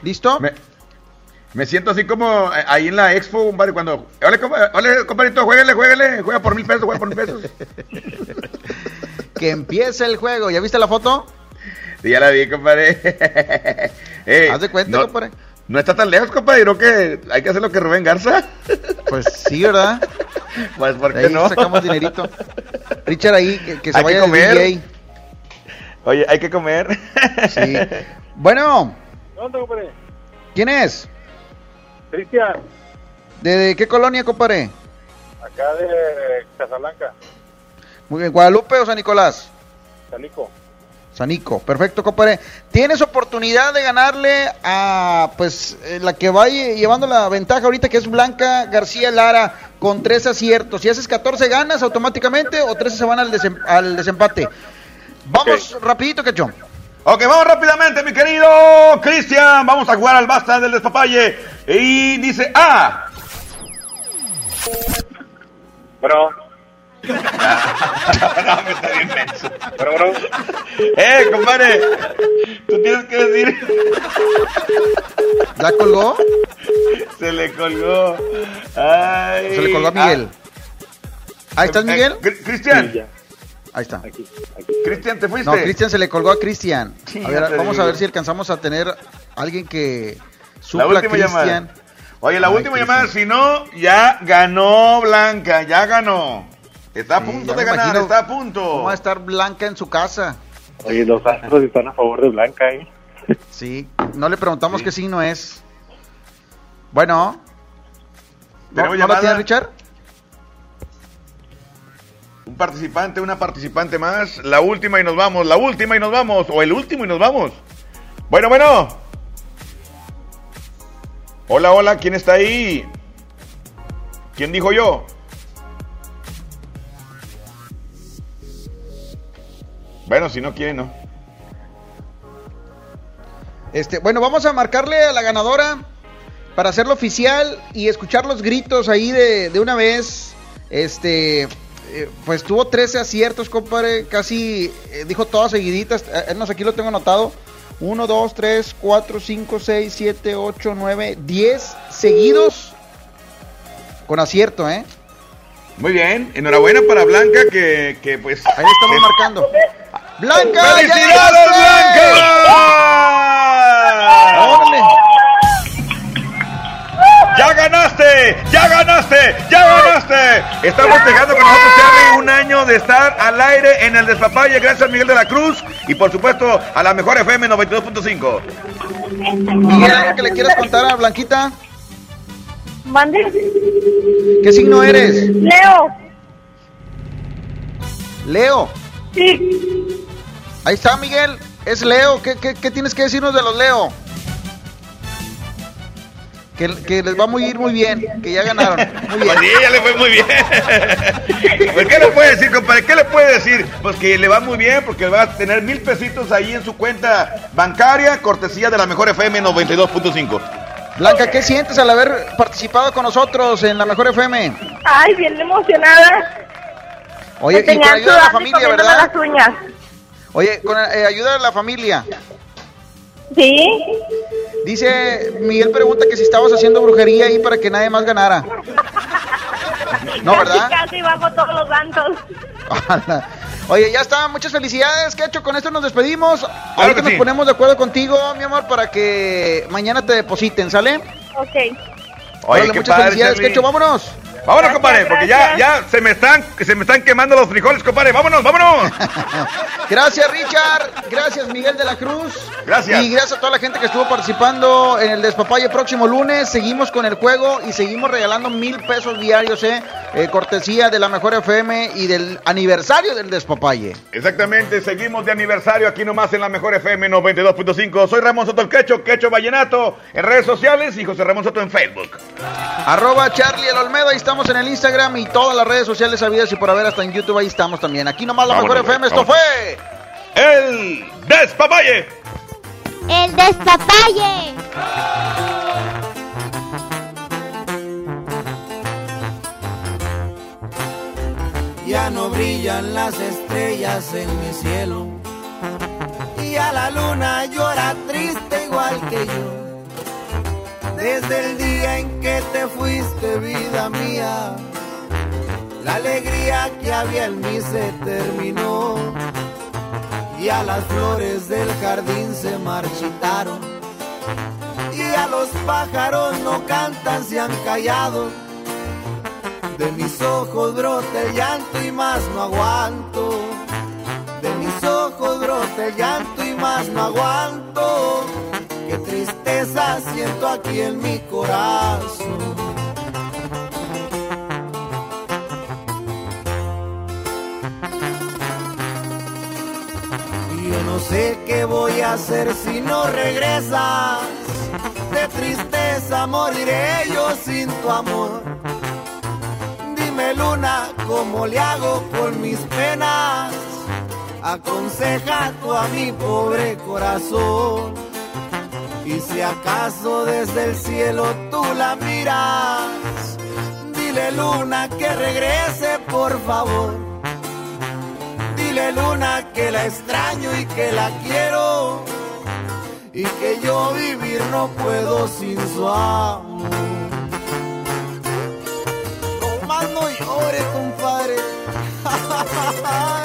¿Listo? Me, me siento así como eh, ahí en la expo, compadre, cuando... Ole, compa- ole, compadrito, jueguele, jueguele, juega por mil pesos, juega por mil pesos. (laughs) Que empiece el juego. ¿Ya viste la foto? Sí, ya la vi, compadre. (laughs) Eh, Haz de cuenta, no, compadre. No está tan lejos, compadre, creo que hay que hacer lo que Rubén Garza. (laughs) Pues sí, ¿verdad? Pues, ¿por De qué ahí no? sacamos dinerito. Richard ahí, que, que se Hay vaya de comer. DJ. Oye, hay que comer. Sí. Bueno, ¿Dónde, compadre? ¿quién es? Cristian, ¿De, qué colonia, compadre? acá de Casablanca, Muy bien, Guadalupe o San Nicolás. Sanico. Sanico, perfecto, compadre. Tienes oportunidad de ganarle a, pues, eh, la que va lle- llevando la ventaja ahorita, que es Blanca García Lara, con tres aciertos. Si haces 14 ganas automáticamente o 13 se van al, desem- al desempate. Vamos rapidito, Quechón. Ok, vamos rápidamente, mi querido Cristian. Vamos a jugar al basta del despapalle. Y dice A. Bro, no, me está bien menso. bro, bro. Eh, compadre. Tú tienes que decir. ¿Ya colgó? Se le colgó. Ay. Se le colgó a Miguel. Ahí estás, Eh, Miguel. Cri- Cristian. Ahí está. Aquí, aquí. Cristian, ¿te fuiste? No, Cristian se le colgó a Cristian. Sí, A ver, vamos digo. a ver si alcanzamos a tener alguien que La supla a última llamada. Cristian. Oye, la Ay, última llamada, si no, ya ganó Blanca, ya ganó. Está a punto de ganar, imagino está a punto. ¿Cómo va a estar Blanca en su casa? Oye, los astros están a favor de Blanca, ¿eh? Sí, no le preguntamos Sí. qué signo es. Bueno. ¿No, ¿Tenemos ¿no tiene Richard? Un participante, una participante más. La última y nos vamos, la última y nos vamos. O el último y nos vamos. Bueno, bueno. Hola, hola, ¿quién está ahí? ¿Quién dijo yo? Bueno, si no quiere, no. Este, bueno, vamos a marcarle a la ganadora para hacerlo oficial y escuchar los gritos ahí de, de una vez. Este, eh, pues tuvo 13 aciertos, compadre. Casi eh, dijo todas seguiditas. Eh, no sé, aquí lo tengo anotado. 1, 2, 3, 4, 5, 6, 7, 8, 9, 10 seguidos con acierto, ¿eh? Muy bien, enhorabuena para Blanca que, que pues... Ahí estamos marcando. ¡Blanca! ¡Felicidades! Blanca! Ganaste! ¡Ya ganaste! ¡Ya ganaste! Estamos festejando con nosotros, Charlie, un año de estar al aire en el Despapalle. Gracias a Miguel de la Cruz y, por supuesto, a la mejor FM 92.5. Miguel, ¿algo que le quieras contar a Blanquita? Mande. ¿Qué signo eres? Leo. Leo. Sí. Ahí está, Miguel. Es Leo. ¿Qué, qué, qué tienes que decirnos de los Leo? Que, que les va a muy ir muy bien. Que ya ganaron. Muy bien. Pues sí, ya le fue muy bien. (laughs) Pues, ¿qué le puede decir, compadre? ¿Qué le puede decir? Pues que le va muy bien porque va a tener mil pesitos ahí en su cuenta bancaria, cortesía de la mejor FM 92.5. Blanca, ¿qué sientes al haber participado con nosotros en la Mejor FM? Ay, bien emocionada. Oye, Me y con ayuda de la familia, ¿verdad? las uñas. Oye, con eh, ayuda de la familia. Sí. Dice, Miguel pregunta que si estabas haciendo brujería ahí para que nadie más ganara. No, ¿verdad? Casi, casi bajo todos los santos. Oye, ya está, muchas felicidades, Quecho, con esto nos despedimos. Ahorita que nos sí. ponemos de acuerdo contigo, mi amor, para que mañana te depositen, ¿sale? Ok. Oye, Órale, qué muchas padre, felicidades, Charlie. Quecho, vámonos. Vámonos, compadre, porque ya, ya se me están, se me están quemando los frijoles, compadre. Vámonos, vámonos. (laughs) Gracias, Richard. Gracias, Miguel de la Cruz. Gracias. Y gracias a toda la gente que estuvo participando en el Despapalle próximo lunes. Seguimos con el juego y seguimos regalando mil pesos diarios, ¿eh? Eh, cortesía de la Mejor FM y del aniversario del Despapalle. Exactamente, seguimos de aniversario aquí nomás en la mejor FM 92.5. Soy Ramón Soto el Quecho, Quecho Vallenato en redes sociales y José Ramón Soto en Facebook. Arroba Charlie el Olmedo, ahí estamos en el Instagram y todas las redes sociales habidas y por haber hasta en YouTube, ahí estamos también. Aquí nomás la Vámonos, Mejor FM, esto vámonos. fue... El Despapalle. El despapalle. Ya no brillan las estrellas en mi cielo. Y a la luna llora triste igual que yo. Desde el día en que te fuiste, vida mía, la alegría que había en mí se terminó. Y a las flores del jardín se marchitaron. Y a los pájaros no cantan, se han callado. De mis ojos brota el llanto y más no aguanto. De mis ojos brota el llanto y más no aguanto. Qué tristeza siento aquí en mi corazón. Yo no sé qué voy a hacer si no regresas. De tristeza moriré yo sin tu amor. Dime luna, ¿cómo le hago con mis penas? Aconseja tú a mi pobre corazón. Y si acaso desde el cielo tú la miras, dile luna que regrese por favor. Dile luna que la extraño y que la quiero. Y que yo vivir no puedo sin su amor. No más no llore, compadre. (laughs)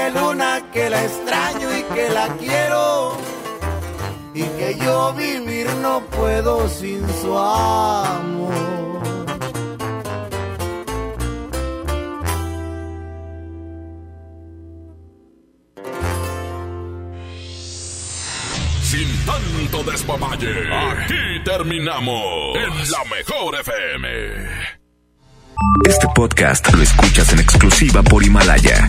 Dile luna que la extraño y que la quiero. Y que yo vivir no puedo sin su amor. Sin tanto despapalle, aquí terminamos en la mejor FM. Este podcast lo escuchas en exclusiva por Himalaya.